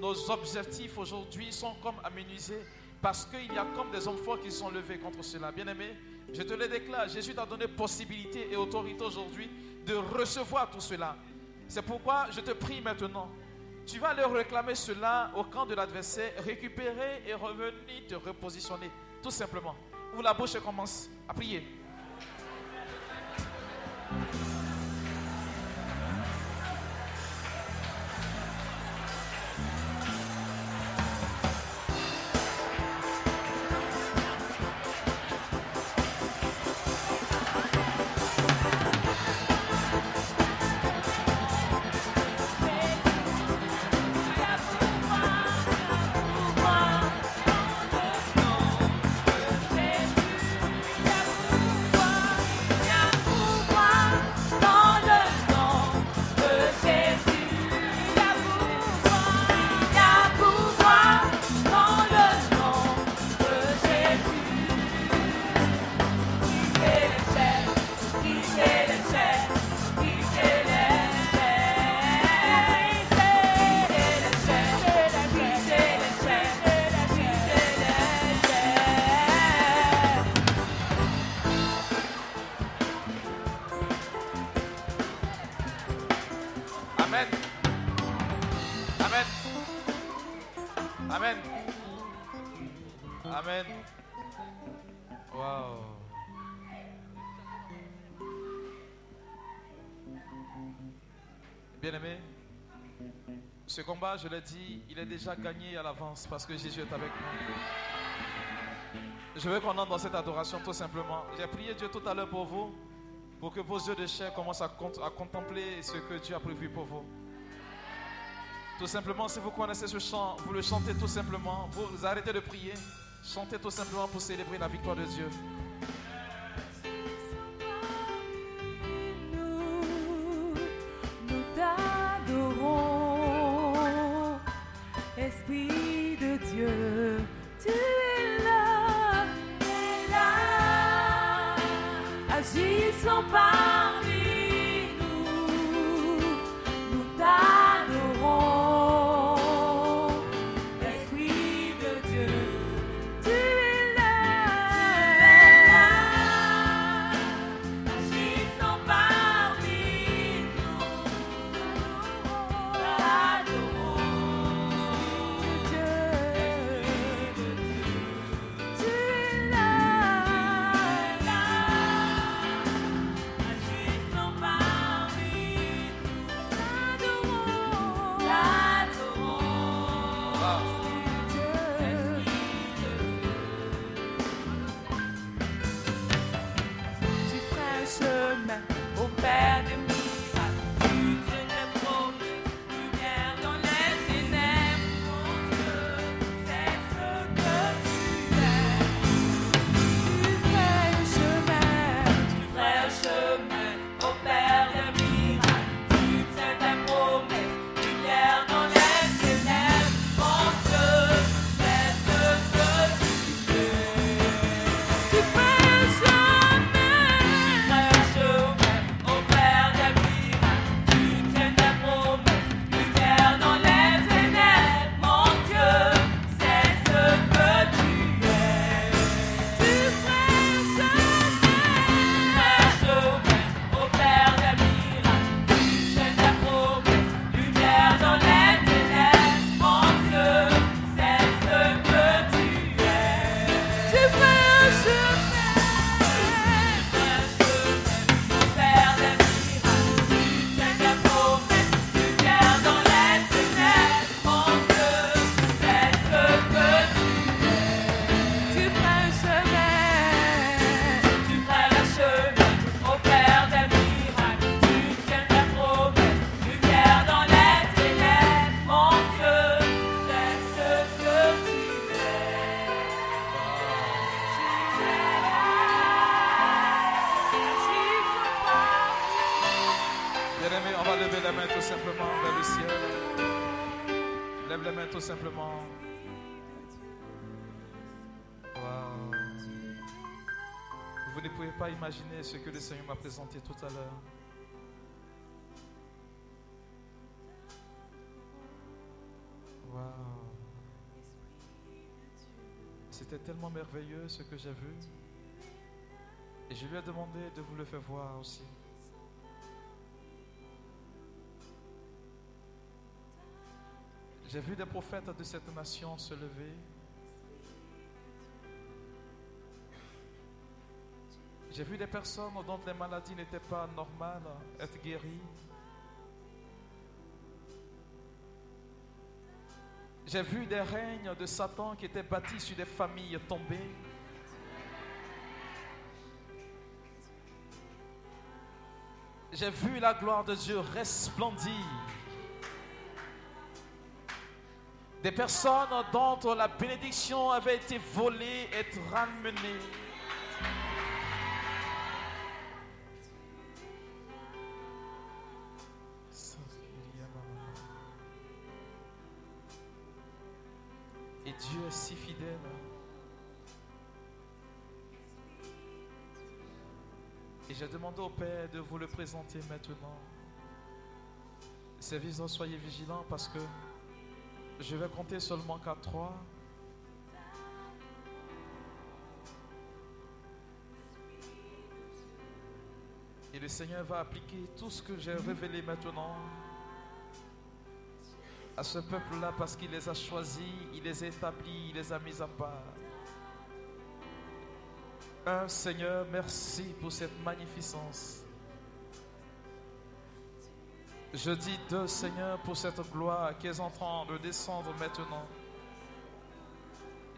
[SPEAKER 2] nos objectifs aujourd'hui sont comme amenuisés parce qu'il y a comme des hommes forts qui sont levés contre cela. Bien aimé, je te le déclare, Jésus t'a donné possibilité et autorité aujourd'hui de recevoir tout cela. C'est pourquoi je te prie maintenant. Tu vas aller réclamer cela au camp de l'adversaire, récupérer et revenir te repositionner. Tout simplement. Ouvre la bouche commence à prier. Combat, je l'ai dit, il est déjà gagné à l'avance parce que Jésus est avec nous. Je veux qu'on entre dans cette adoration tout simplement. J'ai prié Dieu tout à l'heure pour vous, pour que vos yeux de chair commencent à, cont- à contempler ce que Dieu a prévu pour vous. Tout simplement, si vous connaissez ce chant, vous le chantez tout simplement. Vous arrêtez de prier. Chantez tout simplement pour célébrer la victoire de Dieu. nobody. Tout à l'heure. C'était tellement merveilleux ce que j'ai vu. Et je lui ai demandé de vous le faire voir aussi. J'ai vu des prophètes de cette nation se lever. J'ai vu des personnes dont les maladies n'étaient pas normales être guéries. J'ai vu des règnes de Satan qui étaient bâtis sur des familles tombées. J'ai vu la gloire de Dieu resplendir. Des personnes dont la bénédiction avait été volée être ramenée. Et Dieu est si fidèle. Et j'ai demandé au Père de vous le présenter maintenant. Service, soyez vigilants parce que je vais compter seulement qu'à trois. Et le Seigneur va appliquer tout ce que j'ai révélé maintenant à ce peuple-là parce qu'il les a choisis, il les a établis, il les a mis à part. Un Seigneur, merci pour cette magnificence. Je dis deux, Seigneur, pour cette gloire qui est en train de descendre maintenant.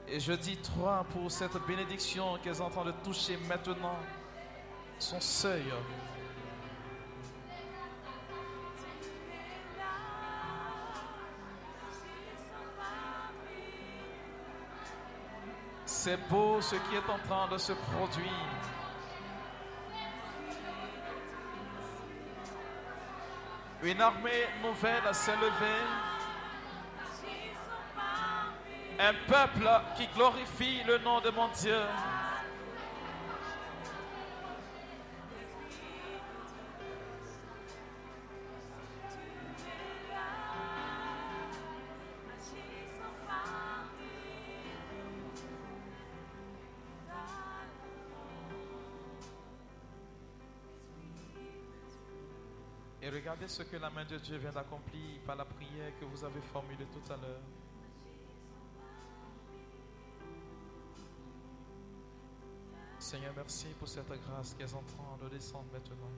[SPEAKER 2] Et je dis trois pour cette bénédiction qui est en train de toucher maintenant son seuil. C'est beau ce qui est en train de se produire. Une armée nouvelle s'est levée. Un peuple qui glorifie le nom de mon Dieu. Et regardez ce que la main de Dieu vient d'accomplir par la prière que vous avez formulée tout à l'heure. Seigneur, merci pour cette grâce qui est en train de descendre maintenant.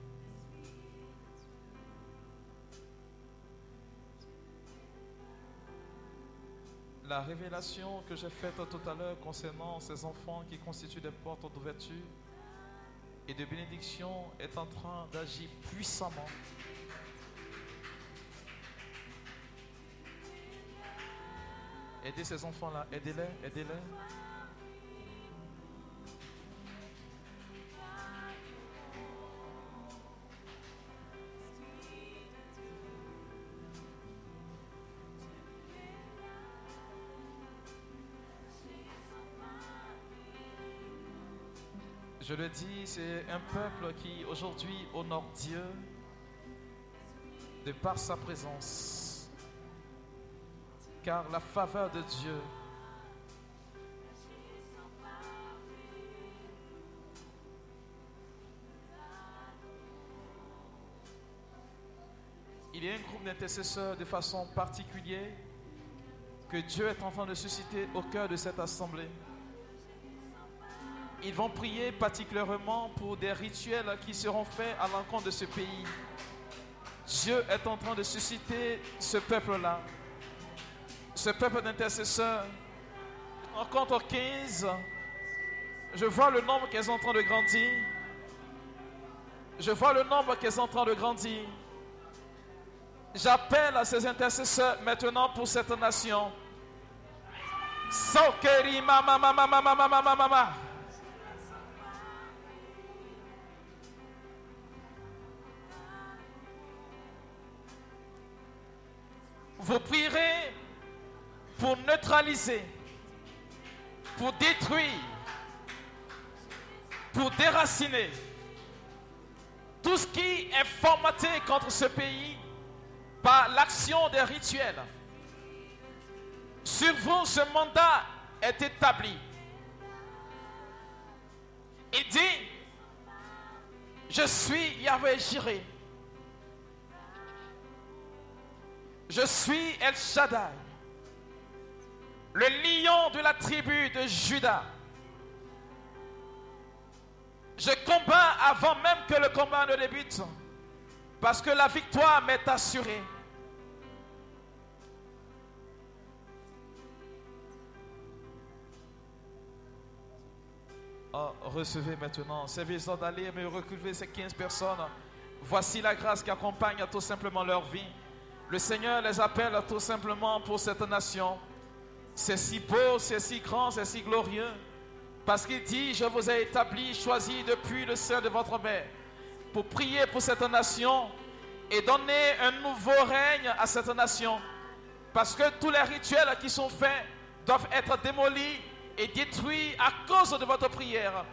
[SPEAKER 2] La révélation que j'ai faite tout à l'heure concernant ces enfants qui constituent des portes d'ouverture et de bénédiction est en train d'agir puissamment. Aidez ces enfants-là, aidez-les, aidez-les. Je le dis, c'est un peuple qui aujourd'hui honore Dieu de par sa présence. La faveur de Dieu Il y a un groupe d'intercesseurs de façon particulière que Dieu est en train de susciter au cœur de cette assemblée. Ils vont prier particulièrement pour des rituels qui seront faits à l'encontre de ce pays. Dieu est en train de susciter ce peuple-là, ce peuple d'intercesseurs. En compte 15, je vois le nombre qui est en train de grandir. Je vois le nombre qui est en train de grandir. J'appelle à ces intercesseurs maintenant pour cette nation. Sokeri vous prierez pour neutraliser, pour détruire, pour déraciner tout ce qui est formaté contre ce pays par l'action des rituels. Sur vous, ce mandat est établi. Il dit, je suis Yahweh Jireh. Je suis El Shaddai, le lion de la tribu de Juda. Je combats avant même que le combat ne débute, parce que la victoire m'est assurée. Oh, recevez maintenant, servez-en d'aller me reculer ces 15 personnes. Voici la grâce qui accompagne tout simplement leur vie. Le Seigneur les appelle tout simplement pour cette nation. C'est si beau, c'est si grand, c'est si glorieux. Parce qu'il dit, je vous ai établi, choisi depuis le sein de votre mère, pour prier pour cette nation et donner un nouveau règne à cette nation. Parce que tous les rituels qui sont faits doivent être démolis et détruits à cause de votre prière.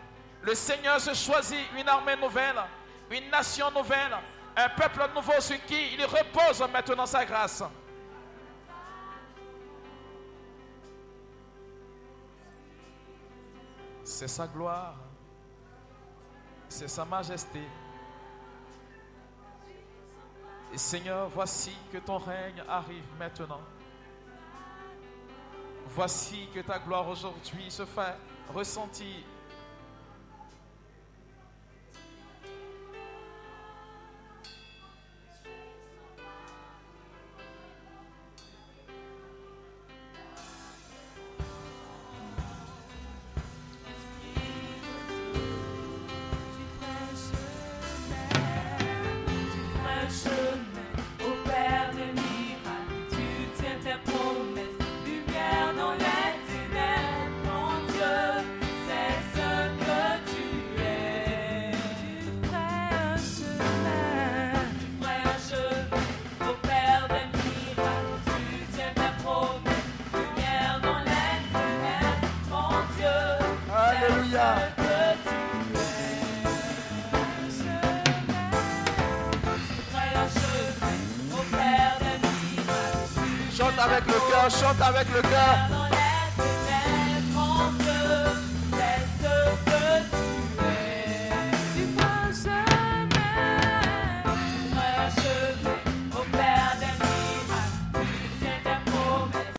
[SPEAKER 2] Le Seigneur se choisit une armée nouvelle, une nation nouvelle, un peuple nouveau sur qui il repose maintenant sa grâce. C'est sa gloire, c'est sa majesté. Et Seigneur, voici que ton règne arrive maintenant. Voici que ta gloire aujourd'hui se fait ressentir.